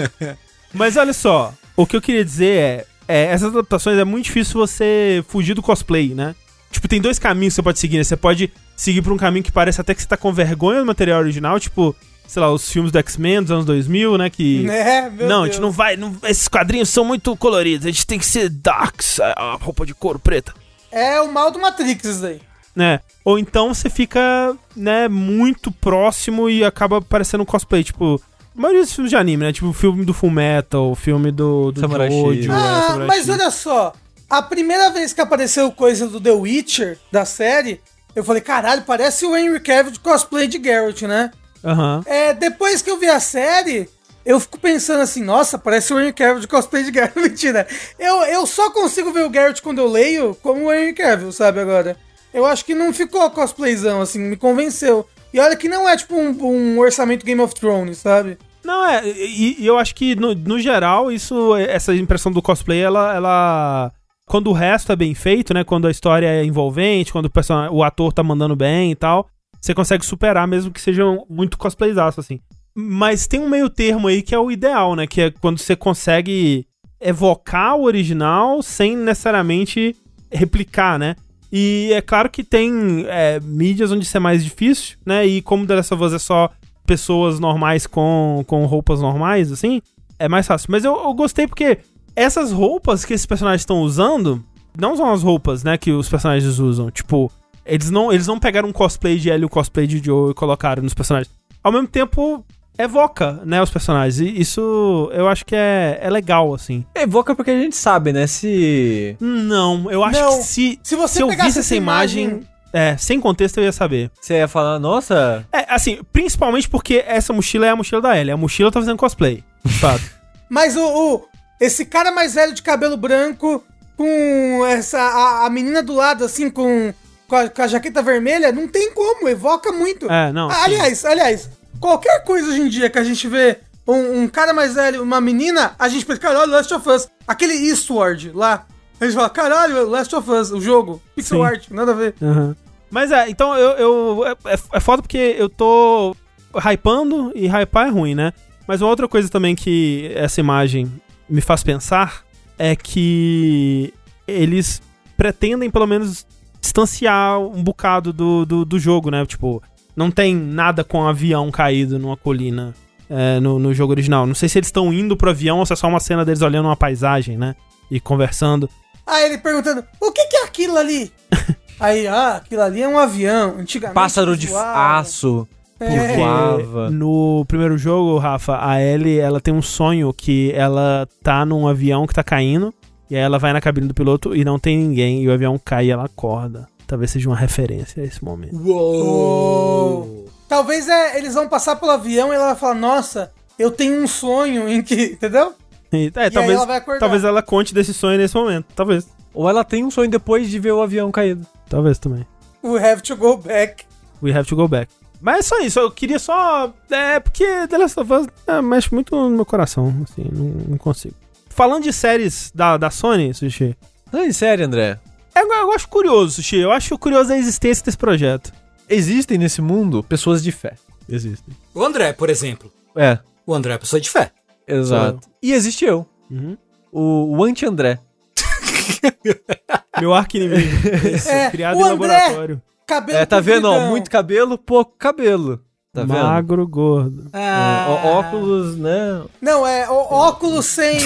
Mas olha só, o que eu queria dizer é, é, essas adaptações é muito difícil você fugir do cosplay, né? Tipo, tem dois caminhos que você pode seguir, né? Você pode seguir por um caminho que parece até que você tá com vergonha do material original, tipo, sei lá, os filmes do X-Men dos anos 2000, né? Que. Né, meu não, a Deus. gente não vai. não- esses quadrinhos são muito coloridos, a gente tem que ser darks, a a roupa de couro preta É o mal do Matrix isso daí. né? Ou então você fica, né, muito próximo e acaba parecendo um cosplay, tipo, a maioria dos filmes de anime, né? Tipo o filme do Full Metal, o filme do, do Samurai Jojo, X. é, Ah, Samurai mas X. olha só. A primeira vez que apareceu coisa do The Witcher, da série, eu falei, caralho, parece o Henry Cavill de cosplay de Geralt, né? Aham. É, depois que eu vi a série, eu fico pensando assim, nossa, parece o Henry Cavill de cosplay de Geralt. Mentira. Eu, eu só consigo ver o Geralt quando eu leio como o Henry Cavill, sabe, agora. Eu acho que não ficou cosplayzão, assim, me convenceu. E olha que não é tipo um, um orçamento Game of Thrones, sabe? Não, é, e, e eu acho que no, no geral, isso, essa impressão do cosplay, ela, ela. Quando o resto é bem feito, né? Quando a história é envolvente, quando o, person... o ator tá mandando bem e tal, você consegue superar, mesmo que seja muito cosplayzaço, assim. Mas tem um meio termo aí que é o ideal, né? Que é quando você consegue evocar o original sem necessariamente replicar, né? E é claro que tem é, mídias onde isso é mais difícil, né? E como of Us é só pessoas normais com, com roupas normais, assim, é mais fácil. Mas eu, eu gostei porque essas roupas que esses personagens estão usando não são as roupas, né, que os personagens usam. Tipo, eles não, eles não pegaram um cosplay de Ellie e um cosplay de Joe e colocaram nos personagens. Ao mesmo tempo, evoca, né, os personagens. E isso eu acho que é, é legal, assim. Evoca porque a gente sabe, né? Se. Não, eu acho Não. que se, Se você se eu visse essa imagem, é, sem contexto eu ia saber. Você ia falar, nossa. É, assim, principalmente porque essa mochila é a mochila da Ellie. A mochila tá fazendo cosplay, de fato. Mas o, o- esse cara mais velho de cabelo branco com essa a, a menina do lado assim com com a, com a jaqueta vermelha, não tem como, evoca muito. É, não, Ah, aliás, aliás, qualquer coisa hoje em dia que a gente vê um, um cara mais velho, uma menina, a gente pensa, caralho, Last of Us. Aquele Eastward lá. A gente fala, caralho, Last of Us, o jogo. Pixel Sim. art, nada a ver. Aham. Mas é, então eu. eu é, é- é foda porque eu tô hypando e hypar é ruim, né? Mas uma outra coisa também que essa imagem me faz pensar é que eles pretendem pelo menos distanciar um bocado do, do, do jogo, né? Tipo, não tem nada com um avião caído numa colina é, no, no jogo original. Não sei se eles estão indo pro avião ou se é só uma cena deles olhando uma paisagem, né? E conversando. Aí ele perguntando, o que que é aquilo ali? Aí, ah, aquilo ali é um avião, antigamente. Pássaro de voava. aço. É. voava. No primeiro jogo, Rafa, a Ellie, ela tem um sonho que ela tá num avião que tá caindo, e aí ela vai na cabine do piloto e não tem ninguém, e o avião cai e ela acorda. Talvez seja uma referência a esse momento. Uou. Talvez é, eles vão passar pelo avião e ela vai falar, nossa, eu tenho um sonho em que. Entendeu? E, é, aí talvez, ela vai acordar. talvez ela conte desse sonho nesse momento. Talvez. Ou ela tem um sonho depois de ver o avião caído. Talvez também. We have to go back. We have to go back. Mas é só isso, eu queria só. É porque The Last of Us é, mexe muito no meu coração, assim, não, não consigo. Falando de séries da, da Sony, Sushi, Não, em sério, André. eu, eu acho curioso, Sushi. Eu acho curioso a existência desse projeto. Existem nesse mundo pessoas de fé. Existem. O André, por exemplo. É, O André é pessoa de fé. exato. E existe eu. Uhum. O, o anti-André. Meu. Esse, É, criado o em André- laboratório. Cabelo É, tá vendo? Ó, muito cabelo, pouco cabelo. Tá vendo? Magro, gordo. Ah. É, óculos, né? Não, é ó- óculos sem.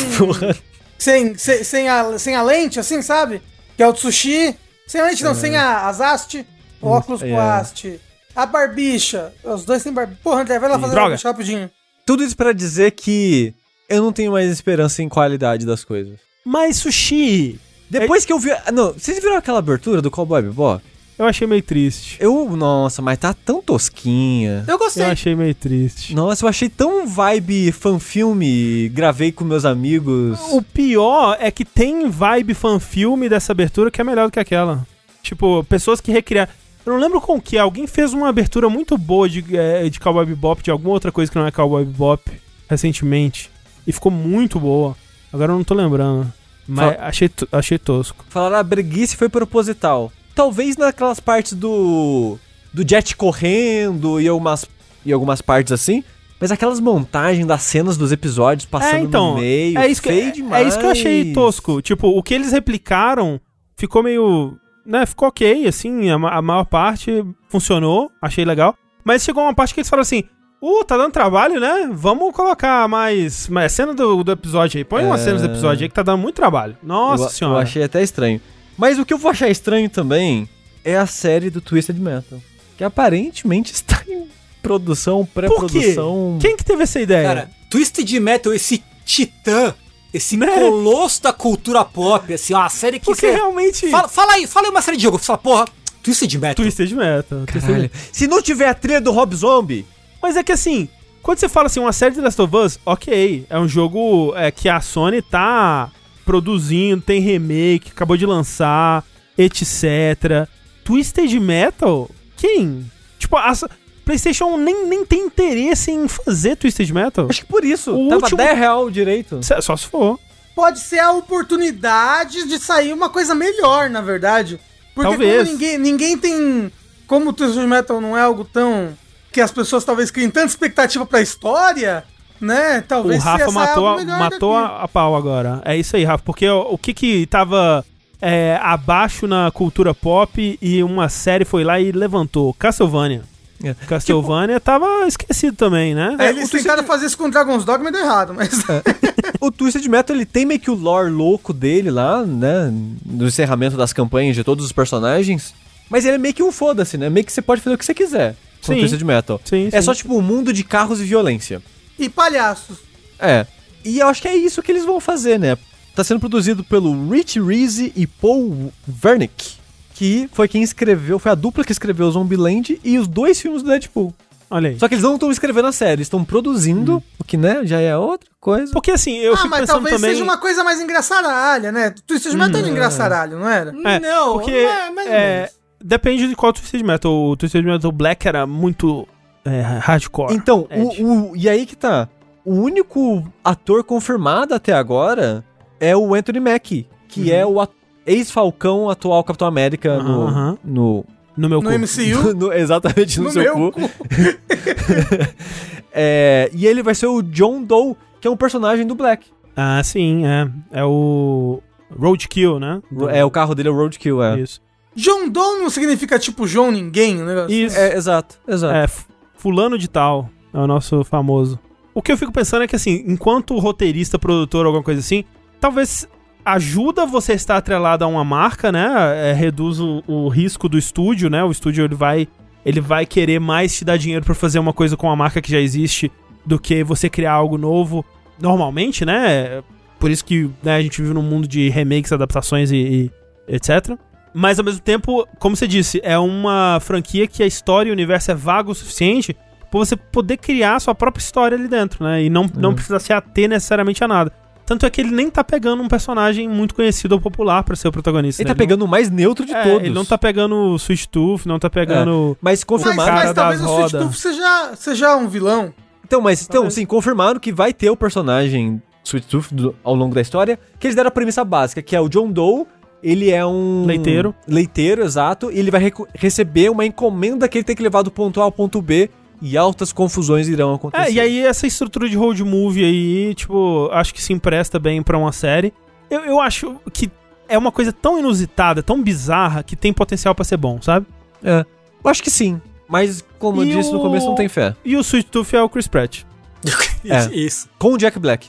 sem, sem, sem, a, sem a lente, assim, sabe? Que é o sushi. Sem a lente, não, sem a, as haste. Óculos com é. haste. A barbicha. Os dois têm barbicha. Porra, André, vai lá fazer barbicha rapidinho. Tudo isso pra dizer que eu não tenho mais esperança em qualidade das coisas. Mas sushi, Depois que eu vi. Não, vocês viram aquela abertura do Cowboy Bebop? Eu achei meio triste. Eu. Nossa, mas tá tão tosquinha. Eu gostei. Eu achei meio triste. Nossa, eu achei tão vibe fanfilme. Gravei com meus amigos. O pior é que tem vibe fanfilme dessa abertura que é melhor do que aquela. Tipo, pessoas que recriaram. Eu não lembro com que. Alguém fez uma abertura muito boa de, é, de Cowboy Bebop, de alguma outra coisa que não é Cowboy Bebop, recentemente. E ficou muito boa. Agora eu não tô lembrando. Mas achei, achei tosco. Falaram a breguice foi proposital. Talvez naquelas partes do. do Jet correndo e algumas, e algumas partes assim. Mas aquelas montagens das cenas dos episódios passando é, então. no meio. é, isso que, feio é, demais. é isso que eu achei tosco. Tipo, o que eles replicaram ficou meio. né, ficou ok, assim. A, a maior parte funcionou, achei legal. Mas chegou uma parte que eles falaram assim. Uh, tá dando trabalho, né? Vamos colocar mais, mais cena do, do episódio aí. Põe uma É. cena do episódio aí que tá dando muito trabalho. Nossa eu, senhora. eu achei até estranho. Mas o que eu vou achar estranho também é a série do Twisted Metal. Que aparentemente está em produção, pré-produção. Quem que teve essa ideia? Cara, Twisted Metal, esse titã, esse Né? colosso da cultura pop, assim, uma série que Porque você... realmente. Fala, fala aí, fala aí uma série de jogo. Fala, porra, Twisted Metal. Twisted Metal. Caralho. Se não tiver a trilha do Rob Zombie, Mas é que assim, quando você fala assim, uma série de Last of Us, ok, é um jogo é, que a Sony tá produzindo, tem remake, acabou de lançar, etc. Twisted Metal? Quem? Tipo, a PlayStation nem, nem tem interesse em fazer Twisted Metal. acho que por isso. O tava último- 10 real direito. Só se for. Pode ser a oportunidade de sair uma coisa melhor, na verdade. Porque Talvez. como ninguém, ninguém tem. Como o Twisted Metal não é algo tão. que as pessoas talvez criem tanta expectativa pra história, né? O Talvez Rafa saia matou, algo a, matou a, a pau agora. É isso aí, Rafa. Porque o, o que que tava é, abaixo na cultura pop e uma série foi lá e levantou? Castlevania. É. Castlevania tava esquecido também, né? É, É, eles o tentaram fazer isso com Dragon's Dogma e deu errado, mas. O Twisted Metal, ele tem meio que o lore louco dele lá, né? No encerramento das campanhas de todos os personagens. Mas ele é meio que um foda-se, né? Meio que você pode fazer o que você quiser com o Sim. Twisted Metal. Sim, É sim. só tipo um mundo de carros e violência. E palhaços. É. E eu acho que é isso que eles vão fazer, né? Tá sendo produzido pelo Rich Reese e Paul Wernick, que foi quem escreveu, foi a dupla que escreveu Zombieland e os dois filmes do Deadpool. Olha aí. Só que eles não estão escrevendo a série, eles estão produzindo, o que, né, já é outra coisa. Porque assim, eu ah, fico mas talvez também. seja uma coisa mais engraçaralha, né? Twisted Metal era engraçaralho, não era? É, não, porque é, mais ou é, menos. depende de qual Twisted Metal. O Twisted Metal Black era muito é, hardcore. Então, o, o- e aí que tá. O único ator confirmado até agora é o Anthony Mackie, que é o ex-Falcão, atual Capitão América no, Aham. no, no meu No cu. MCU. no- exatamente no, no seu meu cu. cu. É, e ele vai ser o John Doe, que é um personagem do Black. Ah, sim, é. É o Roadkill, né? É, o carro dele é o Roadkill, é. Isso. John Doe não significa tipo João Ninguém, negócio? Isso. É, exato, exato. É, fulano de tal. É o nosso famoso. O que eu fico pensando é que, assim, enquanto roteirista, produtor, alguma coisa assim, talvez ajuda você a estar atrelado a uma marca, né? É, reduz o, o risco do estúdio, né? O estúdio ele vai, ele vai querer mais te dar dinheiro pra fazer uma coisa com a marca que já existe do que você criar algo novo normalmente, né? Por isso que né, a gente vive num mundo de remakes, adaptações e, e etc. Mas ao mesmo tempo, como você disse, é uma franquia que a história e o universo é vago o suficiente pra você poder criar a sua própria história ali dentro, né? E não, não precisa se ater necessariamente a nada. Tanto é que ele nem tá pegando um personagem muito conhecido ou popular pra ser o protagonista. Ele né? tá pegando o mais neutro de não, é, todos. Ele não tá pegando o Sweet Tooth, não tá pegando. Mas Mas, confirmaram. cara mas talvez o Sweet. Tooth seja, seja um vilão. Então, mas então, sim, confirmaram que vai ter o personagem Sweet Tooth do- ao longo da história, que eles deram a premissa básica, que é o John Doe, ele é um... Leiteiro. Leiteiro, exato, e ele vai receber uma encomenda que ele tem que levar do ponto A ao ponto B, e altas confusões irão acontecer. É, e aí essa estrutura de road movie aí, tipo, acho que se empresta bem pra uma série. Eu, eu acho que é uma coisa tão inusitada, tão bizarra, que tem potencial pra ser bom, sabe? É, eu acho que sim. Mas, como E eu disse no o- começo, não tem fé. E o Sweet Tooth é o Chris Pratt. É. Isso, Com o Jack Black.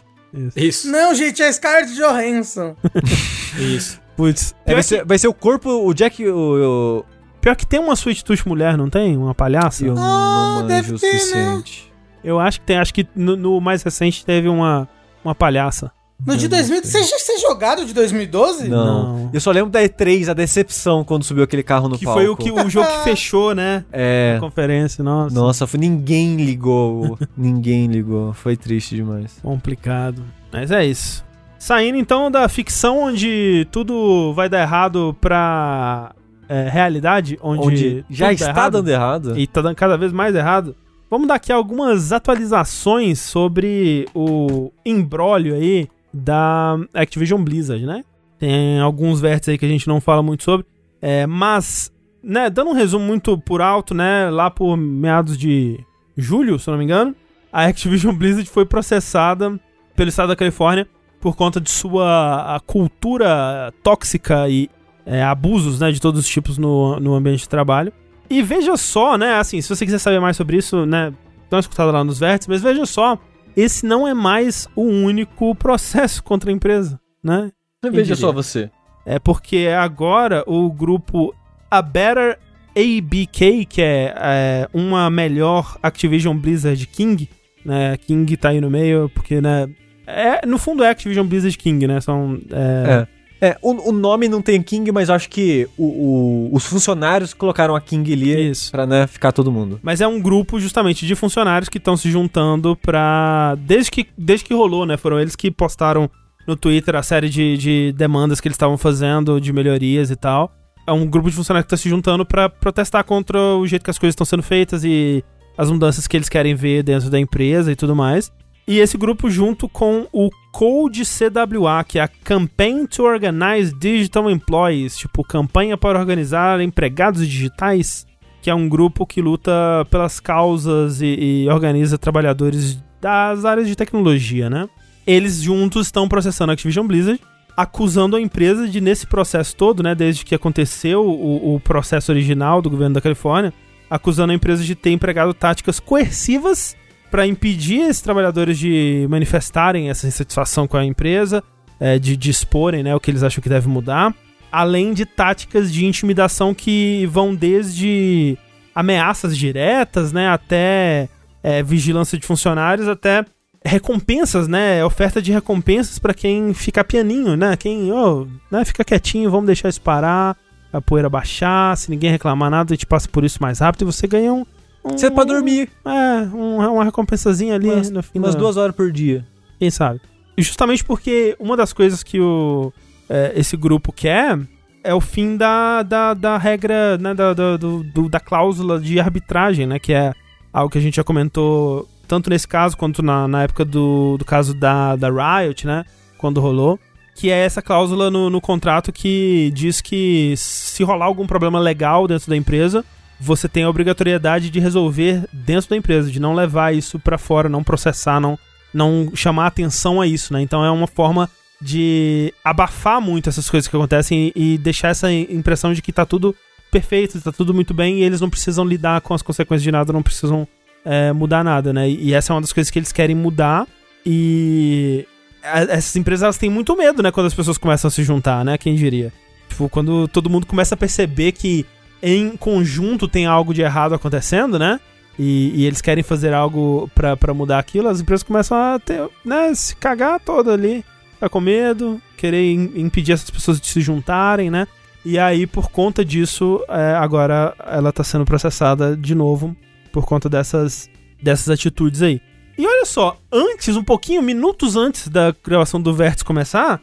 isso, Não, gente, é Scarlett Johansson. isso. Putz. É, vai, que, ser, vai ser o corpo, o Jack, o... o pior que tem uma Sweet Tooth mulher, não tem? Uma palhaça? eu Eu, não Ah, manjo deve o ter, né? suficiente. acho que tem. Acho que no, no mais recente teve uma, uma palhaça. No de 2000, vocês vocês jogaram de 2012? Não. Não. Eu só lembro da E3, a decepção quando subiu aquele carro no Que palco. foi o, que, o jogo que fechou, né? É. A conferência, nossa. Nossa, foi, ninguém ligou. ninguém ligou. Foi triste demais. Complicado. Mas é isso. Saindo então da ficção onde tudo vai dar errado pra é, realidade, onde, Onde já está errado, dando errado. e tá dando cada vez mais errado. Vamos dar aqui algumas atualizações sobre o embrólio aí da Activision Blizzard, né? Tem alguns vértices aí que a gente não fala muito sobre, é, mas, né, dando um resumo muito por alto, né, lá por meados de julho, se não me engano, a Activision Blizzard foi processada pelo estado da Califórnia por conta de sua cultura tóxica e é, abusos, né, de todos os tipos no, no ambiente de trabalho. E veja só, né, assim, se você quiser saber mais sobre isso, né, dá uma escutada lá nos vértices, mas veja só, esse não é mais o único processo contra a empresa, né? Veja só você. É porque agora o grupo A Better ABK, que é, é, uma melhor Activision Blizzard King, né? King tá aí no meio, porque, né? É, no fundo é Activision Blizzard King, né? São. É, É. É, o, o nome não tem King, mas acho que o- o- os funcionários colocaram a King ali Isso. pra né, ficar todo mundo. Mas é um grupo justamente de funcionários que estão se juntando pra. Desde que, desde que rolou, né? Foram eles que postaram no Twitter a série de, de demandas que eles estavam fazendo, de melhorias e tal. É um grupo de funcionários que tá se juntando pra protestar contra o jeito que as coisas estão sendo feitas e as mudanças que eles querem ver dentro da empresa e tudo mais. E esse grupo, junto com o Code CWA, que é a Campaign to Organize Digital Employees, tipo, campanha para organizar empregados digitais, que é um grupo que luta pelas causas e, e organiza trabalhadores das áreas de tecnologia, né? Eles juntos estão processando a Activision Blizzard, acusando a empresa de, nesse processo todo, né, desde que aconteceu o, o processo original do governo da Califórnia, acusando a empresa de ter empregado táticas coercivas para impedir esses trabalhadores de manifestarem essa insatisfação com a empresa, é, de disporem né, o que eles acham que deve mudar, além de táticas de intimidação que vão desde ameaças diretas, né, até é, vigilância de funcionários, até recompensas, né, oferta de recompensas para quem fica pianinho, né, quem, oh, né, fica quietinho, vamos deixar isso parar, a poeira baixar, se ninguém reclamar nada, a gente passa por isso mais rápido e você ganha um... um Você pode dormir É, um- uma recompensazinha ali umas, no fim umas da- duas horas por dia. quem sabe? E justamente porque uma das coisas que o, é, esse grupo quer é o fim da, da, da regra, né, da, da, do- do- da cláusula de arbitragem, né? Que é algo que a gente já comentou tanto nesse caso quanto na, na época do, do caso da, da Riot, né? Quando rolou. Que é essa cláusula no, no contrato que diz que se rolar algum problema legal dentro da empresa, você tem a obrigatoriedade de resolver dentro da empresa, de não levar isso pra fora, não processar, não não chamar atenção a isso, né? Então é uma forma de abafar muito essas coisas que acontecem e, deixar essa impressão de que tá tudo perfeito, tá tudo muito bem e eles não precisam lidar com as consequências de nada, não precisam é, mudar nada, né? E, essa é uma das coisas que eles querem mudar e essas empresas elas têm muito medo, né? Quando as pessoas começam a se juntar, né? Quem diria? Tipo, quando todo mundo começa a perceber que em conjunto tem algo de errado acontecendo, né? E, e eles querem fazer algo pra, pra mudar aquilo, as empresas começam a ter, né, se cagar toda ali, ficar com medo, querer im- impedir essas pessoas de se juntarem, né? E aí, por conta disso, é, agora ela tá sendo processada de novo por conta dessas, dessas atitudes aí. E olha só, antes, um pouquinho, minutos antes da gravação do Vértice começar,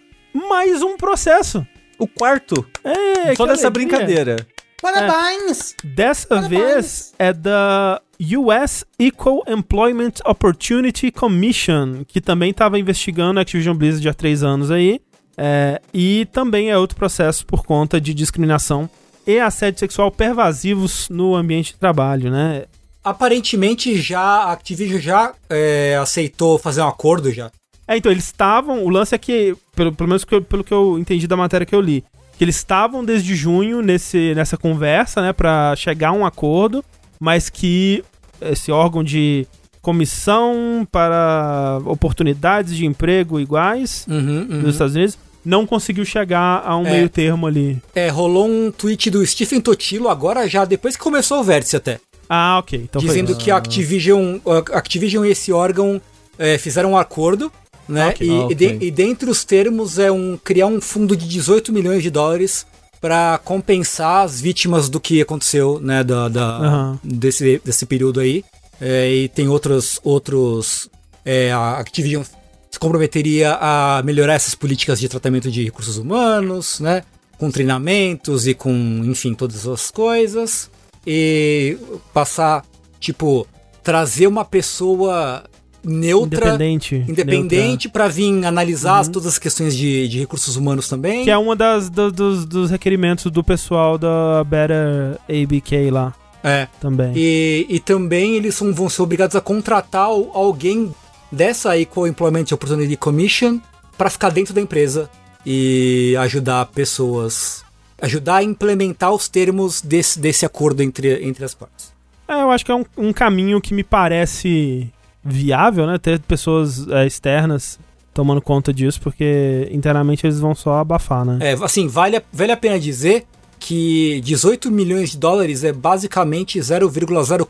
mais um processo. O quarto, É, só dessa brincadeira. Parabéns! Dessa Parabéns. vez é da US Equal Employment Opportunity Commission, que também estava investigando a Activision Blizzard há três anos aí. É, e também é outro processo por conta de discriminação e assédio sexual pervasivos no ambiente de trabalho, né? Aparentemente já a Activision já é, aceitou fazer um acordo já. É, então, eles estavam. O lance é que, pelo, pelo menos que eu- pelo que eu entendi da matéria que eu li, que eles estavam desde junho nesse, nessa conversa, né, pra chegar a um acordo, mas que esse órgão de comissão para oportunidades de emprego iguais Uhum, uhum. dos Estados Unidos não conseguiu chegar a um É. meio termo ali. É, rolou um tweet do Stephen Totilo agora já, depois que começou o vértice até. Ah, ok. Então dizendo que a Activision, a Activision e esse órgão é, fizeram um acordo, né? Ok. E, Ah, e de- ok. e dentre os termos é um criar um fundo de 18 milhões de dólares para compensar as vítimas do que aconteceu, né, da, da- Aham. desse, desse período aí. É, e tem outros outros é, a Activision se comprometeria a melhorar essas políticas de tratamento de recursos humanos, né, com treinamentos e com, enfim, todas as coisas e passar tipo trazer uma pessoa neutra Independente. independente para vir analisar as- todas as questões de, de recursos humanos também. Que é uma das do- dos, dos requerimentos do pessoal da Better ABK lá É. também. E, e também eles são- vão ser obrigados a contratar al- alguém dessa Equal Employment Opportunity Commission para ficar dentro da empresa e ajudar pessoas, ajudar a implementar os termos desse, desse acordo entre, entre as partes. É, eu acho que é um, um caminho que me parece viável, né? Ter pessoas é, externas tomando conta disso, porque internamente eles vão só abafar, né? É, assim, vale a, vale a pena dizer que 18 milhões de dólares é basicamente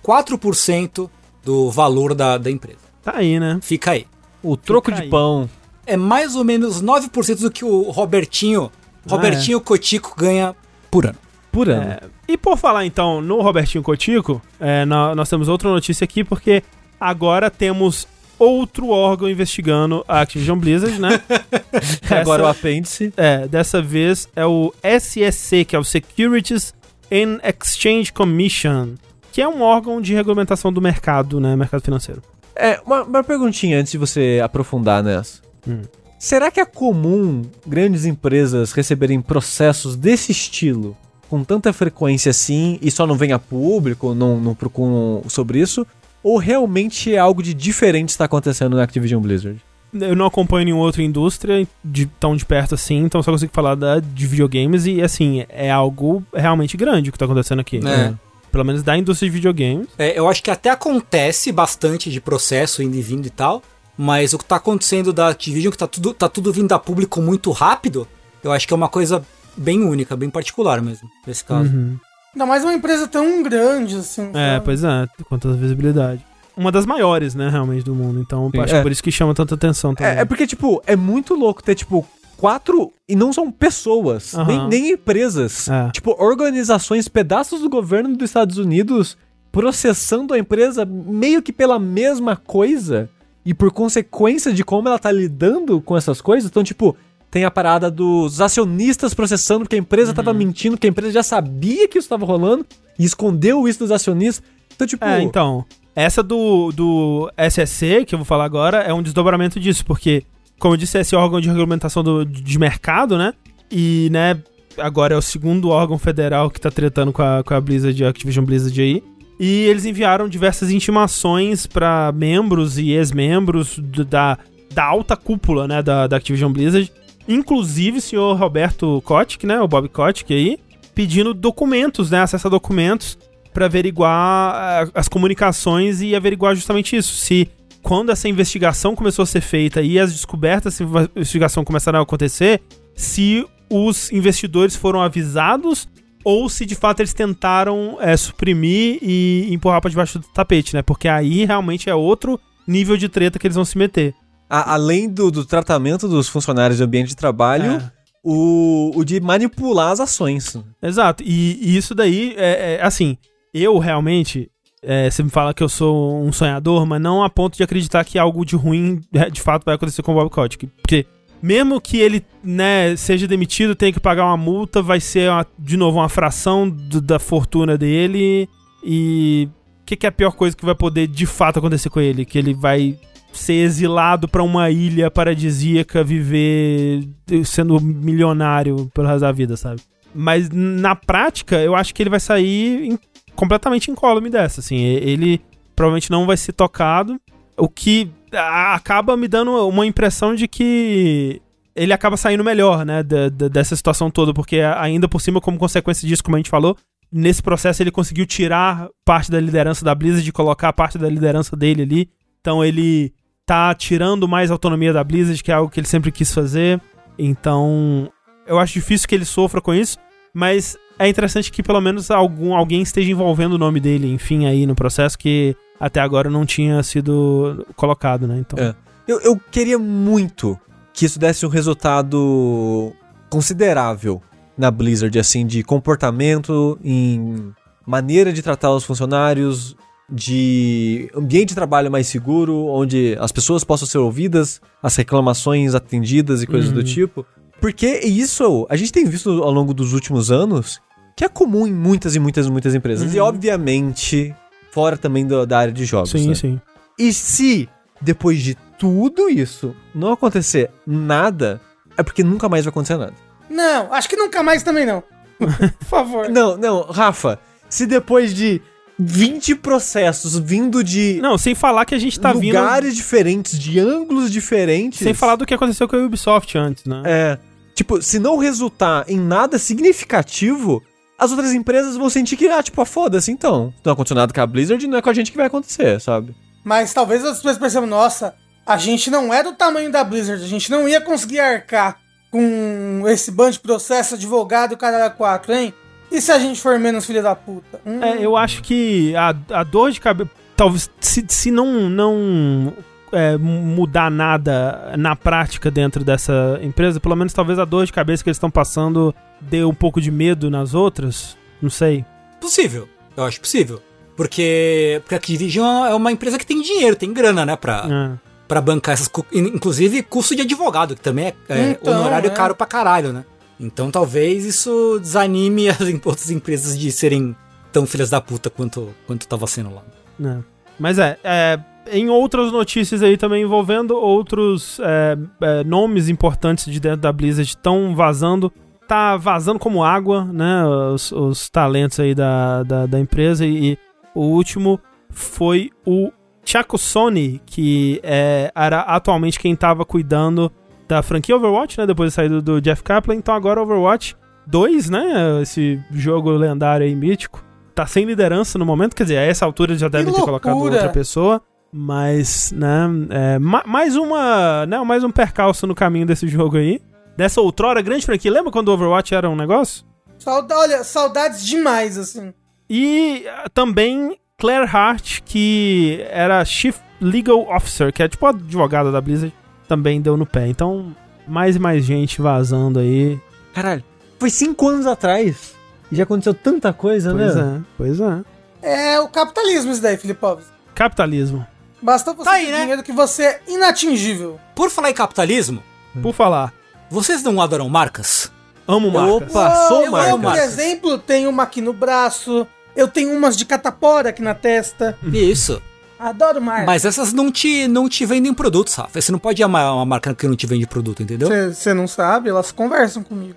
0,04% do valor da, da empresa. Tá aí, né? Fica aí. O troco Fica de aí. pão. é mais ou menos 9% do que o Robertinho, Ah, Robertinho Cotico ganha por ano. Por ano. É, e por falar então no Robertinho Cotico, é, nó- nós temos outra notícia aqui, porque agora temos outro órgão investigando a Activision Blizzard, né? Agora o apêndice. É, dessa vez é o SEC, que é o Securities and Exchange Commission, que é um órgão de regulamentação do mercado, né? Mercado financeiro. É, uma, uma perguntinha antes de você aprofundar nessa. Hum. Será que é comum grandes empresas receberem processos desse estilo com tanta frequência assim e só não vem a público, não, não procuram sobre isso? Ou realmente é algo de diferente que está acontecendo na Activision Blizzard? Eu não acompanho nenhuma outra indústria de, tão de perto assim, então só consigo falar da, de videogames e, assim, é algo realmente grande o que tá acontecendo aqui. É. Pelo menos da indústria de videogames. É, eu acho que até acontece bastante de processo indo e vindo e tal, mas o que tá acontecendo da Activision, que tá tudo, tá tudo vindo a público muito rápido, eu acho que é uma coisa bem única, bem particular mesmo, nesse caso. Uhum. Ainda mais uma empresa tão grande assim. É, sabe? pois é, quanto à visibilidade. Uma das maiores, né, realmente, do mundo. Então, Sim, acho é. que por isso que chama tanta atenção também. É, é porque, tipo, é muito louco ter, tipo, quatro. E não são pessoas, nem, nem empresas. É. Tipo, organizações, pedaços do governo dos Estados Unidos processando a empresa meio que pela mesma coisa. E por consequência de como ela tá lidando com essas coisas. Então, tipo, tem a parada dos acionistas processando porque a empresa Uhum. tava mentindo, que a empresa já sabia que isso tava rolando e escondeu isso dos acionistas. Então, tipo. É, então. Essa do, do SSC, que eu vou falar agora, é um desdobramento disso, porque, como eu disse, esse órgão de regulamentação do, de mercado, né? E, né, agora é o segundo órgão federal que tá tretando com a, com a Blizzard, a Activision Blizzard aí. E eles enviaram diversas intimações pra membros e ex-membros da, da alta cúpula, né, da, da Activision Blizzard. Inclusive o senhor Roberto Kotick, né, o Bob Kotick aí, pedindo documentos, né, acesso a documentos pra averiguar ah, as comunicações e averiguar justamente isso. Se quando essa investigação começou a ser feita e as descobertas dessa investigação começaram a acontecer, se os investidores foram avisados ou se de fato eles tentaram é, suprimir e empurrar pra debaixo do tapete, né? Porque aí realmente é outro nível de treta que eles vão se meter. A- além do, do tratamento dos funcionários do ambiente de trabalho, É. o, o de manipular as ações. Exato. E, e isso daí, é, é, assim, eu realmente. é, você me fala que eu sou um sonhador, mas não a ponto de acreditar que algo de ruim é, de fato vai acontecer com o Bob Kotick. Porque mesmo que ele né, seja demitido, tenha que pagar uma multa, vai ser uma- de novo uma fração do- da fortuna dele. E o que, que é a pior coisa que vai poder de fato acontecer com ele? Que ele vai ser exilado pra uma ilha paradisíaca, viver sendo milionário pelo resto da vida, sabe? Mas na prática, eu acho que ele vai sair em- completamente incólume dessa, assim. Ele provavelmente não vai ser tocado, o que acaba me dando uma impressão de que ele acaba saindo melhor, né, dessa situação toda, porque ainda por cima, como consequência disso, como a gente falou, nesse processo ele conseguiu tirar parte da liderança da Blizzard e colocar parte da liderança dele ali. Então ele tá tirando mais autonomia da Blizzard, que é algo que ele sempre quis fazer. Então, eu acho difícil que ele sofra com isso, mas é interessante que pelo menos algum, alguém esteja envolvendo o nome dele, enfim, aí no processo que até agora não tinha sido colocado, né? Então, É. Eu, eu queria muito que isso desse um resultado considerável na Blizzard, assim, de comportamento, em maneira de tratar os funcionários, de ambiente de trabalho mais seguro, onde as pessoas possam ser ouvidas, as reclamações atendidas e coisas do tipo. Porque isso a gente tem visto ao longo dos últimos anos que é comum em muitas e muitas e muitas empresas. E obviamente, fora também do- da área de jogos. Sim, né? sim. E se, depois de tudo isso, não acontecer nada, é porque nunca mais vai acontecer nada. Não, acho que nunca mais também não. Por favor. Não, não, Rafa, se depois de 20 processos vindo de Não, sem falar que a gente tá vindo. lugares diferentes, de ângulos diferentes. Sem falar do que aconteceu com a Ubisoft antes, né? É. Tipo, se não resultar em nada significativo, as outras empresas vão sentir que, ah, tipo, ah, foda-se então. Não aconteceu nada com a Blizzard, não é com a gente que vai acontecer, sabe? Mas talvez as pessoas percebam, nossa, a gente não é do tamanho da Blizzard, a gente não ia conseguir arcar com esse bando de processo, advogado e o cara da 4, hein? E se a gente for menos filha da puta? Hum, É, eu acho que a, a dor de cabeça. Talvez, se, se não, não é, mudar nada na prática dentro dessa empresa, pelo menos talvez a dor de cabeça que eles estão passando dê um pouco de medo nas outras. Não sei. Possível. Eu acho possível. Porque, porque a Activision é uma empresa que tem dinheiro, tem grana, né? Pra, É. pra bancar essas. Inclusive custo de advogado, que também é, é Então, honorário é. caro pra caralho, né? Então talvez isso desanime as outras empresas de serem tão filhas da puta quanto, quanto tava sendo lá. É. Mas é, é, em outras notícias aí também envolvendo outros é, é, nomes importantes de dentro da Blizzard estão vazando. Tá vazando como água, né? Os, os talentos aí da, da, da empresa. E, e o último foi o Chaco Sony, que é, era atualmente quem tava cuidando da franquia Overwatch, né? Depois da saída do Jeff Kaplan. Então agora Overwatch 2, né? Esse jogo lendário aí, mítico tá sem liderança no momento, quer dizer, a essa altura já devem ter colocado outra pessoa, mas, né, é, ma- mais uma, né, mais um percalço no caminho desse jogo aí, dessa outrora grande franquia, lembra quando o Overwatch era um negócio? Sauda- olha, saudades demais, assim. E ah, também Claire Hart, que era Chief Legal Officer, que é tipo a advogada da Blizzard, também deu no pé, então mais e mais gente vazando aí, Caralho, foi cinco anos atrás. E já aconteceu tanta coisa, pois né? é, pois é. É o capitalismo isso daí, Filipovs. Capitalismo, Basta você Tá aí, ter né? dinheiro que você é inatingível. Por falar em capitalismo, por falar, vocês não adoram marcas? amo marcas. Opa, sou eu, eu, marcas. por exemplo, tenho uma aqui no braço. Eu tenho umas de catapora aqui na testa. Isso. Adoro marca. Mas essas não te, não te vendem produtos, Rafa. Você não pode amar uma marca que não te vende produto, entendeu? Você não sabe, elas conversam comigo.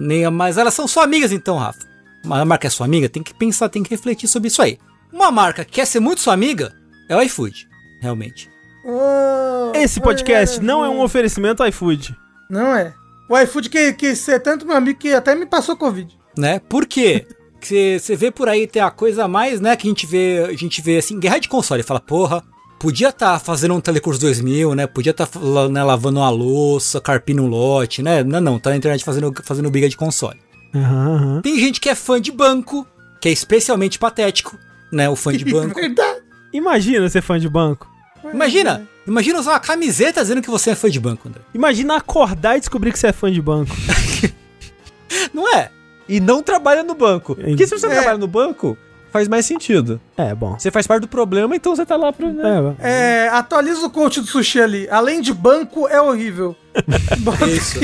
Nem, mas elas são só amigas então, Rafa. Uma marca é sua amiga, tem que pensar, tem que refletir sobre isso aí. Uma marca que quer ser muito sua amiga é o iFood, realmente. Oh, Esse podcast não é um oferecimento iFood. Não é. O iFood que, que você é tanto meu amigo que até me passou Covid. Né? Por quê? Você você vê por aí tem a coisa mais, né, que a gente vê, a gente vê assim, guerra de console, fala, porra, podia estar fazendo um Telecurso 2000, né? Podia estar né, lavando uma louça, carpindo um lote, né? Não, não, tá na internet fazendo fazendo briga de console. Aham, aham. Tem gente que é fã de banco, que é especialmente patético, né? O fã de banco. Imagina ser fã de banco. Imagina, imagina usar uma camiseta dizendo que você é fã de banco, André. Imagina acordar e descobrir que você é fã de banco. Não é? E não trabalha no banco. Porque se você É. trabalha no banco, faz mais sentido. É, bom. Você faz parte do problema, então você tá lá pro. né? É, É, atualiza o coach do sushi ali. Além de banco, é horrível. Isso.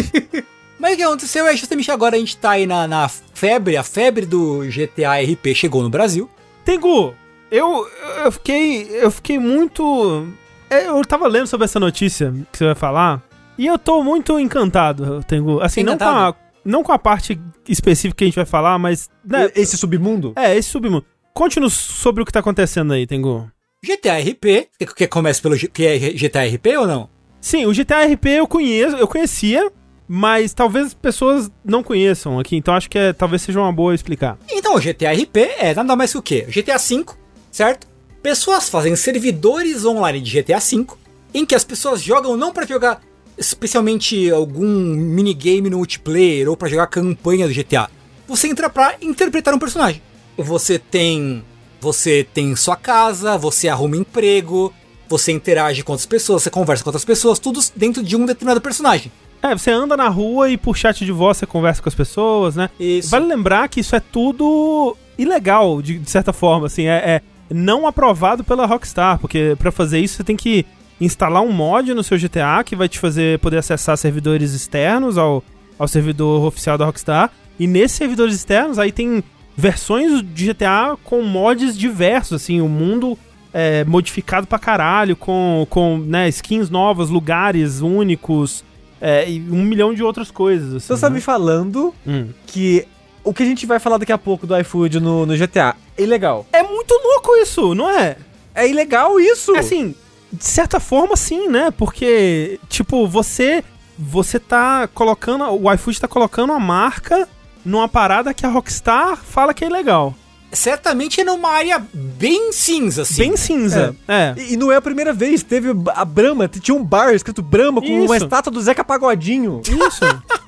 Mas o que aconteceu é justamente agora a gente tá aí na, na febre, a febre do GTA RP chegou no Brasil. Tengu, eu, eu fiquei. Eu fiquei muito. é, Eu tava lendo sobre essa notícia que você vai falar. E eu tô muito encantado, Tengu. Assim, não com, a, Encantado? Não com a parte específica que a gente vai falar, mas. Né, Esse submundo? é, esse submundo. Conte-nos sobre o que tá acontecendo aí, Tengu. GTA RP, que, começa pelo que é GTA RP ou não? Sim, o GTA RP eu conheço, eu conhecia, mas talvez as pessoas não conheçam aqui, então acho que é, talvez seja uma boa explicar. Então, o GTA RP é nada mais que o quê? GTA V, certo? Pessoas fazem servidores online de GTA V, em que as pessoas jogam não pra jogar especialmente algum minigame no multiplayer ou pra jogar campanha do GTA. Você entra pra interpretar um personagem. Você tem você tem sua casa, você arruma emprego, você interage com outras pessoas, você conversa com outras pessoas, tudo dentro de um determinado personagem. É, você anda na rua e por chat de voz você conversa com as pessoas, né? Isso. Vale lembrar que isso é tudo ilegal, de, de certa forma, assim, é, é não aprovado pela Rockstar, porque pra fazer isso você tem que instalar um mod no seu GTA que vai te fazer poder acessar servidores externos ao, ao servidor oficial da Rockstar. E nesses servidores externos aí tem versões de GTA com mods diversos, assim, o mundo é, modificado pra caralho, com, com né, skins novas, lugares únicos, é, e um milhão de outras coisas. Assim, Você tá né? me falando Hum. que o que a gente vai falar daqui a pouco do iFood no, no GTA é ilegal. É muito louco isso, não é? É ilegal isso! Assim, de certa forma, sim, né? Porque, tipo, você. Você tá colocando. O iFood tá colocando a marca numa parada que a Rockstar fala que é ilegal. Certamente é numa área bem cinza, assim. Bem cinza. É. E, e não é a primeira vez, teve a Brahma, tinha um bar escrito Brahma com uma Isso. estátua do Zeca Pagodinho. Isso.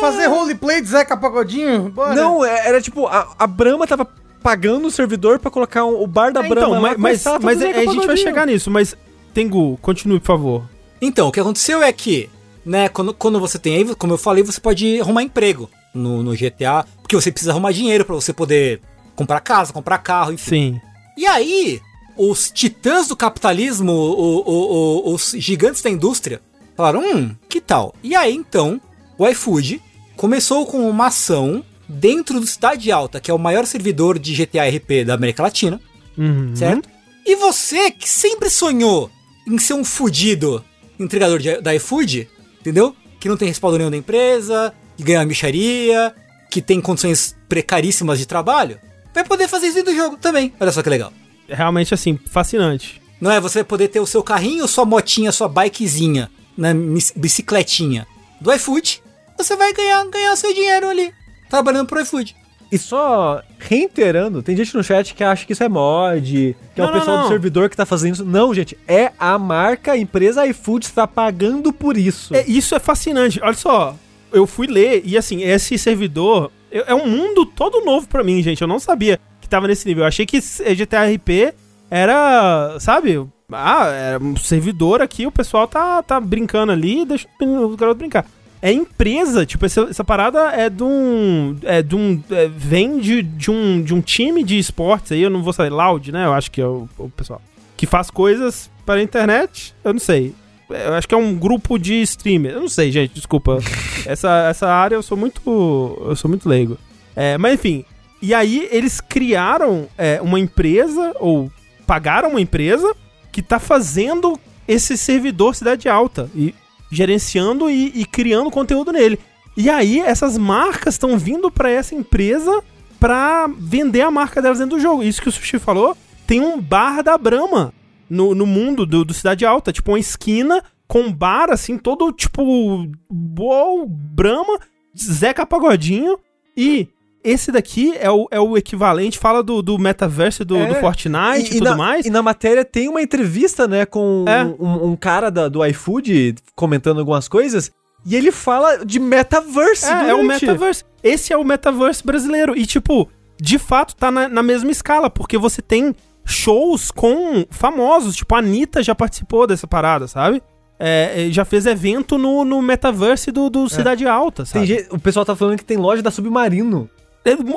Fazer roleplay de Zeca Pagodinho? Bora. Não, é- era tipo, a, a Brahma tava pagando o servidor pra colocar um- o bar da É, Brahma então, lá mas, mas, estátua mas do a gente vai chegar nisso. Mas, Tengu, continue, por favor. Então, o que aconteceu é que, né, quando, quando você tem aí, como eu falei, você pode arrumar emprego no, no GTA, porque você precisa arrumar dinheiro pra você poder comprar casa, comprar carro, enfim. Sim. E aí, os titãs do capitalismo, o- o- o- os gigantes da indústria, falaram, hum, que tal? E aí, então, o iFood começou com uma ação dentro do Cidade Alta, que é o maior servidor de GTA RP da América Latina, Uhum. certo? E você que sempre sonhou em ser um fudido entregador de, da iFood, entendeu? Que não tem respaldo nenhum da empresa, que ganha uma micharia, que tem condições precaríssimas de trabalho, vai poder fazer isso dentro do jogo também. Olha só que legal. Realmente, assim, fascinante. Não é? Você vai poder ter o seu carrinho, sua motinha, sua bikezinha, né, bicicletinha do iFood, você vai ganhar, ganhar seu dinheiro ali, trabalhando pro iFood. E só reiterando, tem gente no chat que acha que isso é mod, que é Não, o pessoal não, do não. servidor que tá fazendo isso. Não, gente, é a marca, a empresa iFood está pagando por isso. É, isso é fascinante. Olha só, eu fui ler e assim, esse servidor é é um mundo todo novo pra mim, gente. Eu não sabia que tava nesse nível. Eu achei que esse GTA RP era, sabe? Ah, era um servidor aqui, o pessoal tá, tá brincando ali, deixa os garotos brincar. É empresa, tipo, essa, essa parada é de um. É de um. é, vem de, de, um, de um time de esportes aí, eu não vou saber, Loud, né? Eu acho que é o, o pessoal. Que faz coisas para a internet, eu não sei. Eu acho que é um grupo de streamer. Eu não sei, gente, desculpa. essa, essa área eu sou muito. Eu sou muito leigo. É, mas enfim. E aí eles criaram é, uma empresa, ou pagaram uma empresa, que tá fazendo esse servidor Cidade Alta. E gerenciando e, e criando conteúdo nele. E aí essas marcas estão vindo pra essa empresa pra vender a marca delas dentro do jogo. Isso que o Sushi falou, tem um bar da Brahma no, no mundo do, do Cidade Alta. Tipo, uma esquina com bar, assim, todo tipo. Uou, Brahma, Zeca Pagodinho. E esse daqui é o, é o equivalente, fala do, do metaverse do, É. do Fortnite e, tudo na, mais. E na matéria tem uma entrevista, né, com É. um, um cara da- do iFood comentando algumas coisas. E ele fala de metaverse. É, é o metaverse. Esse é o metaverse brasileiro. E, tipo, de fato, tá na, na mesma escala, porque você tem shows com famosos. Tipo, a Anitta já participou dessa parada, sabe? É, é, já fez evento no, no metaverse do, do Cidade Alta, É. Tem sabe? gente- o pessoal tá falando que tem loja da Submarino.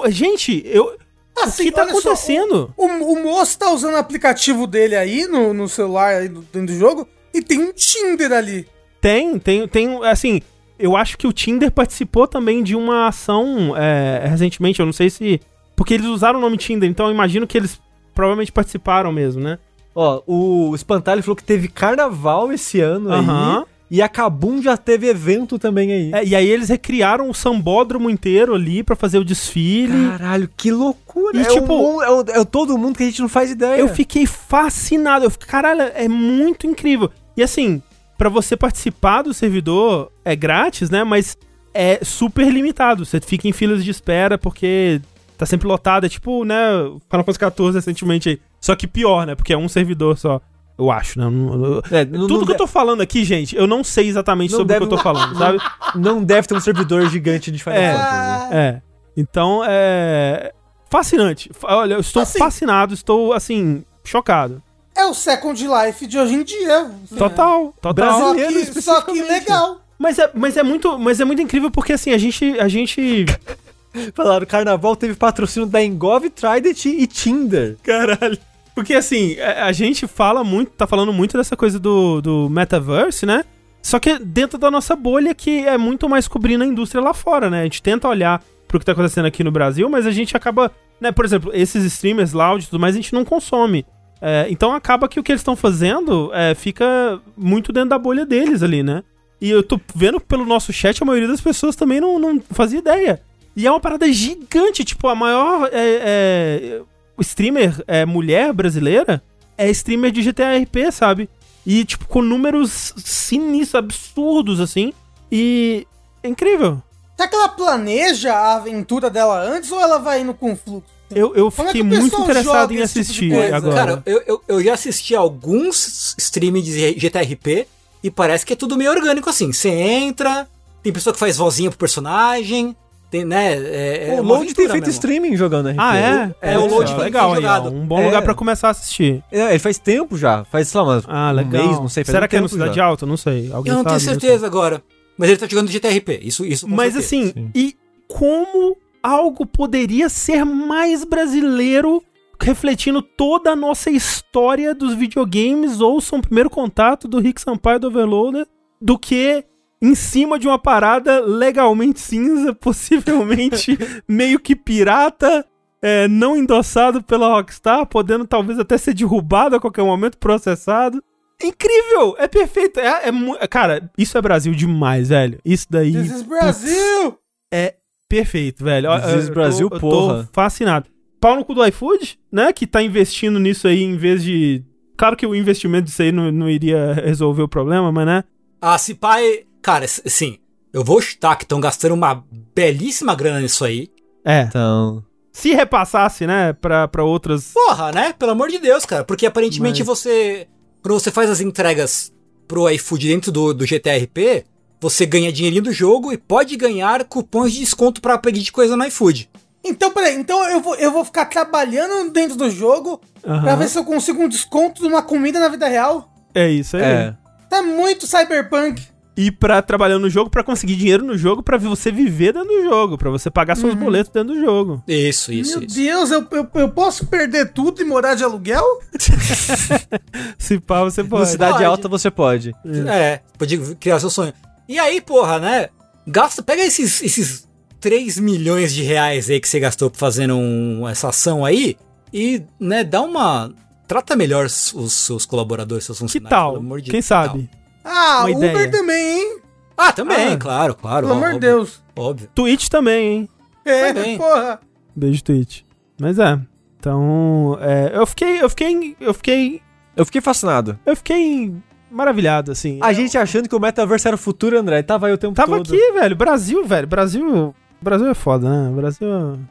Gente, eu. Assim, o que tá olha só, acontecendo? O, o moço tá usando o aplicativo dele aí no, no celular aí do- dentro do jogo e tem um Tinder ali. Tem, tem, tem, assim, eu acho que o Tinder participou também de uma ação é, recentemente, eu não sei se... Porque eles usaram o nome Tinder, então eu imagino que eles provavelmente participaram mesmo, né? Ó, o Espantalho falou que teve carnaval esse ano Aham. aí. E a Kabum já teve evento também aí. É, e aí eles recriaram o sambódromo inteiro ali pra fazer o desfile. Caralho, que loucura. E, é, tipo- mundo- é, o, é o todo mundo que a gente não faz ideia. Eu fiquei fascinado. Eu fiquei, caralho, é muito incrível. E assim, pra você participar do servidor é grátis, né? Mas é super limitado. Você fica em filas de espera porque tá sempre lotado. É tipo, né, Final Fantasy XIV recentemente aí. Só que pior, né? Porque é um servidor só. Eu acho, né? Eu não- eu- É, não- Tudo não que eu tô falando aqui, gente, eu não sei exatamente Não sobre o que deve- eu tô falando, sabe? Não deve ter um servidor gigante de Final É. Fantasy. É. Então, é. Fascinante. Fa- Olha, eu estou Assim- fascinado, estou, assim, chocado. É o Second Life de hoje em dia. assim, Total, total. Só Brasileiro, que, só que legal. Mas é, mas é muito, mas é muito incrível porque assim, a gente, a gente Falaram, carnaval teve patrocínio da Engov, Trident e Tinder. Caralho. Porque assim, a, a gente fala muito, tá falando muito dessa coisa do, do metaverse, né? Só que dentro da nossa bolha que é muito mais cobrindo a indústria lá fora, né? A gente tenta olhar pro que tá acontecendo aqui no Brasil, mas a gente acaba, né? Por exemplo, esses streamers loud e tudo mais, a gente não consome. É, então acaba que o que eles estão fazendo é, fica muito dentro da bolha deles ali, né? E eu tô vendo pelo nosso chat, a maioria das pessoas também não, não fazia ideia. E é uma parada gigante, tipo, a maior é, é, streamer é, mulher brasileira é streamer de GTA RP, sabe? E, tipo, com números sinistros, absurdos, assim. E é incrível. Será que ela planeja a aventura dela antes ou ela vai indo com fluxo? Eu, eu é fiquei que o muito interessado em tipo assistir coisa? agora. Cara, eu, eu, eu já assisti alguns streams de GTRP e parece que é tudo meio orgânico assim. Você entra, tem pessoa que faz vozinha pro personagem, tem, né? É, é o Load tem feito mesmo. streaming jogando RP. ah, é? É, o Putz, Load tem legal aí, ó, jogado. Um bom É. lugar pra começar a assistir. É, ele faz tempo já, faz, sei lá, umas- Ah, um legal. mês, não sei. Será um que é no Cidade já. Alta? Não sei. Alguém Eu não tenho certeza agora. Mas ele tá jogando GTRP, isso, isso com Mas certeza. assim, Sim. e como algo poderia ser mais brasileiro, refletindo toda a nossa história dos videogames, ouçam o primeiro contato do Rick Sampaio do Overloader, do que em cima de uma parada legalmente cinza, possivelmente meio que pirata, é, não endossado pela Rockstar, podendo talvez até ser derrubado a qualquer momento, processado. Incrível! É perfeito! É, é cara, isso é Brasil demais, velho. Isso daí. This is Brasil! Perfeito, velho. This is eu Brasil, tô, eu porra. tô fascinado. Pau no cu do iFood, né? Que tá investindo nisso aí em vez de. Claro que o investimento disso aí não, não iria resolver o problema, mas né? Ah, se pai. Cara, assim, eu vou chutar que estão gastando uma belíssima grana nisso aí. É. Então, Se repassasse, né, pra, pra outras. Porra, né? Pelo amor de Deus, cara. Porque aparentemente Mas- você. Quando você faz as entregas pro iFood dentro do, do GTRP, você ganha dinheirinho do jogo e pode ganhar cupons de desconto pra pedir coisa no iFood. Então, peraí, então eu vou, eu vou ficar trabalhando dentro do jogo Aham. pra ver se eu consigo um desconto de uma comida na vida real. É isso aí. é. Tá muito cyberpunk. E pra trabalhar no jogo, pra conseguir dinheiro no jogo, pra você viver dentro do jogo, pra você pagar seus boletos dentro do jogo. Isso, isso, Meu isso. Deus, eu, eu, eu posso perder tudo e morar de aluguel? Se pá, você Na pode. cidade Pode. alta você pode. É, pode criar seu sonho. E aí, porra, né? Gasta, pega esses, esses 3 milhões de reais aí que você gastou fazendo um- essa ação aí e, né, dá uma. Trata melhor os, os seus colaboradores, seus Que funcionários. tal? pelo amor de Quem Deus, sabe? Ah, Uma Uber ideia. também, hein? Ah, também, Ah. claro, claro. Pelo amor de óbvio, Deus. Óbvio. Twitch também, hein? É, Também. porra. Beijo, Twitch. Mas é. Então, é, eu fiquei, eu fiquei, eu fiquei, Eu fiquei fascinado. eu fiquei maravilhado, assim. A gente achando que o metaverso era o futuro, André, tava aí o tempo Tava todo. aqui, velho. Brasil, velho. Brasil. Brasil é foda, né? Brasil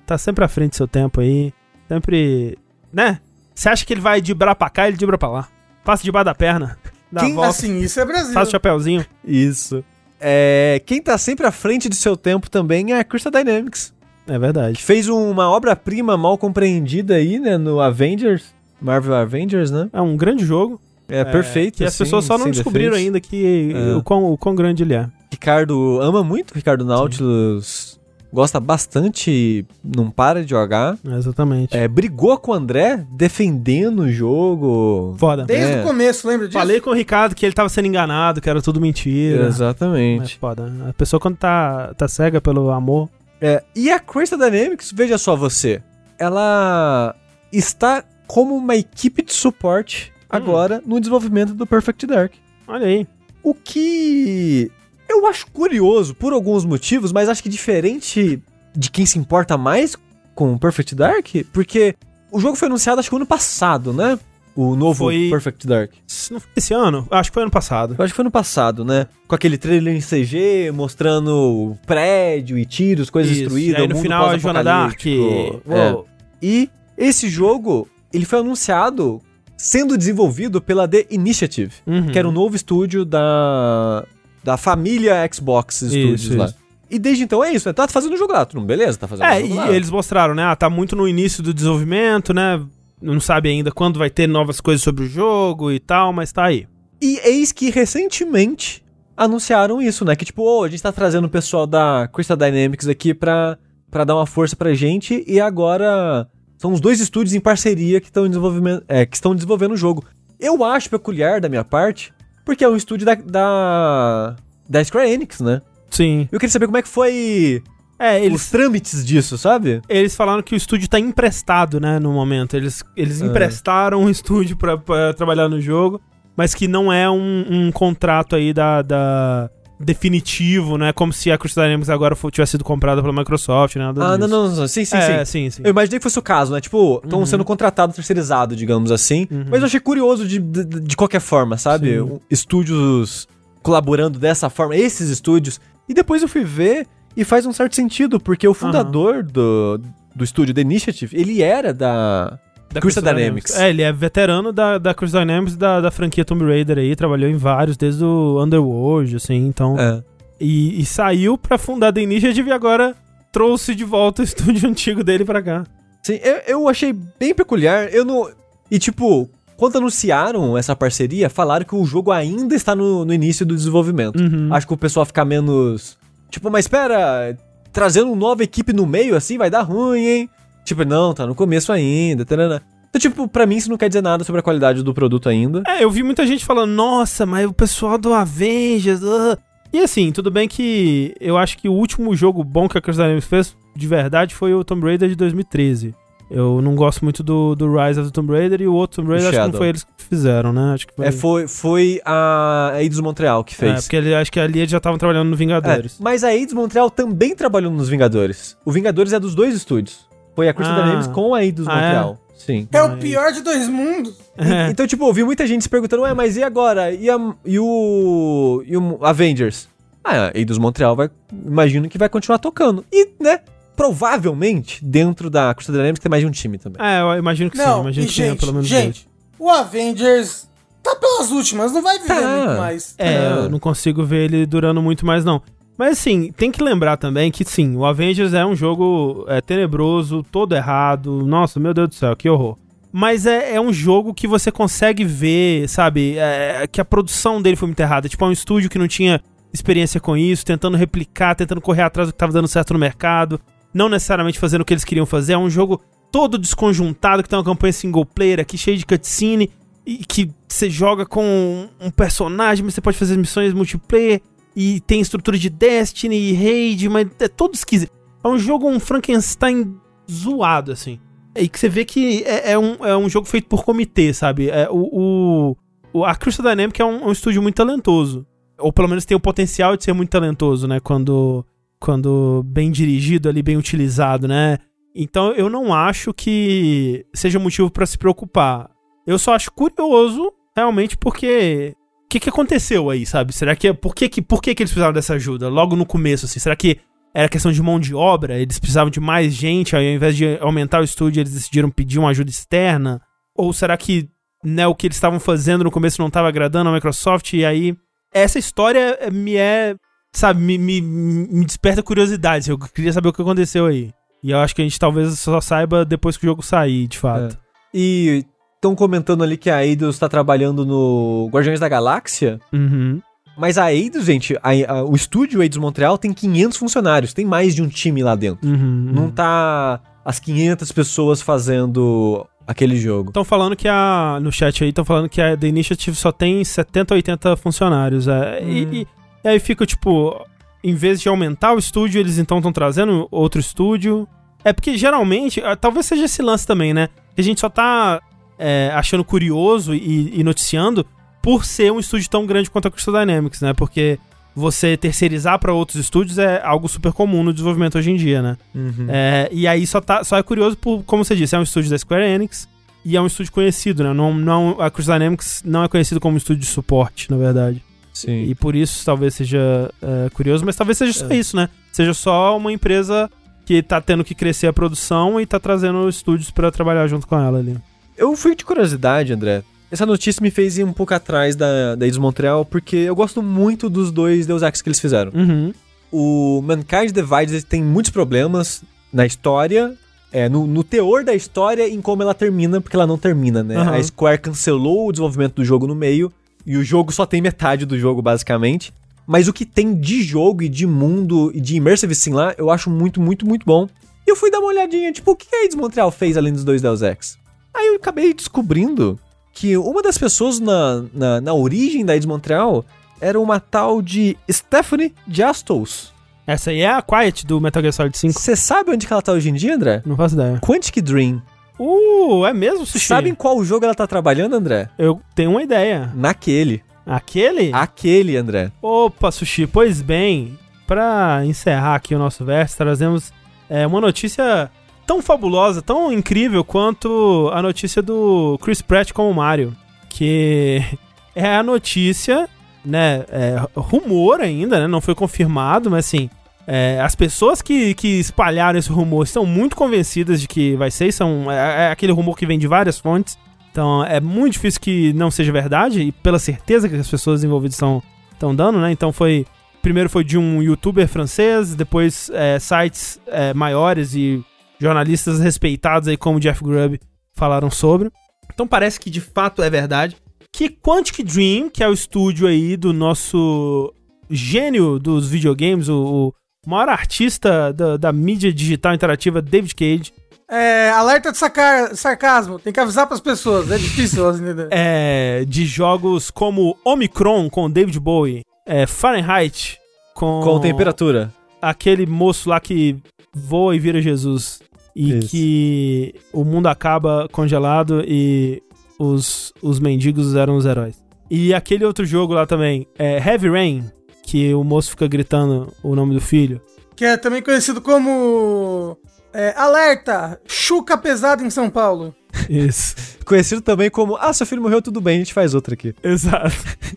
tá sempre à frente do seu tempo aí. Sempre. Né? Você acha que ele vai dibrar pra cá, ele dibra pra lá. Passa debaixo da perna. Quem volta, Assim, isso é Brasil. faz o chapéuzinho. Isso. É, quem tá sempre à frente do seu tempo também é a Crystal Dynamics, É verdade. fez uma obra-prima mal compreendida aí, né, no Avengers, Marvel Avengers, né? É um grande jogo. É, perfeito. E as assim, pessoas só não descobriram defeitos. ainda que É. o, quão, o quão grande ele é. Ricardo ama muito, Ricardo Nautilus gosta bastante, não para de jogar. Exatamente. É, brigou com o André defendendo o jogo. Foda. Desde É. o começo, lembra disso? Falei com o Ricardo que ele tava sendo enganado, que era tudo mentira. Mas Exatamente. foda. A pessoa quando tá, tá cega pelo amor. É, e a Crystal Dynamics, veja só você, ela está como uma equipe de suporte agora no desenvolvimento do Perfect Dark. Olha aí. O que eu acho curioso por alguns motivos, mas acho que diferente de quem se importa mais com o Perfect Dark, porque o jogo foi anunciado acho que ano passado, né? O novo Foi- Perfect Dark. Não foi esse ano? Acho que foi ano passado. Eu acho que foi no passado, né? Com aquele trailer em CG mostrando prédio e tiros, coisas Isso. destruídas. E aí no final a Joana Dark. É. Uou. E esse jogo, ele foi anunciado sendo desenvolvido pela The Initiative, Uhum. que era um novo estúdio da, da família Xbox Studios Isso, lá. isso. E desde então é isso, né? Tá fazendo o jogo lá, tudo beleza, tá fazendo É, jogo e lá. eles mostraram, né? Ah, tá muito no início do desenvolvimento, né? não sabe ainda quando vai ter novas coisas sobre o jogo e tal, mas tá aí. E eis que recentemente anunciaram isso, né? Que tipo, oh, a gente tá trazendo o pessoal da Crystal Dynamics aqui pra, pra dar uma força pra gente e agora são os dois estúdios em parceria que estão desenvolvendo, é, que estão desenvolvendo o jogo. Eu acho peculiar da minha parte, porque é um estúdio da, da, da Square Enix, né? Sim. Eu queria saber como é que foi É, os eles, trâmites disso, sabe? eles falaram que o estúdio tá emprestado, né, no momento. Eles, eles É. emprestaram o estúdio pra, pra trabalhar no jogo, mas que não é um, um contrato aí da, da- definitivo, né? Como se a Crystal Dynamics agora tivesse sido comprada pela Microsoft, né? Nada Ah, disso. não, não, não. Sim, sim, é, sim. sim, sim. Eu imaginei que fosse o caso, né? Tipo, estão Uhum. sendo contratados, terceirizados, digamos assim. Mas eu achei curioso de, de, de qualquer forma, sabe? Sim. Estúdios colaborando dessa forma, esses estúdios. E depois eu fui ver e faz um certo sentido, porque o fundador do, do estúdio The Initiative, ele era da, Da Crystal Dynamics. É, ele é veterano da, da Crystal Dynamics da, da franquia Tomb Raider aí, trabalhou em vários, desde o Underworld, assim, então... É. E, e saiu pra fundar The Initiative e agora trouxe de volta o estúdio antigo dele pra cá. Sim, eu, eu achei bem peculiar. Eu não. E tipo, quando anunciaram essa parceria, falaram que o jogo ainda está no, no início do desenvolvimento. Uhum. Acho que o pessoal fica menos. Tipo, mas espera, trazendo uma nova equipe no meio assim vai dar ruim, hein? Tipo, não, tá no começo ainda. Tarana. Então, tipo, pra mim isso não quer dizer nada sobre a qualidade do produto ainda. É, eu vi muita gente falando, nossa, mas o pessoal do Avengers... ah." E assim, tudo bem que eu acho que o último jogo bom que a Crystal Dynamics fez, de verdade, foi o Tomb Raider de 2013. Eu não gosto muito do, do Rise of the Tomb Raider e o outro Tomb Raider acho que não foi eles que fizeram, né? Acho que foi... É, foi, foi a Eidos Montreal que É, fez. porque ele, acho que ali eles já estavam trabalhando no É, Vingadores. mas a Eidos Montreal também trabalhou nos Vingadores. O Vingadores é dos dois estúdios. Foi a Crystal Ah. Dynamics com a Eidos Ah, Montreal. Sim. É o pior de dois mundos. É. Então, tipo, eu vi muita gente se perguntando, ué, mas e agora? E, a, e o. E o Avengers? Ah, a Eidos Montreal vai. Imagino que vai continuar tocando. E, né? Provavelmente, dentro da Crystal Dynamics tem mais de um time também. É, eu imagino que sim. Não, Imagino e que tenha gente, pelo menos gente, o Avengers tá pelas últimas, não vai viver Tá. muito mais. É, Ah. eu não consigo ver ele durando muito mais, não. Mas assim, tem que lembrar também que sim, o Avengers é um jogo é, tenebroso, todo errado. Nossa, meu Deus do céu, que horror. Mas é, é um jogo que você consegue ver, sabe, é, que a produção dele foi muito errada. Tipo, é um estúdio que não tinha experiência com isso, tentando replicar, tentando correr atrás do que tava dando certo no mercado. Não necessariamente fazendo o que eles queriam fazer. É um jogo todo desconjuntado, que tem uma campanha single player aqui, cheia de cutscene, e que você joga com um personagem, mas você pode fazer missões multiplayer, e tem estrutura de Destiny e Raid, mas é todo esquisito. É um jogo, um Frankenstein zoado, assim. E que você vê que é, é um, é um jogo feito por comitê, sabe? É, o, o- a Crystal Dynamics é um, um estúdio muito talentoso. Ou pelo menos tem o potencial de ser muito talentoso, né? Quando, quando bem dirigido ali, bem utilizado, né? Então eu não acho que seja motivo pra se preocupar. Eu só acho curioso, realmente, porque. O que, que aconteceu aí, sabe? Será que. é- Por, que, que, por que, que eles precisavam dessa ajuda? Logo no começo, assim? Será que era questão de mão de obra? Eles precisavam de mais gente, aí, ao invés de aumentar o estúdio, eles decidiram pedir uma ajuda externa? Ou será que né, o que eles estavam fazendo no começo não estava agradando a Microsoft? E aí. Essa história me é. Sabe, me, me, me desperta curiosidade. Eu queria saber o que aconteceu aí. E eu acho que a gente talvez só saiba depois que o jogo sair, de fato. E estão comentando ali que a Eidos está trabalhando no Guardiões da Galáxia. Uhum. Mas a Eidos, gente, a- a- o estúdio Eidos Montreal tem 500 funcionários. Tem mais de um time lá dentro. Uhum. Não tá as 500 pessoas fazendo aquele jogo. Estão falando que a. No chat aí, estão falando que a The Initiative só tem 70, 80 funcionários. É, e, Hum. e- e aí fica, tipo, em vez de aumentar o estúdio, eles então estão trazendo outro estúdio. É porque geralmente, ah, talvez seja esse lance também, né? A gente só tá é, achando curioso e, e noticiando por ser um estúdio tão grande quanto a Crystal Dynamics, né? Porque você terceirizar para outros estúdios é algo super comum no desenvolvimento hoje em dia, né? Uhum. É, e aí só, tá, só é curioso por, como você disse, é um estúdio da Square Enix e é um estúdio conhecido, né? Não, não, a Crystal Dynamics não é conhecido como um estúdio de suporte, na verdade. Sim. E por isso talvez seja é, curioso, mas talvez seja só É. isso, né? Seja só uma empresa que tá tendo que crescer a produção e tá trazendo estúdios pra trabalhar junto com ela ali. Eu fui de curiosidade, André. Essa notícia me fez ir um pouco atrás da, da Eidos Montreal, porque eu gosto muito dos dois Deus Ex que eles fizeram. Uhum. O Mankind Divided tem muitos problemas na história é, no, no teor da história e em como ela termina, porque ela não termina, né? Aham. A Square cancelou o desenvolvimento do jogo no meio e o jogo só tem metade do jogo, basicamente. Mas o que tem de jogo e de mundo e de Immersive Sim lá, eu acho muito, muito, muito bom. E eu fui dar uma olhadinha, tipo, o que a Eidos Montreal fez além dos dois Deus Ex? Aí eu acabei descobrindo que uma das pessoas na, na, na origem da Eidos Montreal era uma tal de Stephanie Jastos. Essa aí é a Quiet do Metal Gear Solid 5. Você sabe onde que ela tá hoje em dia, André? Não faço ideia. Quantic Dream. Uh, é mesmo, Sushi? Sabe em qual jogo ela tá trabalhando, André? Eu tenho uma ideia. Naquele. Aquele? Aquele, André. Opa, Sushi. Pois bem, pra encerrar aqui o nosso verso, trazemos é, uma notícia tão fabulosa, tão incrível quanto a notícia do Chris Pratt como Mario. Que é a notícia, né? É, rumor ainda, né? Não foi confirmado, mas assim. é, as pessoas que, que espalharam esse rumor estão muito convencidas de que vai ser. São, é, é aquele rumor que vem de várias fontes. Então é muito difícil que não seja verdade, e pela certeza que as pessoas envolvidas estão dando, né? Então foi. Primeiro foi de um youtuber francês, depois é, sites é, maiores e jornalistas respeitados aí, como Jeff Grubb, falaram sobre. Então parece que de fato é verdade. Que Quantic Dream, que é o estúdio aí do nosso gênio dos videogames, o, o maior artista da, da mídia digital interativa, David Cage, É, alerta de sacar, sarcasmo. Tem que avisar pras pessoas. É difícil elas entenderem. é, de jogos como Omicron com David Bowie, é, Fahrenheit com, Com temperatura. Aquele moço lá que voa e vira Jesus e Isso. que o mundo acaba congelado e os, os mendigos eram os heróis. E aquele outro jogo lá também, é Heavy Rain, que o moço fica gritando o nome do filho. Que é também conhecido como. é, alerta! Chuca pesada em São Paulo. Isso. Conhecido também como, ah, seu filho morreu, tudo bem, a gente faz outra aqui. Exato.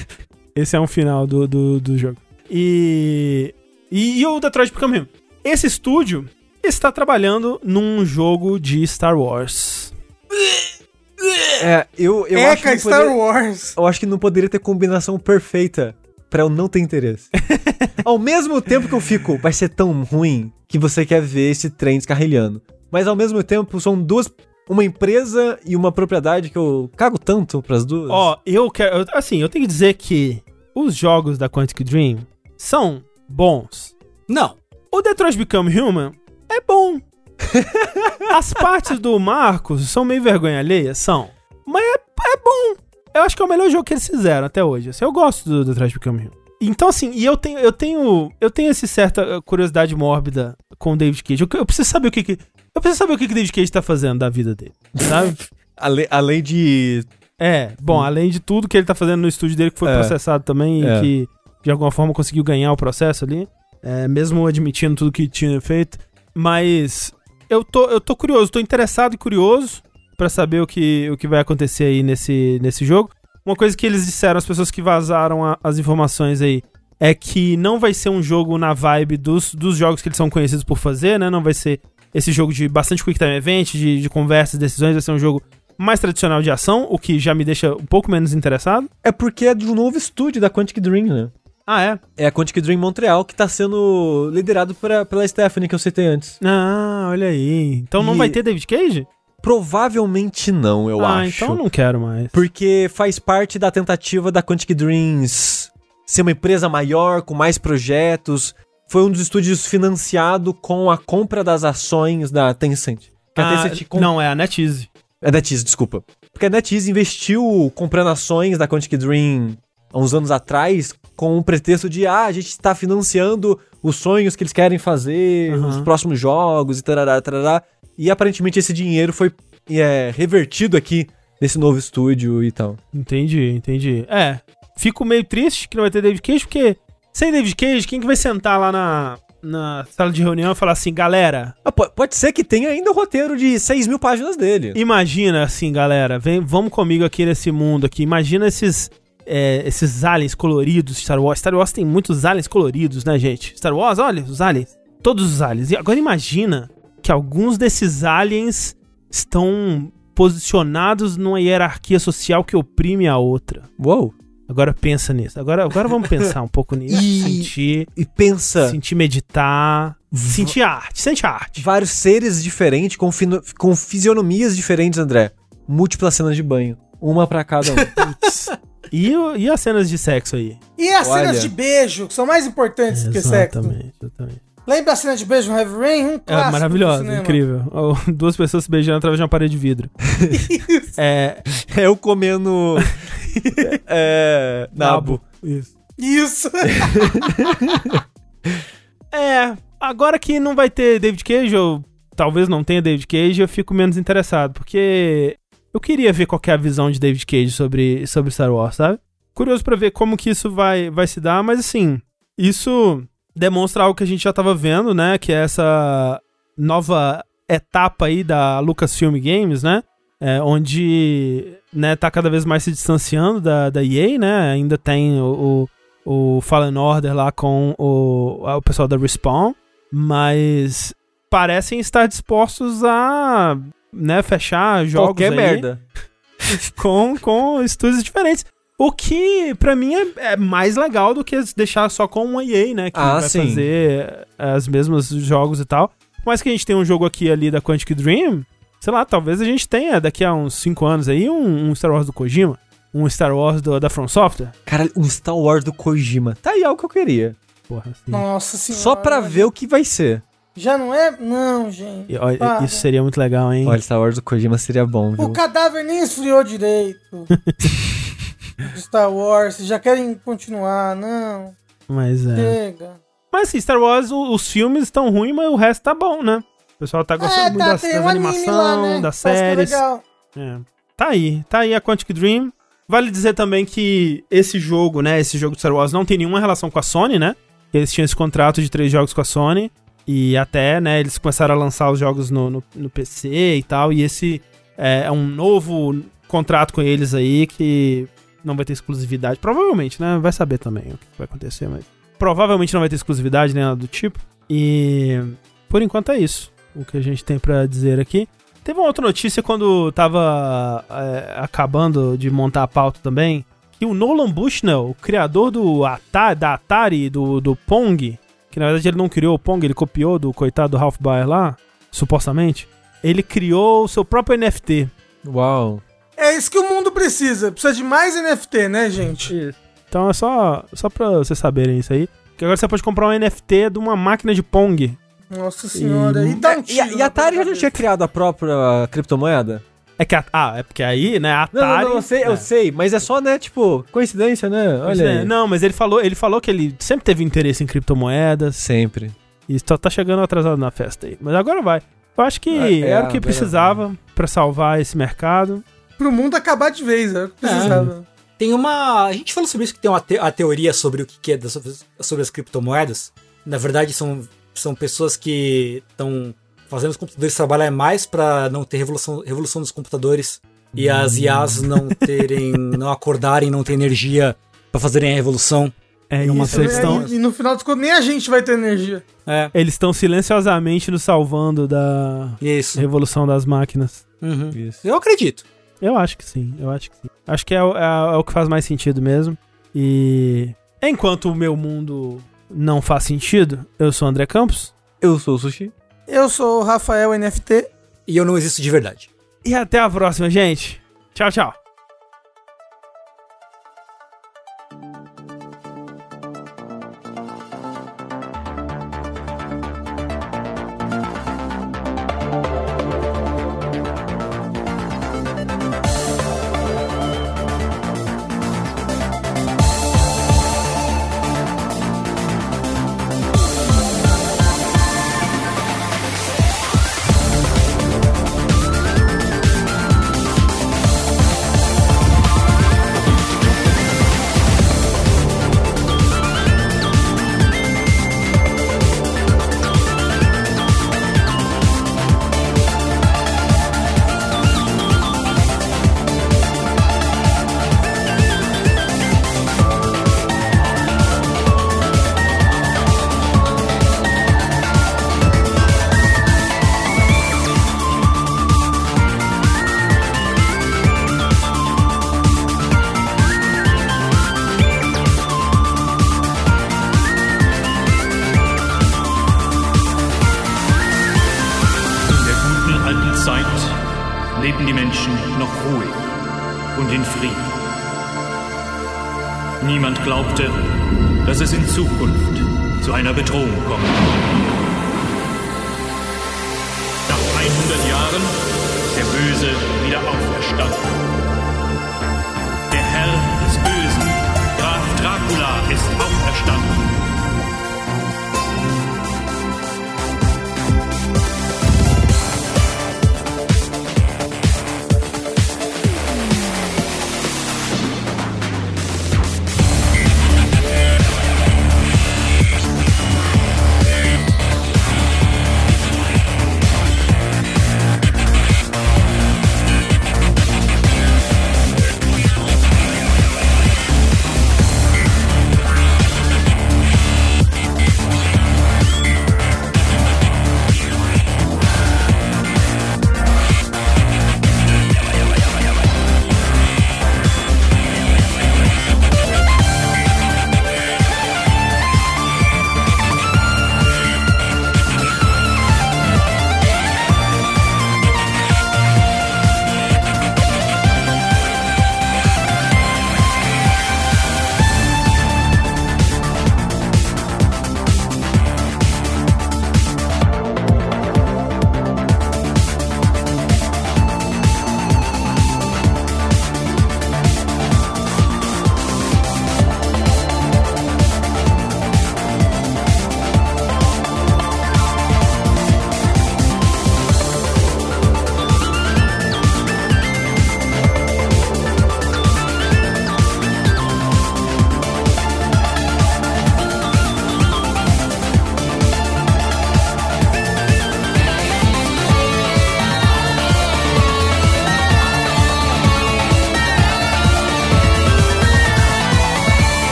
Esse é um final do, do, do jogo. E, e, e o Detroit Become Human. Esse estúdio está trabalhando num jogo de Star Wars. É, eu, eu acho que Eca não Star poderia- Wars. eu acho que não poderia ter combinação perfeita pra eu não ter interesse. ao mesmo tempo que eu fico, vai ser tão ruim que você quer ver esse trem descarrilhando. Mas ao mesmo tempo são duas, uma empresa e uma propriedade que eu cago tanto pras duas. Ó, eu quero. Assim, eu tenho que dizer que os jogos da Quantic Dream são bons. Não. O Detroit Become Human é bom. As partes do Marcos são meio vergonha alheia, são. Mas é, é bom. Eu acho que é o melhor jogo que eles fizeram até hoje. Assim, eu gosto do Detroit Become Human. Então, assim, e eu tenho, eu tenho, eu tenho essa certa eh, curiosidade mórbida com o David Cage. Eu, eu preciso saber o que, que eu preciso saber o que, que o David Cage tá fazendo da vida dele, sabe? Ale- além de. É, bom, além de tudo que ele tá fazendo no estúdio dele, que foi É. processado também É. e que de alguma forma conseguiu ganhar o processo ali, é, mesmo admitindo tudo que tinha feito. Mas eu tô, eu tô curioso, tô interessado e curioso pra saber o que, o que vai acontecer aí nesse, nesse jogo. Uma coisa que eles disseram, as pessoas que vazaram a- as informações aí, é que não vai ser um jogo na vibe dos, dos jogos que eles são conhecidos por fazer, né? Não vai ser esse jogo de bastante quick time event, de, de conversas, decisões, vai ser um jogo mais tradicional de ação, o que já me deixa um pouco menos interessado. É porque é de um novo estúdio da Quantic Dream, né? Ah, é? É a Quantic Dream Montreal que tá sendo liderado pela, pela Stephanie que eu citei antes. Ah, olha aí. Então não E- vai ter David Cage? Provavelmente não, eu ah, acho. então não quero mais. Porque faz parte da tentativa da Quantic Dreams ser uma empresa maior, com mais projetos. Foi um dos estúdios financiado com a compra das ações da Tencent. Que a Ah, Tencent com- Não, é a NetEase. É NetEase, desculpa. Porque a NetEase investiu comprando ações da Quantic Dream há uns anos atrás com o pretexto de, ah, a gente está financiando os sonhos que eles querem fazer, Aham. os próximos jogos e tarará, tarará. E aparentemente esse dinheiro foi é, revertido aqui nesse novo estúdio e tal. Entendi, entendi. É, fico meio triste que não vai ter David Cage, porque sem David Cage, quem que vai sentar lá na, na sala de reunião e falar assim, galera, Ah, po- pode ser que tenha ainda o roteiro de 6 mil páginas dele. imagina assim, galera, vem, vamos comigo aqui nesse mundo aqui, imagina esses... é, esses aliens coloridos Star Wars. Star Wars tem muitos aliens coloridos, né, gente? Star Wars, olha, os aliens. Todos os aliens. E agora imagina que alguns desses aliens estão posicionados numa hierarquia social que oprime a outra. Uou. Agora pensa nisso. Agora, agora vamos pensar um pouco nisso. E- Sentir, E pensa, sentir meditar, sentir arte, sente arte. vários seres diferentes, com, com fisionomias diferentes, André. Múltiplas cenas de banho. Uma pra cada um. Putz. E, e as cenas de sexo aí? E as Olha. cenas de beijo, que são mais importantes do que sexo. Exatamente, exatamente. Lembra a cena de beijo no Heavy Rain? Um É clássico do maravilhosa, incrível. Duas pessoas se beijando através de uma parede de vidro. é. Eu comendo. é. Nabo. Isso. Isso. É, agora que não vai ter David Cage, ou talvez não tenha David Cage, eu fico menos interessado, porque eu queria ver qual que é a visão de David Cage sobre, sobre Star Wars, sabe? Curioso pra ver como que isso vai, vai se dar, mas assim, isso demonstra algo que a gente já tava vendo, né? Que é essa nova etapa aí da Lucasfilm Games, né? É, onde né, tá cada vez mais se distanciando da, da EA, né? Ainda tem o, o, o Fallen Order lá com o, o pessoal da Respawn, mas parecem estar dispostos a né, fechar jogos Qualquer aí merda. com, com estúdios diferentes. O que, pra mim, é, é mais legal do que deixar só com uma EA, né? Que Ah, vai sim. fazer é, os mesmos jogos e tal. Por mais que a gente tenha um jogo aqui ali da Quantic Dream, sei lá, talvez a gente tenha daqui a uns 5 anos aí um, um Star Wars do Kojima, um Star Wars do- da From Software. Cara, um Star Wars do Kojima. Tá aí algo que eu queria. Porra, assim. Nossa senhora. Só pra ver o que vai ser. Já não é? Não, gente. E, olha, para. isso seria muito legal, hein? Olha, Star Wars do Kojima seria bom, viu? O cadáver nem esfriou direito. Star Wars, vocês já querem continuar? Não. Mas é. Chega. Mas assim, Star Wars, o- os filmes estão ruins, mas o resto tá bom, né? O pessoal tá gostando é, muito tá, das, das um animações, lá, né? das Parece é séries. legal. É. Tá aí, tá aí a Quantic Dream. Vale dizer também que esse jogo, né, esse jogo de Star Wars não tem nenhuma relação com a Sony, né? Eles tinham esse contrato de três jogos com a Sony e até, né, eles começaram a lançar os jogos no, no, no PC e tal, e esse é, é um novo contrato com eles aí que não vai ter exclusividade. Provavelmente, né? Vai saber também o que vai acontecer, mas provavelmente não vai ter exclusividade nem nada do tipo. E por enquanto é isso. O que a gente tem pra dizer aqui. Teve uma outra notícia quando tava é, acabando de montar a pauta também. Que o Nolan Bushnell, o criador do Atari, da Atari, do, do Pong, que na verdade ele não criou o Pong, ele copiou do coitado do Ralph Baer lá, supostamente. Ele criou o seu próprio NFT. Uau. É isso que o mundo precisa. Precisa de mais NFT, né, gente? Então é só, só pra vocês saberem isso aí. Que agora você pode comprar um NFT de uma máquina de Pong. Nossa senhora. E, dá um É, E, tiro e a Atari já não tinha criado a própria criptomoeda? É que a, ah, é porque aí, né, a Não, Atari... não, eu sei, é. eu sei, mas é só, né, tipo, coincidência, né? Olha É, aí. Não, mas ele falou, ele falou que ele sempre teve interesse em criptomoedas Sempre. e só tá chegando atrasado na festa aí. Mas agora vai. Eu acho que É, é, era o que precisava pra salvar esse mercado. Pro mundo acabar de vez, é o que precisava. Tem uma. A gente falou sobre isso que tem uma te- a teoria sobre o que que é das- sobre as criptomoedas. Na verdade, são, são pessoas que estão fazendo os computadores trabalhar mais para não ter revolução, revolução dos computadores e as IAs não terem. não acordarem, não ter energia para fazerem a revolução. É uma isso, eles É, estão e, e no final dos contos, nem a gente vai ter energia. É, eles estão silenciosamente nos salvando da isso. revolução das máquinas. Uhum. Isso. Eu acredito. Eu acho que sim, eu acho que sim. Acho que é, o- é- é o que faz mais sentido mesmo. E enquanto o meu mundo não faz sentido, eu sou o André Campos. Eu sou o Sushi. Eu sou o Rafael NFT. E eu não existo de verdade. E até a próxima, gente. Tchau, tchau.